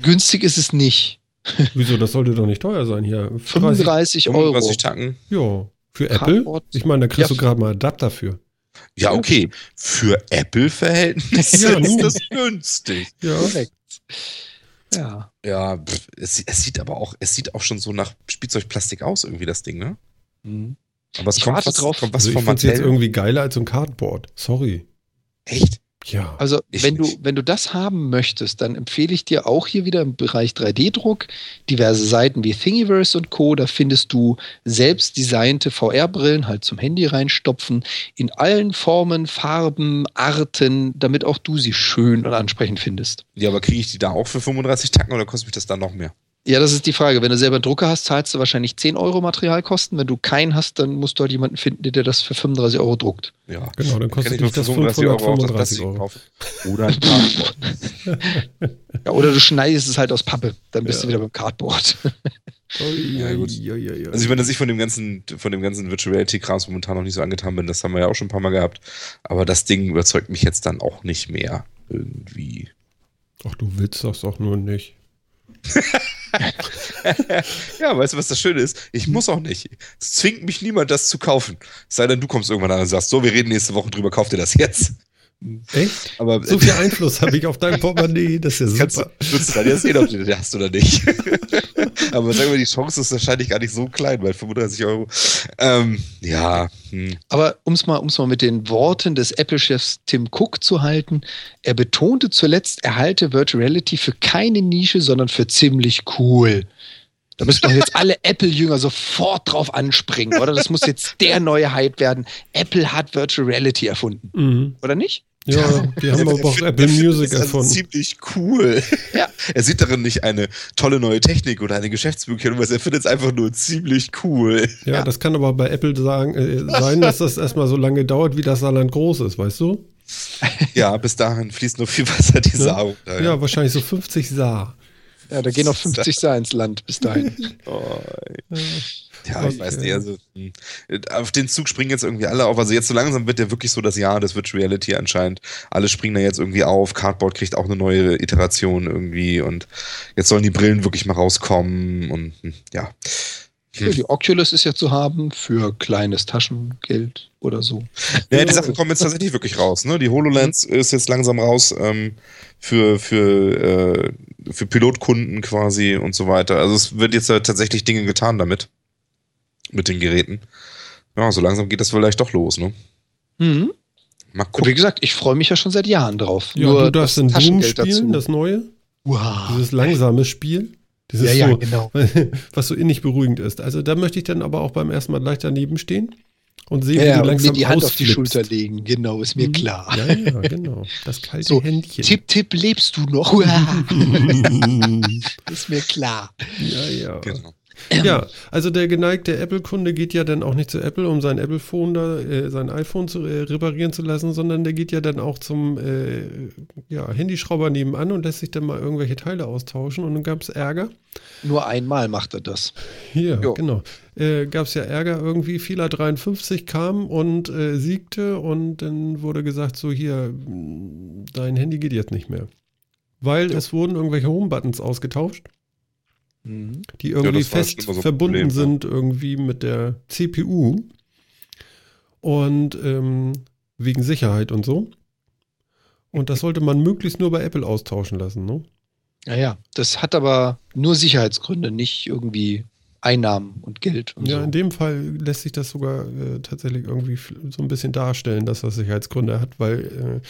günstig ist es nicht. Wieso? Das sollte doch nicht teuer sein hier. 30, 35 Euro. 35 Tacken. ja. Für Apple? Cardboard. Ich meine, da kriegst Ja. du gerade mal Adapter für. Ja, okay. Für Apple-Verhältnisse Ja, ist das günstig. Ja. Korrekt. Ja. Ja, pff, es, es sieht aber auch, es sieht auch schon so nach Spielzeugplastik aus, irgendwie, das Ding, ne? Mhm. Aber es Ich kommt was, drauf. kommt was Also ich finde es jetzt Mattel. irgendwie geiler als jetzt irgendwie geiler ein Cardboard. Sorry. Echt? Ja. Also, wenn du, nicht. wenn du das haben möchtest, dann empfehle ich dir auch hier wieder im Bereich 3D-Druck diverse Seiten wie Thingiverse und Co. Da findest du selbst designte VR-Brillen halt zum Handy reinstopfen, in allen Formen, Farben, Arten, damit auch du sie schön und ansprechend findest. Ja, aber kriege ich die da auch für 35 Tacken oder kostet mich das dann noch mehr? Ja, das ist die Frage. Wenn du selber einen Drucker hast, zahlst du wahrscheinlich 10 Euro Materialkosten. Wenn du keinen hast, dann musst du halt jemanden finden, der dir das für 35 Euro druckt. Ja. Genau, dann kostet dich das für 35 Euro auch das 535 Plastik Euro. kaufen. Oder ein Cardboard. Ja, oder du schneidest es halt aus Pappe. Dann bist Ja. du wieder beim Cardboard. Ja, gut. Uiuiuiui. Also ich meine, dass ich von dem ganzen, von dem ganzen Virtual Reality Krams momentan noch nicht so angetan bin, das haben wir ja auch schon ein paar Mal gehabt. Aber das Ding überzeugt mich jetzt dann auch nicht mehr irgendwie. Ach, du willst das doch nur nicht. Ja, weißt du, was das Schöne ist? Ich muss auch nicht. Es zwingt mich niemand, das zu kaufen. Es sei denn, du kommst irgendwann an und sagst, so, wir reden nächste Woche drüber, kauf dir das jetzt. Echt? Aber So viel Einfluss habe ich auf dein Portemonnaie, das ist ja kannst du, super. wirst du dann ja sehen, ob du den hast oder nicht. Aber sagen wir, die Chance ist wahrscheinlich gar nicht so klein, weil 35 Euro. Ähm, ja, hm. Aber um es mal, um's mal mit den Worten des Apple-Chefs Tim Cook zu halten, er betonte zuletzt, er halte Virtual Reality für keine Nische, sondern für ziemlich cool. Da müssen doch jetzt alle Apple-Jünger sofort drauf anspringen, oder? Das muss jetzt der neue Hype werden. Apple hat Virtual Reality erfunden, Mhm. oder nicht? Ja, die haben aber auch Apple Music das ist erfunden. ziemlich cool. Ja. Er sieht darin nicht eine tolle neue Technik oder eine Geschäftsmöglichkeit, was. er findet es einfach nur ziemlich cool. Ja, Ja. das kann aber bei Apple sagen, äh, sein, dass das erstmal so lange dauert, wie das Saarland groß ist, weißt du? Ja, bis dahin fließt nur viel Wasser die Ne? Sau. Ja, wahrscheinlich so 50 Saar. Ja, da gehen noch 50 Saar ins Land bis dahin. Oh, Ja. ich weiß nicht. Also, hm. auf den Zug springen jetzt irgendwie alle auf. Also jetzt so langsam wird ja wirklich so das Jahr des Virtual Reality anscheinend. Alle springen da jetzt irgendwie auf. Cardboard kriegt auch eine neue Iteration irgendwie und jetzt sollen die Brillen wirklich mal rauskommen und hm, ja. Ja, die Oculus ist ja zu haben für kleines Taschengeld oder so. Ja, die Sachen kommen jetzt tatsächlich wirklich raus. Ne? Die HoloLens ist jetzt langsam raus ähm, für, für, äh, für Pilotkunden quasi und so weiter. Also es wird jetzt ja tatsächlich Dinge getan damit. Mit den Geräten. Ja, so langsam geht das vielleicht doch los, ne? Mhm. Mal Und wie gucken. gesagt, ich freue mich ja schon seit Jahren drauf. Ja, Nur du darfst das in Doom spielen, dazu. das neue, wow. dieses langsame Spiel. Dieses Ja, ja, so, genau. was so innig beruhigend ist. Also da möchte ich dann aber auch beim ersten Mal gleich daneben stehen und sehen, wie Ja, du und mir langsam die Hand auf die ausflippst. Schulter legen, genau, ist mir Mhm. klar. Ja, ja, genau. Das kalte So, Händchen. Tipp, Tipp, lebst du noch? ist mir klar. ja, ja. Genau. Ja, also der geneigte Apple-Kunde geht ja dann auch nicht zu Apple, um sein Apple-Phone da, äh, sein iPhone zu äh, reparieren zu lassen, sondern der geht ja dann auch zum äh, ja, Handyschrauber nebenan und lässt sich dann mal irgendwelche Teile austauschen und dann gab es Ärger. Nur einmal macht er das. Hier, Jo. genau. Äh, gab es ja Ärger irgendwie, Fehler 53 kam und äh, siegte und dann wurde gesagt, so hier, mh, dein Handy geht jetzt nicht mehr. Weil es wurden irgendwelche Home-Buttons ausgetauscht, Mhm. die irgendwie war fest so verbunden Problem, ja. sind irgendwie mit der CPU und ähm, wegen Sicherheit und so. Und das sollte man möglichst nur bei Apple austauschen lassen, ne? Naja, das hat aber nur Sicherheitsgründe, nicht irgendwie Einnahmen und Geld und Ja, so. in dem Fall lässt sich das sogar äh, tatsächlich irgendwie so ein bisschen darstellen, dass das Sicherheitsgründe hat, weil äh,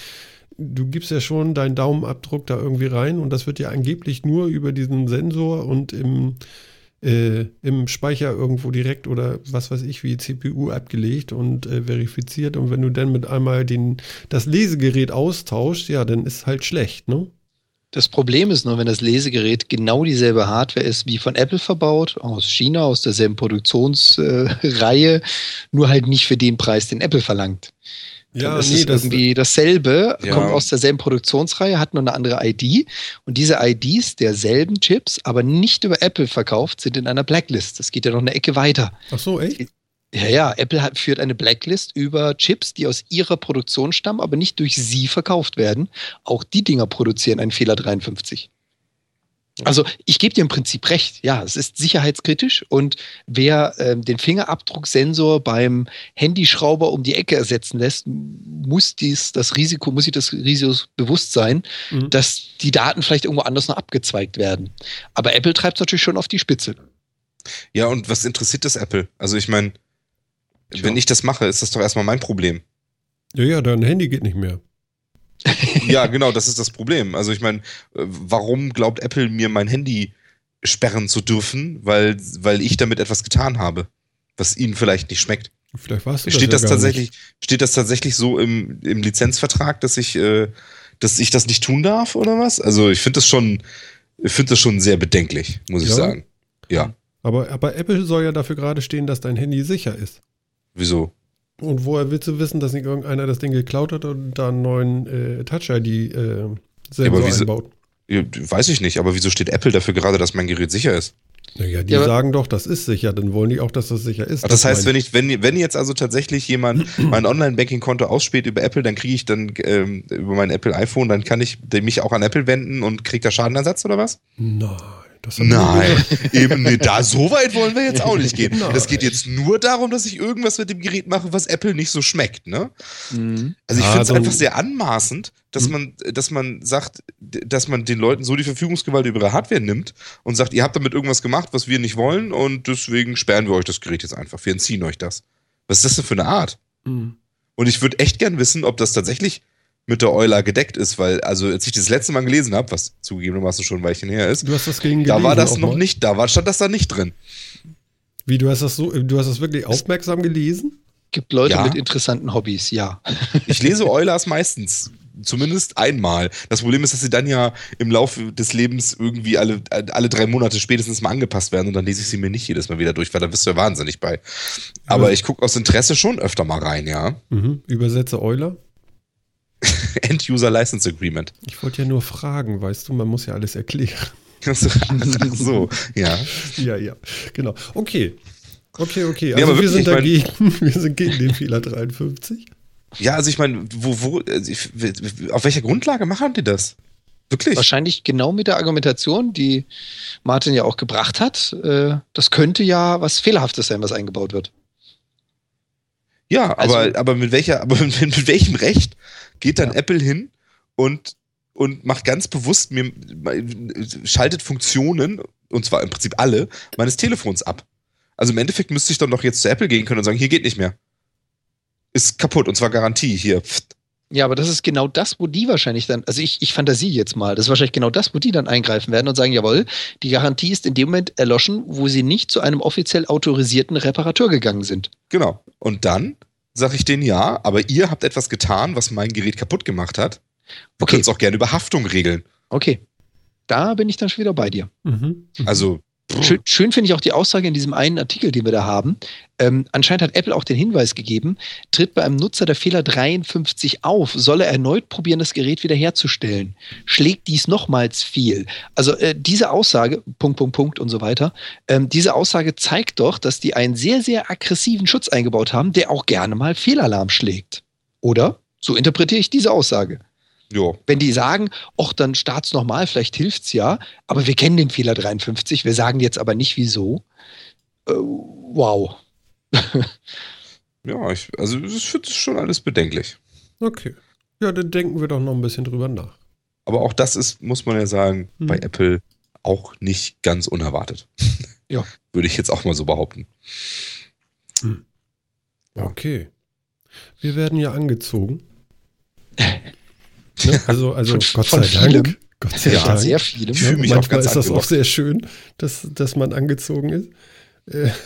du gibst ja schon deinen Daumenabdruck da irgendwie rein und das wird ja angeblich nur über diesen Sensor und im, äh, im Speicher irgendwo direkt oder was weiß ich wie CPU abgelegt und äh, verifiziert und wenn du dann mit einmal den, das Lesegerät austauschst, ja, dann ist halt schlecht, ne? Das Problem ist nur, wenn das Lesegerät genau dieselbe Hardware ist wie von Apple verbaut, aus China, aus derselben Produktionsreihe, nur halt nicht für den Preis, den Apple verlangt. Dann ist es irgendwie dasselbe, Ja. kommt aus derselben Produktionsreihe, hat nur eine andere ID und diese IDs derselben Chips, aber nicht über Apple verkauft, sind in einer Blacklist. Das geht ja noch eine Ecke weiter. Ach so, echt? Ja, ja, Apple hat, führt eine Blacklist über Chips, die aus ihrer Produktion stammen, aber nicht durch sie verkauft werden. Auch die Dinger produzieren einen Fehler 53. Also ich gebe dir im Prinzip recht. Ja, es ist sicherheitskritisch und wer ähm, den Fingerabdrucksensor beim Handyschrauber um die Ecke ersetzen lässt, muss dies das Risiko, muss sich das Risiko bewusst sein, Mhm. dass die Daten vielleicht irgendwo anders noch abgezweigt werden. Aber Apple treibt es natürlich schon auf die Spitze. Ja, und was interessiert das Apple? Also ich meine, wenn ich das mache, ist das doch erstmal mein Problem. Ja, ja, dein Handy geht nicht mehr. ja, genau, das ist das Problem. Also ich meine, äh, warum glaubt Apple mir mein Handy sperren zu dürfen, weil, weil ich damit etwas getan habe, was ihnen vielleicht nicht schmeckt? Vielleicht du steht das, das ja tatsächlich, steht das tatsächlich so im, im Lizenzvertrag, dass ich, äh, dass ich das nicht tun darf oder was? Also ich finde das schon, ich finde das schon sehr bedenklich, muss ich Ja? sagen. Ja. Aber, aber Apple soll ja dafür gerade stehen, dass dein Handy sicher ist. Wieso? Und woher willst du wissen, dass nicht irgendeiner das Ding geklaut hat und da einen neuen äh, Touch-ID äh, einbaut? Ja, Weiß ich nicht, aber wieso steht Apple dafür gerade, dass mein Gerät sicher ist? Naja, die Ja, sagen doch, das ist sicher, dann wollen die auch, dass das sicher ist. Ach, das heißt, wenn ich, wenn, wenn jetzt also tatsächlich jemand mein Online-Banking-Konto ausspäht über Apple, dann kriege ich dann ähm, über mein Apple iPhone, dann kann ich mich auch an Apple wenden und kriege da Schadenersatz oder was? Nein, das die Nein, eben nee, da so weit wollen wir jetzt auch nicht gehen. Es geht jetzt nur darum, dass ich irgendwas mit dem Gerät mache, was Apple nicht so schmeckt, ne? Mhm. Also ich Ah, finde es dann- einfach sehr anmaßend, dass Hm. man, dass man sagt, dass man den Leuten so die Verfügungsgewalt über ihre Hardware nimmt und sagt, ihr habt damit irgendwas gemacht, was wir nicht wollen und deswegen sperren wir euch das Gerät jetzt einfach. Wir entziehen euch das. Was ist das denn für eine Art? Mhm. Und ich würde echt gern wissen, ob das tatsächlich mit der Euler gedeckt ist, weil, also als ich das letzte Mal gelesen habe, was zugegebenermaßen schon ein Weilchen her ist, Du hast das gegen da war das noch mal? nicht, da war, stand das da nicht drin. Wie, du hast das so, du hast das wirklich aufmerksam gelesen? Gibt Leute Ja. mit interessanten Hobbys, ja. Ich lese Eulers meistens. Zumindest einmal. Das Problem ist, dass sie dann ja im Laufe des Lebens irgendwie alle, alle drei Monate spätestens mal angepasst werden und dann lese ich sie mir nicht jedes Mal wieder durch, weil da bist du ja wahnsinnig bei. Aber Aber- ich gucke aus Interesse schon öfter mal rein, ja. Mhm. Übersetze Euler. End-User License Agreement. Ich wollte ja nur fragen, weißt du, man muss ja alles erklären. Ach so, ja. Ja, ja, genau. Okay. Okay, okay. Also aber wir sind dagegen, wir sind gegen den Fehler 53. Ja, also ich meine, wo, wo, also auf welcher Grundlage machen die das? Wirklich? Wahrscheinlich genau mit der Argumentation, die Martin ja auch gebracht hat. Äh, das könnte ja was Fehlerhaftes sein, was eingebaut wird. Ja, Also- aber, aber mit welcher, aber mit, mit welchem Recht geht dann Ja. Apple hin und, und macht ganz bewusst mir, schaltet Funktionen, und zwar im Prinzip alle, meines Telefons ab. Also im Endeffekt müsste ich dann doch jetzt zu Apple gehen können und sagen, hier geht nicht mehr. Ist kaputt, und zwar Garantie, hier. Pft. Ja, aber das ist genau das, wo die wahrscheinlich dann, also ich, ich fantasie jetzt mal, das ist wahrscheinlich genau das, wo die dann eingreifen werden und sagen, jawohl, die Garantie ist in dem Moment erloschen, wo sie nicht zu einem offiziell autorisierten Reparateur gegangen sind. Genau. Und dann sage ich denen ja, aber ihr habt etwas getan, was mein Gerät kaputt gemacht hat. Wir Okay. können es auch gerne über Haftung regeln. Okay. Da bin ich dann schon wieder bei dir. Mhm. Mhm. Also, Schön, schön finde ich auch die Aussage in diesem einen Artikel, den wir da haben. Ähm, anscheinend hat Apple auch den Hinweis gegeben, tritt bei einem Nutzer der Fehler 53 auf, soll er erneut probieren, das Gerät wiederherzustellen. Schlägt dies nochmals fehl. Also äh, diese Aussage, Punkt, Punkt, Punkt und so weiter, ähm, diese Aussage zeigt doch, dass die einen sehr, sehr aggressiven Schutz eingebaut haben, der auch gerne mal Fehlalarm schlägt. Oder? So interpretiere ich diese Aussage. Ja. Wenn die sagen, ach, dann start's nochmal, vielleicht hilft's ja, aber wir kennen den Fehler 53, wir sagen jetzt aber nicht wieso. Äh, wow. Ja, ich, also ich finde es schon alles bedenklich. Okay. Ja, dann denken wir doch noch ein bisschen drüber nach. Aber auch das ist, muss man ja sagen, Hm. bei Apple auch nicht ganz unerwartet. Ja. Würde ich jetzt auch mal so behaupten. Ja. Okay. Wir werden ja angezogen. ne? Also, also Von- Gott von sei Dank. vielem. Gott sei Ja, Dank. Sehr viele. Ich fühle mich auch Manchmal ganz ist das auch sehr schön, dass, dass man angezogen ist. Äh,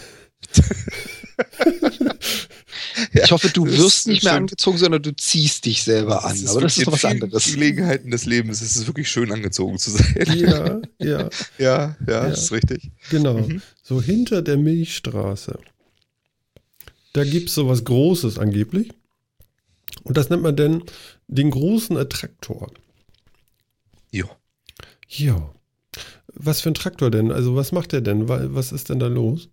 Ich hoffe, du Das wirst nicht mehr schön. angezogen, sondern du ziehst dich selber an. Aber das ist doch was anderes. Gelegenheiten des Lebens ist es wirklich schön angezogen zu sein. ja, ja, ja, ja, Ja. das ist richtig. genau. Mhm. So hinter der Milchstraße. Da gibt es sowas Großes angeblich. Und das nennt man denn den großen Attraktor. Jo. Ja. Was für ein Traktor denn? Also was macht der denn? Wa- Was ist denn da los?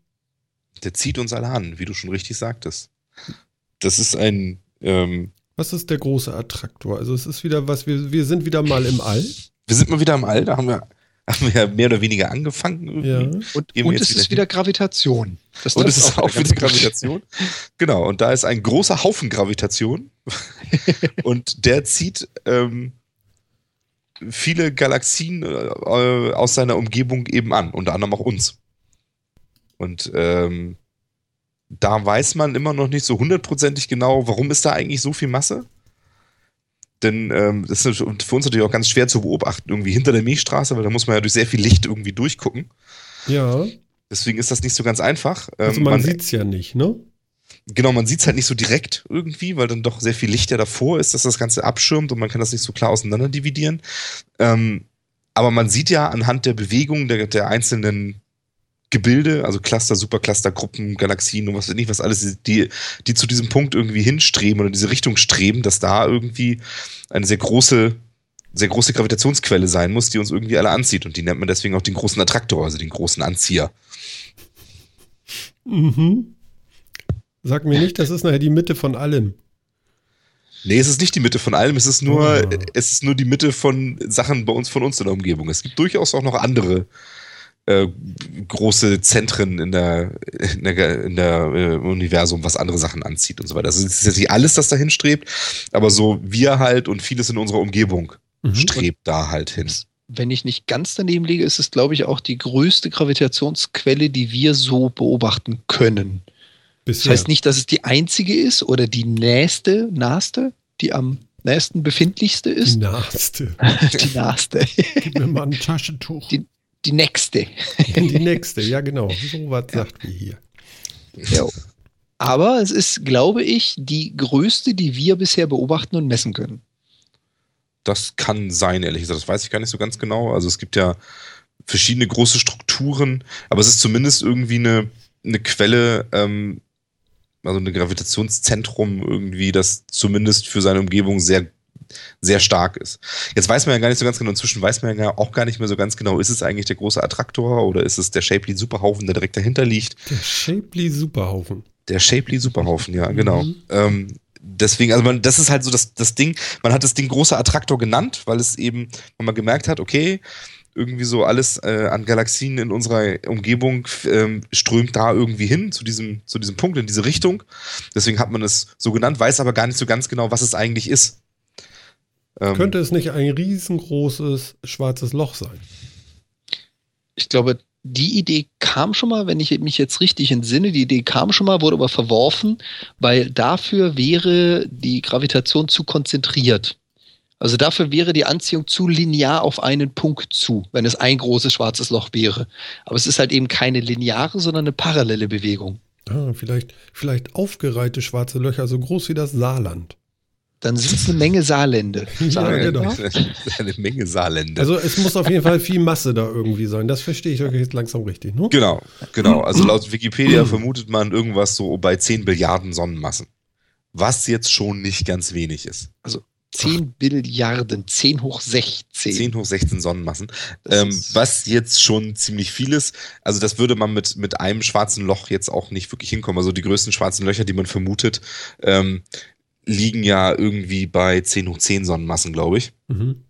Der zieht uns alle an, wie du schon richtig sagtest. Das ist ein, ähm, Was ist der große Attraktor? Also es ist wieder was, wir, wir sind wieder mal im All. wir sind mal wieder im All, da haben wir, haben wir mehr oder weniger angefangen. Ja. Und, und es wieder ist wieder Gravitation. Das Und es ist auch wieder. Gravitation. Genau, und da ist ein großer Haufen Gravitation. und der zieht ähm, viele Galaxien äh, aus seiner Umgebung eben an, unter anderem auch uns. Und ähm, da weiß man immer noch nicht so hundertprozentig genau, warum ist da eigentlich so viel Masse? Denn ähm, das ist für uns natürlich auch ganz schwer zu beobachten, irgendwie hinter der Milchstraße, weil da muss man ja durch sehr viel Licht irgendwie durchgucken. Ja. Deswegen ist das nicht so ganz einfach. Also Ähm, man, sieht es ja nicht, ne? Genau, man sieht es halt nicht so direkt irgendwie, weil dann doch sehr viel Licht ja davor ist, dass das Ganze abschirmt und man kann das nicht so klar auseinander dividieren. Ähm, aber man sieht ja anhand der Bewegung der, der einzelnen Gebilde, also Cluster, Supercluster, Gruppen, Galaxien und was weiß ich nicht, was alles, die, die zu diesem Punkt irgendwie hinstreben oder in diese Richtung streben, dass da irgendwie eine sehr große, sehr große Gravitationsquelle sein muss, die uns irgendwie alle anzieht. Und die nennt man deswegen auch den großen Attraktor, also den großen Anzieher. Mhm. Sag mir nicht, das ist nachher die Mitte von allem. Nee, es ist nicht die Mitte von allem, es ist nur, Ah. es ist nur die Mitte von Sachen bei uns, von uns in der Umgebung. Es gibt durchaus auch noch andere äh, große Zentren in der, in der, in der äh, Universum, was andere Sachen anzieht und so weiter. Also es ist jetzt nicht alles, das dahin strebt, aber so wir halt und vieles in unserer Umgebung Mhm. strebt da halt hin. Wenn ich nicht ganz daneben liege, ist es, glaube ich, auch die größte Gravitationsquelle, die wir so beobachten können. Das Bisher. heißt nicht, dass es die einzige ist oder die nächste, naheste, die am nächsten befindlichste die ist. Nahste. Die nahste. Gib mir mal ein Taschentuch. Die- Die nächste. Die nächste, ja genau. So was sagt wir hier. Ja. Aber es ist, glaube ich, die größte, die wir bisher beobachten und messen können. Das kann sein, ehrlich gesagt. Das weiß ich gar nicht so ganz genau. Also es gibt ja verschiedene große Strukturen, aber es ist zumindest irgendwie eine, eine Quelle, ähm, also ein Gravitationszentrum irgendwie, das zumindest für seine Umgebung sehr, sehr stark ist. Jetzt weiß man ja gar nicht so ganz genau, inzwischen weiß man ja auch gar nicht mehr so ganz genau, ist es eigentlich der große Attraktor oder ist es der Shapley Superhaufen, der direkt dahinter liegt? Der Shapley Superhaufen. Der Shapley Superhaufen, ja, genau. Mhm. Ähm, deswegen, also man, das ist halt so das, das Ding, man hat das Ding großer Attraktor genannt, weil es eben, wenn man gemerkt hat, okay, irgendwie so alles äh, an Galaxien in unserer Umgebung ähm, strömt da irgendwie hin zu diesem, zu diesem Punkt, in diese Richtung. Deswegen hat man es so genannt, weiß aber gar nicht so ganz genau, was es eigentlich ist. Ähm, Könnte es nicht ein riesengroßes schwarzes Loch sein? Ich glaube, die Idee kam schon mal, wenn ich mich jetzt richtig entsinne, die Idee kam schon mal, wurde aber verworfen, weil dafür wäre die Gravitation zu konzentriert. Also dafür wäre die Anziehung zu linear auf einen Punkt zu, wenn es ein großes schwarzes Loch wäre. Aber es ist halt eben keine lineare, sondern eine parallele Bewegung. Ah, vielleicht, vielleicht aufgereihte schwarze Löcher, so groß wie das Saarland. Dann sind es eine Menge Saarlände. Ja, Saarländer. genau. eine Menge Saarländer. Also es muss auf jeden Fall viel Masse da irgendwie sein. Das verstehe ich jetzt langsam richtig, ne? Genau, genau. Also laut Wikipedia vermutet man irgendwas so bei 10 Billiarden Sonnenmassen. Was jetzt schon nicht ganz wenig ist. 10 Billiarden, 10 hoch 16. 10 hoch 16 Sonnenmassen. Ähm, was jetzt schon ziemlich viel ist. Also das würde man mit, mit einem schwarzen Loch jetzt auch nicht wirklich hinkommen. Also die größten schwarzen Löcher, die man vermutet, ähm, liegen ja irgendwie bei 10 hoch 10 Sonnenmassen, glaube ich. Mhm.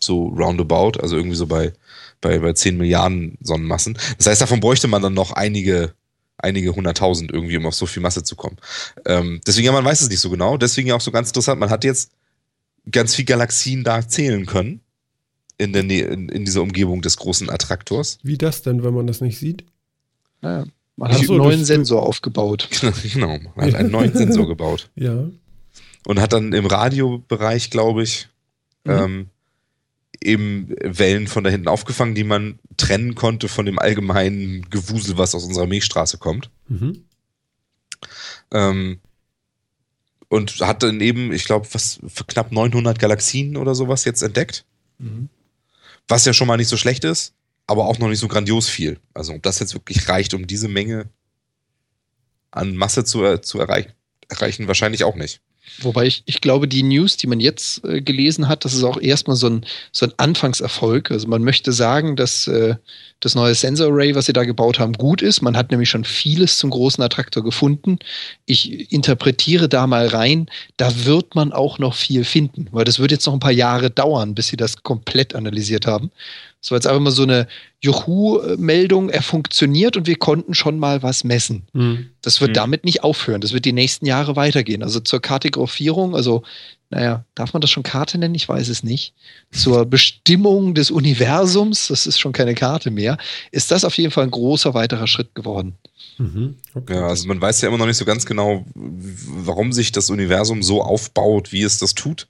So roundabout, also irgendwie so bei, bei, bei 10 Milliarden Sonnenmassen. Das heißt, davon bräuchte man dann noch einige, einige hunderttausend irgendwie, um auf so viel Masse zu kommen. Ähm, deswegen, ja, man weiß es nicht so genau. Deswegen ja auch so ganz interessant, man hat jetzt ganz viel Galaxien da zählen können. In, der Nähe, in, in dieser Umgebung des großen Attraktors. Wie das denn, wenn man das nicht sieht? Ja, man hat so, einen neuen Sensor aufgebaut. genau, man hat einen neuen Sensor gebaut. Ja. Und hat dann im Radiobereich, glaube ich, Mhm. ähm, eben Wellen von da hinten aufgefangen, die man trennen konnte von dem allgemeinen Gewusel, was aus unserer Milchstraße kommt. Mhm. Ähm, und hat dann eben, ich glaube, was für knapp 900 Galaxien oder sowas jetzt entdeckt. Mhm. Was ja schon mal nicht so schlecht ist, aber auch noch nicht so grandios viel. Also ob das jetzt wirklich reicht, um diese Menge an Masse zu, er- zu erreichen, erreichen, wahrscheinlich auch nicht. Wobei ich, ich glaube, die News, die man jetzt äh, gelesen hat, das ist auch erstmal so ein, so ein Anfangserfolg. Also man möchte sagen, dass äh, das neue Sensor Array, was sie da gebaut haben, gut ist. Man hat nämlich schon vieles zum großen Attraktor gefunden. Ich interpretiere da mal rein, da wird man auch noch viel finden, weil das wird jetzt noch ein paar Jahre dauern, bis sie das komplett analysiert haben. War jetzt einfach mal so eine Juhu-Meldung, er funktioniert und wir konnten schon mal was messen. Mhm. Das wird Mhm. damit nicht aufhören. Das wird die nächsten Jahre weitergehen. Also zur Kartografierung, also naja, darf man das schon Karte nennen? Ich weiß es nicht. Zur Bestimmung des Universums, das ist schon keine Karte mehr, ist das auf jeden Fall ein großer weiterer Schritt geworden. Mhm, okay. Ja, also man weiß ja immer noch nicht so ganz genau, warum sich das Universum so aufbaut, wie es das tut.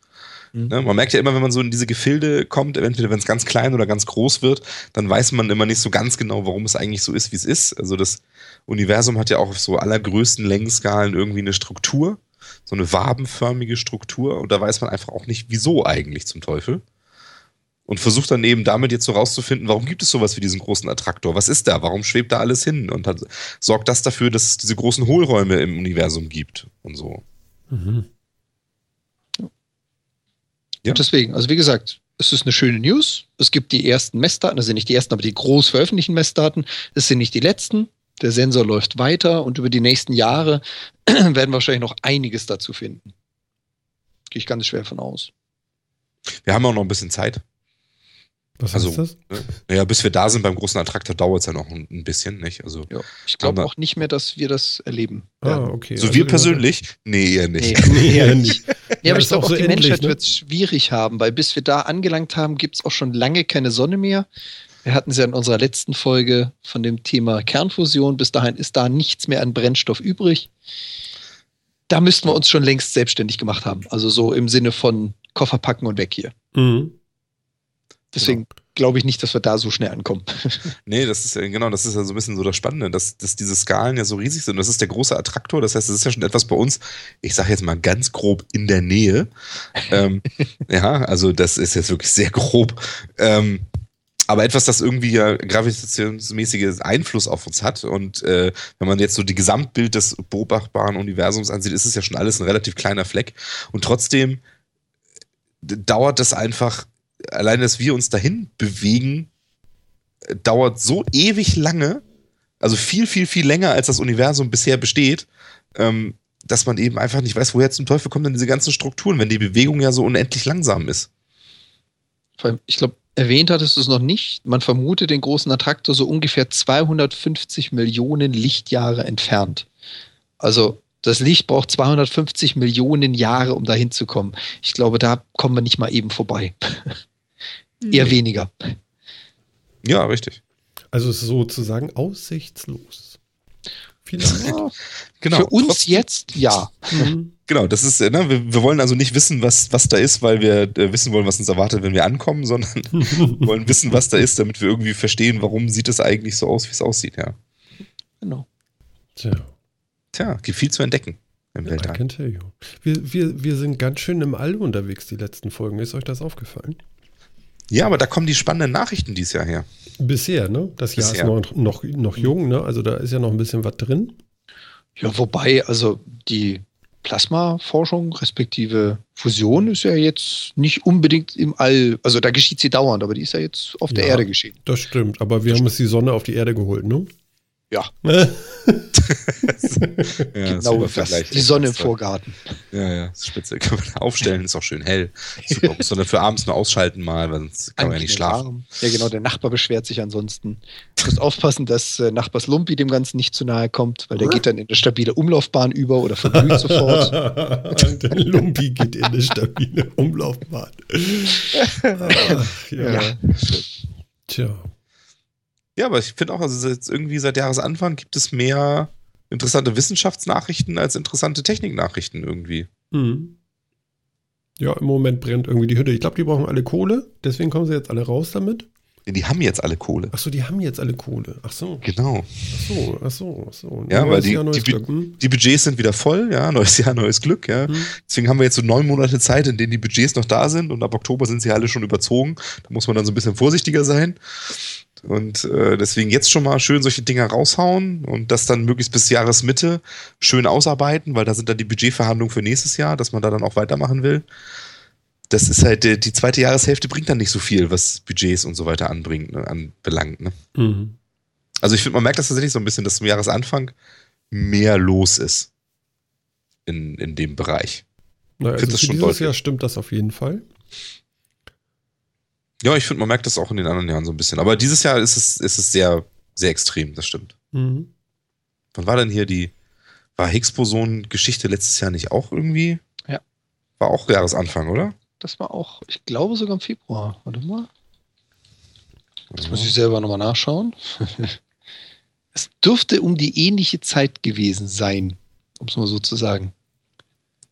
Mhm. Ne, man merkt ja immer, wenn man so in diese Gefilde kommt, entweder wenn es ganz klein oder ganz groß wird, dann weiß man immer nicht so ganz genau, warum es eigentlich so ist, wie es ist. Also das Universum hat ja auch auf so allergrößten Längenskalen irgendwie eine Struktur, so eine wabenförmige Struktur und da weiß man einfach auch nicht, wieso eigentlich zum Teufel. Und versucht dann eben damit jetzt so rauszufinden, warum gibt es sowas wie diesen großen Attraktor? Was ist da? Warum schwebt da alles hin? Und hat, sorgt das dafür, dass es diese großen Hohlräume im Universum gibt und so. Mhm. Ja. Und deswegen, also wie gesagt, es ist eine schöne News. Es gibt die ersten Messdaten, das sind nicht die ersten, aber die groß veröffentlichten Messdaten. Es sind nicht die letzten. Der Sensor läuft weiter und über die nächsten Jahre werden wir wahrscheinlich noch einiges dazu finden. Gehe ich ganz schwer von aus. Wir haben auch noch ein bisschen Zeit. Was also, heißt das? Ne, naja, bis wir da sind beim großen Attraktor dauert es ja noch ein, ein, bisschen, nicht? Also, ja, ich glaube auch nicht mehr, dass wir das erleben. Ah, okay. So also wir persönlich? Nee, eher nicht. Nee, nee eher nicht. ja, aber ich glaube auch, so die endlich, Menschheit ne? wird es schwierig haben, weil bis wir da angelangt haben, gibt es auch schon lange keine Sonne mehr. Wir hatten es ja in unserer letzten Folge von dem Thema Kernfusion. Bis dahin ist da nichts mehr an Brennstoff übrig. Da müssten wir uns schon längst selbstständig gemacht haben. Also so im Sinne von Koffer packen und weg hier. Mhm. Deswegen genau. glaube ich nicht, dass wir da so schnell ankommen. nee, das ist ja, genau, das ist ja so ein bisschen so das Spannende, dass, dass diese Skalen ja so riesig sind. Das ist der große Attraktor, das heißt, das ist ja schon etwas bei uns, ich sage jetzt mal ganz grob in der Nähe. ähm, ja, also das ist jetzt wirklich sehr grob. Ähm, aber etwas, das irgendwie ja gravitationsmäßiges Einfluss auf uns hat. Und äh, wenn man jetzt so die Gesamtbild des beobachtbaren Universums ansieht, ist es ja schon alles ein relativ kleiner Fleck. Und trotzdem dauert das einfach allein, dass wir uns dahin bewegen, dauert so ewig lange, also viel, viel, viel länger, als das Universum bisher besteht, ähm, dass man eben einfach nicht weiß, woher zum Teufel kommen denn diese ganzen Strukturen, wenn die Bewegung ja so unendlich langsam ist. Ich glaube, erwähnt hattest du es noch nicht. Man vermutet den großen Attraktor so ungefähr 250 Millionen Lichtjahre entfernt. Also das Licht braucht 250 Millionen Jahre, um dahin zu kommen. Ich glaube, da kommen wir nicht mal eben vorbei. Eher nee. weniger. Ja, richtig. Also sozusagen aussichtslos. Ja, genau. Für uns Trotzdem. jetzt ja. Mhm. Genau, das ist, ne, wir, wir, wollen also nicht wissen, was, was da ist, weil wir äh, wissen wollen, was uns erwartet, wenn wir ankommen, sondern wollen wissen, was da ist, damit wir irgendwie verstehen, warum sieht es eigentlich so aus, wie es aussieht, ja. Genau. Tja. Tja, gibt viel zu entdecken im ja, Weltall. Wir, wir, wir sind ganz schön im All unterwegs, die letzten Folgen. Ist euch das aufgefallen? Ja, aber da kommen die spannenden Nachrichten dieses Jahr her. Bisher, ne? Das Jahr Bisher. ist noch, noch, noch jung, ne? Also da ist ja noch ein bisschen was drin. Ja, wobei, also die Plasmaforschung respektive Fusion ist ja jetzt nicht unbedingt im All, also da geschieht sie dauernd, aber die ist ja jetzt auf der Erde geschehen. Das stimmt, aber wir das haben es die Sonne auf die Erde geholt, ne? Ja. ja genau, das, die Sonne im Vorgarten. Ja, ja, das ist spitze. Kann man aufstellen, ist auch schön hell. Super. Muss man für abends nur ausschalten mal, weil sonst kann man ja nicht schlafen. Ja, genau, der Nachbar beschwert sich ansonsten. Du musst aufpassen, dass äh, Nachbars Lumpi dem Ganzen nicht zu nahe kommt, weil der geht dann in eine stabile Umlaufbahn über oder verglüht sofort. der Lumpi geht in eine stabile Umlaufbahn. Ach, ja. ja. Tja. Ja, aber ich finde auch, also jetzt irgendwie seit Jahresanfang gibt es mehr interessante Wissenschaftsnachrichten als interessante Techniknachrichten irgendwie. Mhm. Ja, im Moment brennt irgendwie die Hütte. Ich glaube, die brauchen alle Kohle, deswegen kommen sie jetzt alle raus damit. Die haben jetzt alle Kohle. Ach so, die haben jetzt alle Kohle. Ach so. Genau. Ach so, ach so, ach so. Ja, neues weil die, Jahr, die, hm? die, Budgets sind wieder voll, ja, neues Jahr, neues Glück, ja. Hm. Deswegen haben wir jetzt so neun Monate Zeit, in denen die Budgets noch da sind und ab Oktober sind sie alle schon überzogen. Da muss man dann so ein bisschen vorsichtiger sein. Und äh, deswegen jetzt schon mal schön solche Dinger raushauen und das dann möglichst bis Jahresmitte schön ausarbeiten, weil da sind dann die Budgetverhandlungen für nächstes Jahr, dass man da dann auch weitermachen will. Das ist halt, die zweite Jahreshälfte bringt dann nicht so viel, was Budgets und so weiter anbringt, ne, anbelangt. Ne? Mhm. Also ich finde, man merkt das tatsächlich so ein bisschen, dass zum Jahresanfang mehr los ist in, in dem Bereich. Na, also für dieses deutlich. Jahr stimmt das auf jeden Fall. Ja, ich finde, man merkt das auch in den anderen Jahren so ein bisschen. Aber dieses Jahr ist es, ist es sehr, sehr extrem, das stimmt. Mhm. Wann war denn hier die, war Higgs-Boson-Geschichte letztes Jahr nicht auch irgendwie? Ja. War auch Jahresanfang, oder? Das war auch, ich glaube sogar im Februar. Warte mal. Das muss ich selber nochmal nachschauen. es dürfte um die ähnliche Zeit gewesen sein, um es mal so zu sagen.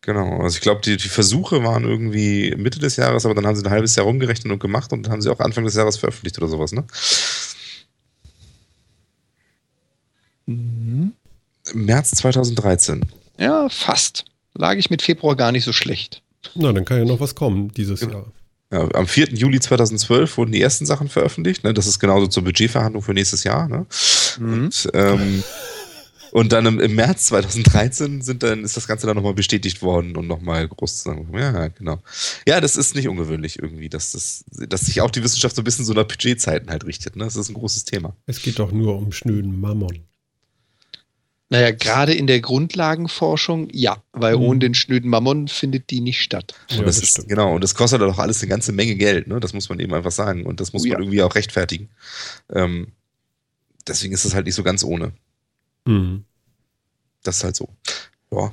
Genau, also ich glaube, die, die Versuche waren irgendwie Mitte des Jahres, aber dann haben sie ein halbes Jahr rumgerechnet und gemacht und dann haben sie auch Anfang des Jahres veröffentlicht oder sowas, ne? Mhm. März 2013. Ja, fast. Lag ich mit Februar gar nicht so schlecht. Na, dann kann ja noch was kommen dieses Genau. Jahr. Ja, am 4. Juli 2012 wurden die ersten Sachen veröffentlicht. Ne? Das ist genauso zur Budgetverhandlung für nächstes Jahr. Ne? Mhm. Und, ähm, und dann im, im März 2013 sind dann, ist das Ganze dann nochmal bestätigt worden und nochmal groß zusammen. Ja, genau. Ja, das ist nicht ungewöhnlich irgendwie, dass, das, dass sich auch die Wissenschaft so ein bisschen so nach Budgetzeiten halt richtet. Ne? Das ist ein großes Thema. Es geht doch nur um schnöden Mammon. Naja, gerade in der Grundlagenforschung, ja, weil Mhm. ohne den schnöden Mammon findet die nicht statt. Und Ja, das, das ist, stimmt. genau, und das kostet doch alles eine ganze Menge Geld, ne? Das muss man eben einfach sagen. Und das muss Oh man ja. irgendwie auch rechtfertigen. Ähm, deswegen ist es halt nicht so ganz ohne. Mhm. Das ist halt so. Ja.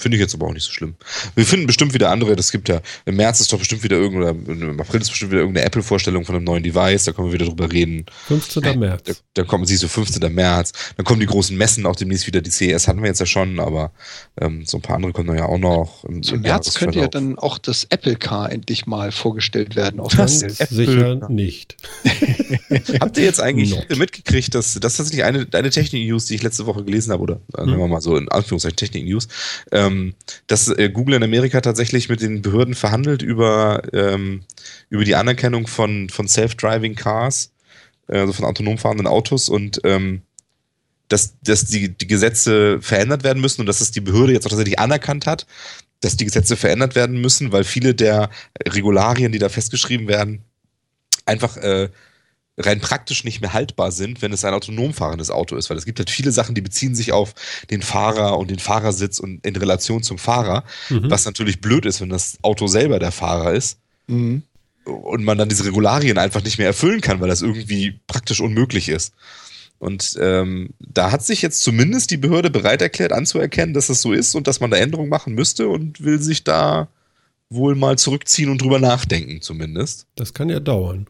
Finde ich jetzt aber auch nicht so schlimm. Wir finden bestimmt wieder andere. Das gibt ja, im März ist doch bestimmt wieder irgendeine, im April ist bestimmt wieder irgendeine Apple-Vorstellung von einem neuen Device. Da können wir wieder drüber reden. 15. Da, März. da kommen, siehst du, 15. März. Dann kommen die großen Messen auch demnächst wieder. Die CES hatten wir jetzt ja schon, aber ähm, so ein paar andere kommen dann ja auch noch. Im, im März könnte ja dann auch das Apple Car endlich mal vorgestellt werden. Auf Welt. Apple- sicher nicht. Habt ihr jetzt eigentlich Not. mitgekriegt, dass das tatsächlich eine, eine Technik-News, die ich letzte Woche gelesen habe, oder nehmen wir mal so in Anführungszeichen Technik-News, ähm, dass äh, Google in Amerika tatsächlich mit den Behörden verhandelt über, ähm, über die Anerkennung von, von Self-Driving Cars, äh, also von autonom fahrenden Autos und ähm, dass, dass die, die Gesetze verändert werden müssen und dass es die Behörde jetzt auch tatsächlich anerkannt hat, dass die Gesetze verändert werden müssen, weil viele der Regularien, die da festgeschrieben werden, einfach äh, rein praktisch nicht mehr haltbar sind, wenn es ein autonom fahrendes Auto ist. Weil es gibt halt viele Sachen, die beziehen sich auf den Fahrer und den Fahrersitz und in Relation zum Fahrer, Mhm. was natürlich blöd ist, wenn das Auto selber der Fahrer ist Mhm. und man dann diese Regularien einfach nicht mehr erfüllen kann, weil das irgendwie praktisch unmöglich ist. Und ähm, da hat sich jetzt zumindest die Behörde bereit erklärt, anzuerkennen, dass es so ist und dass man da Änderungen machen müsste und will sich da wohl mal zurückziehen und drüber nachdenken, zumindest. Das kann ja dauern.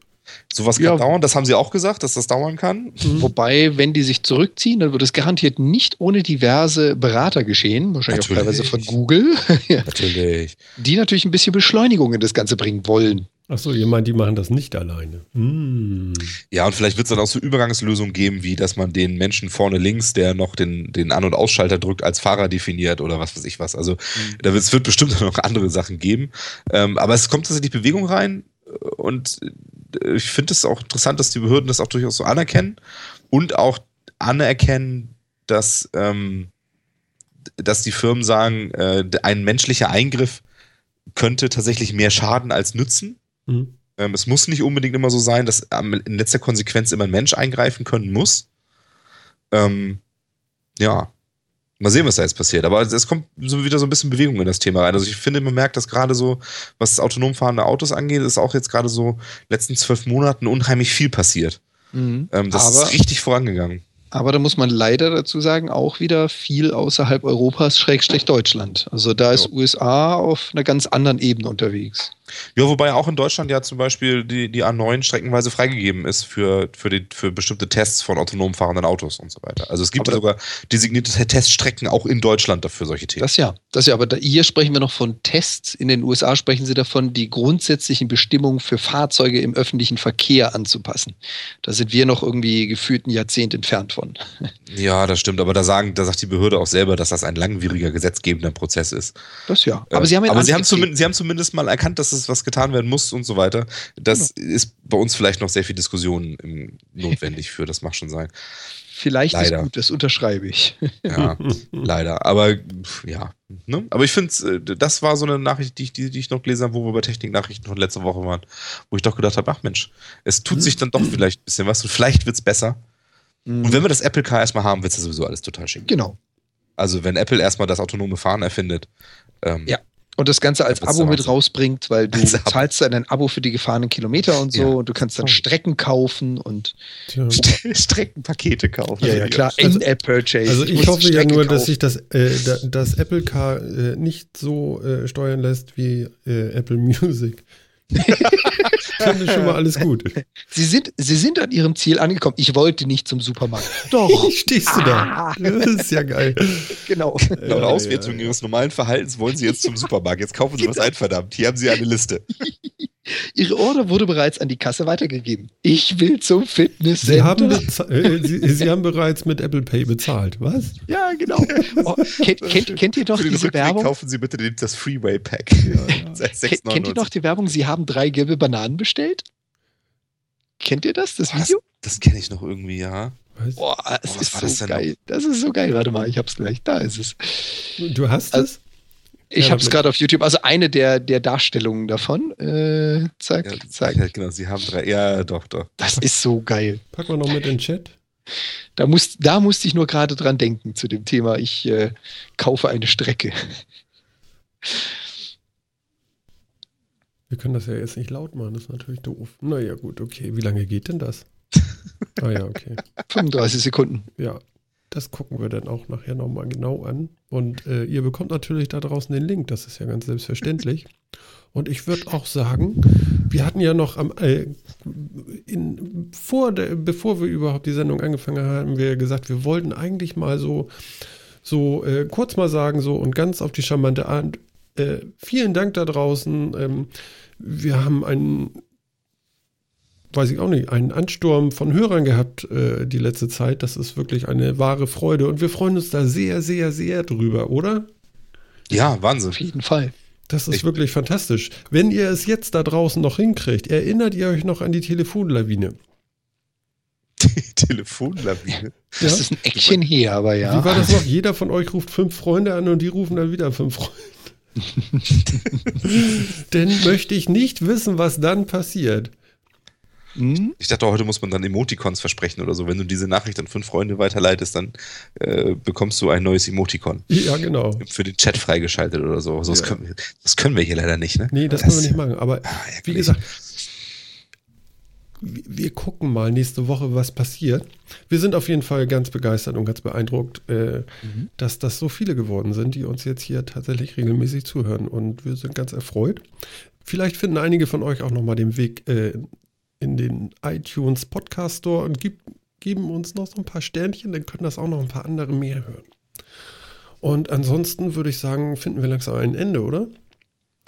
Sowas kann Ja. dauern, das haben sie auch gesagt, dass das dauern kann. Wobei, wenn die sich zurückziehen, dann wird es garantiert nicht ohne diverse Berater geschehen, wahrscheinlich auch Natürlich. teilweise von Google, Natürlich. die natürlich ein bisschen Beschleunigung in das Ganze bringen wollen. Achso, ihr meint, die machen das nicht alleine. Hm. Ja, und vielleicht wird es dann auch so Übergangslösungen geben, wie dass man den Menschen vorne links, der noch den, den An- und Ausschalter drückt, als Fahrer definiert oder was weiß ich was. Also da wird, es wird bestimmt noch andere Sachen geben. Ähm, aber es kommt tatsächlich Bewegung rein und ich finde es auch interessant, dass die Behörden das auch durchaus so anerkennen und auch anerkennen, dass, ähm, dass die Firmen sagen, äh, ein menschlicher Eingriff könnte tatsächlich mehr schaden als nützen. Hm. Ähm, es muss nicht unbedingt immer so sein, dass in letzter Konsequenz immer ein Mensch eingreifen können muss. Ähm, ja. Mal sehen, was da jetzt passiert. Aber es kommt so wieder so ein bisschen Bewegung in das Thema rein. Also ich finde, man merkt, dass gerade so, was autonom fahrende Autos angeht, ist auch jetzt gerade so letzten zwölf Monaten unheimlich viel passiert. Ähm, das Aber- ist richtig vorangegangen. Aber da muss man leider dazu sagen, auch wieder viel außerhalb Europas, Schrägstrich Deutschland. Also da ist Ja. USA auf einer ganz anderen Ebene unterwegs. Ja, wobei auch in Deutschland ja zum Beispiel die, die A9 streckenweise freigegeben ist für, für, die, für bestimmte Tests von autonom fahrenden Autos und so weiter. Also es gibt Aber sogar designierte Teststrecken auch in Deutschland dafür solche Themen. Das ja, das ja, aber da, hier sprechen wir noch von Tests. In den USA sprechen sie davon, die grundsätzlichen Bestimmungen für Fahrzeuge im öffentlichen Verkehr anzupassen. Da sind wir noch irgendwie gefühlt ein Jahrzehnt entfernt von. Ja, das stimmt. Aber da sagen, da sagt die Behörde auch selber, dass das ein langwieriger gesetzgebender Prozess ist. Das ja. Äh, Aber sie haben aber sie haben, sie haben zumindest mal erkannt, dass es was getan werden muss und so weiter. Das Genau. ist bei uns vielleicht noch sehr viel Diskussion im, notwendig für. Das mag schon sein. Vielleicht Leider. ist gut, das unterschreibe ich. Ja, leider. Aber ja. Ne? Aber ich finde, das war so eine Nachricht, die ich, die, die ich noch gelesen habe, wo wir bei Technik-Nachrichten von letzter Woche waren, wo ich doch gedacht habe, ach Mensch, es tut sich dann doch vielleicht ein bisschen was und vielleicht wird es besser. Und wenn wir das Apple Car erstmal haben, wird es ja sowieso alles total schick. genau. Also wenn Apple erstmal das autonome Fahren erfindet, ähm, Ja. Und das Ganze als Ja, das Abo mit rausbringt, weil du zahlst dann ein Abo für die gefahrenen Kilometer und so Ja. und du kannst dann Oh. Strecken kaufen und Tja. Streckenpakete kaufen. ja, ja klar, Also- In-App-Purchase. Also Ich ich muss hoffe ja nur, dass sich das, äh, da, das Apple Car äh, nicht so äh, steuern lässt wie äh, Apple Music. Dann ist schon mal alles gut. Sie sind, sie sind an ihrem Ziel angekommen. Ich wollte nicht zum Supermarkt. Doch, Stehst du da? Das ist ja geil. genau. Laut Ja, Auswertung ja, ja. ihres normalen Verhaltens wollen sie jetzt zum Supermarkt. Jetzt kaufen sie was ein, verdammt. Hier haben sie eine Liste. Ihre Order wurde bereits an die Kasse weitergegeben. Ich will zum Fitness. Sie haben, äh, Sie, Sie haben bereits mit Apple Pay bezahlt. Was? ja, genau. Oh, kennt, kennt, kennt ihr noch Für den diese Rückweg Werbung? kaufen sie bitte das Freeway Pack. Seit Kennt, kennt ihr noch 6,99. die Werbung? Sie haben drei gelbe Bananen bestellt? Kennt ihr das, das das Video? das kenne ich noch irgendwie, ja. Was? Boah, es Boah, was ist war so das denn geil. Das ist so geil. Warte mal, ich hab's gleich. Da ist es. Du hast Also- es? Ich Ja, hab's damit- gerade auf YouTube. Also eine der, der Darstellungen davon. Äh, zack, Ja, zack. ja, genau, sie haben drei. Ja, doch, doch. Das ist so geil. Pack mal noch mit in den Chat. Da, muss, da musste ich nur gerade dran denken zu dem Thema. Ich äh, kaufe eine Strecke. Wir können das ja jetzt nicht laut machen, das ist natürlich doof. Naja, gut, okay. Wie lange geht denn das? Ah ja, okay. 35 Sekunden. Ja, das gucken wir dann auch nachher nochmal genau an. Und äh, ihr bekommt natürlich da draußen den Link, das ist ja ganz selbstverständlich. Und ich würde auch sagen, wir hatten ja noch am, äh, in, vor der, bevor wir überhaupt die Sendung angefangen haben, wir gesagt, wir wollten eigentlich mal so, so äh, kurz mal sagen, so und ganz auf die charmante Art, äh, vielen Dank da draußen. Ähm, wir haben einen weiß ich auch nicht, einen Ansturm von Hörern gehabt äh, die letzte Zeit. Das ist wirklich eine wahre Freude und wir freuen uns da sehr, sehr, sehr drüber, oder? Ja, Wahnsinn. Auf jeden Fall. Das ist Ich- wirklich fantastisch. Wenn ihr es jetzt da draußen noch hinkriegt, erinnert ihr euch noch an die Telefonlawine? Die Telefonlawine. Das Ja? ist ein Eckchen her, aber ja. Wie war das noch? Jeder von euch ruft fünf Freunde an und die rufen dann wieder fünf Freunde. Denn möchte ich nicht wissen, was dann passiert. Hm? Ich dachte, heute muss man dann Emoticons versprechen oder so. Wenn du diese Nachricht an fünf Freunde weiterleitest, dann äh, bekommst du ein neues Emoticon. Ja, genau. Für den Chat freigeschaltet oder so. so das, Ja. können wir, das können wir hier leider nicht, ne? Nee, das können wir nicht machen. Aber ärgerlich. Wie gesagt, wir gucken mal nächste Woche, was passiert. Wir sind auf jeden Fall ganz begeistert und ganz beeindruckt, äh, dass das so viele geworden sind, die uns jetzt hier tatsächlich regelmäßig zuhören. Und wir sind ganz erfreut. Vielleicht finden einige von euch auch nochmal den Weg äh, in den iTunes Podcast Store und gib, geben uns noch so ein paar Sternchen, dann können das auch noch ein paar andere mehr hören. Und ansonsten würde ich sagen, finden wir langsam ein Ende, oder?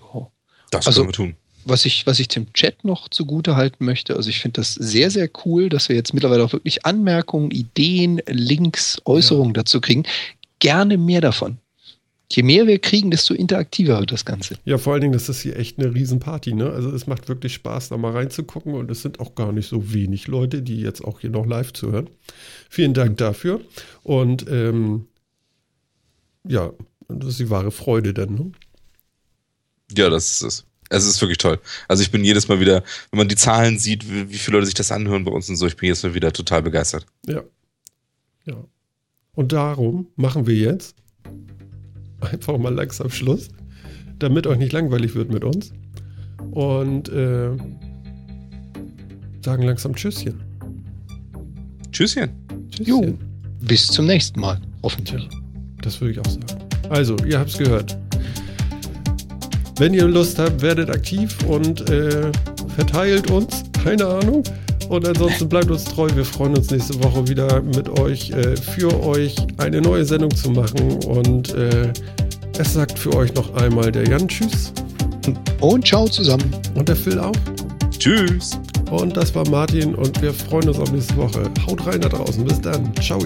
Oh. Das Also- können wir tun. Was ich, was ich dem Chat noch zugute halten möchte, also ich finde das sehr, sehr cool, dass wir jetzt mittlerweile auch wirklich Anmerkungen, Ideen, Links, Äußerungen dazu kriegen. Gerne mehr davon. Je mehr wir kriegen, desto interaktiver wird das Ganze. Ja, vor allen Dingen, das ist hier echt eine Riesenparty, ne? Also es macht wirklich Spaß, da mal reinzugucken und es sind auch gar nicht so wenig Leute, die jetzt auch hier noch live zuhören. Vielen Dank dafür. Und ähm, ja, das ist die wahre Freude dann, ne? Ja, das ist es. Es ist wirklich toll. Also ich bin jedes Mal wieder, wenn man die Zahlen sieht, wie, wie viele Leute sich das anhören bei uns und so, ich bin jedes Mal wieder total begeistert. Ja. Ja. Und darum machen wir jetzt einfach mal langsam Schluss, damit euch nicht langweilig wird mit uns. Und äh, sagen langsam Tschüsschen. Tschüsschen. Tschüsschen. Bis zum nächsten Mal, hoffentlich. Das würde ich auch sagen. Also, ihr habt es gehört. Wenn ihr Lust habt, werdet aktiv und äh, verteilt uns. Keine Ahnung. Und ansonsten bleibt uns treu. Wir freuen uns nächste Woche wieder mit euch, äh, für euch eine neue Sendung zu machen. Und äh, es sagt für euch noch einmal der Jan Tschüss Und ciao zusammen. und der Phil auch. Tschüss. Und das war Martin und wir freuen uns auf nächste Woche. Haut rein da draußen. Bis dann. Ciao.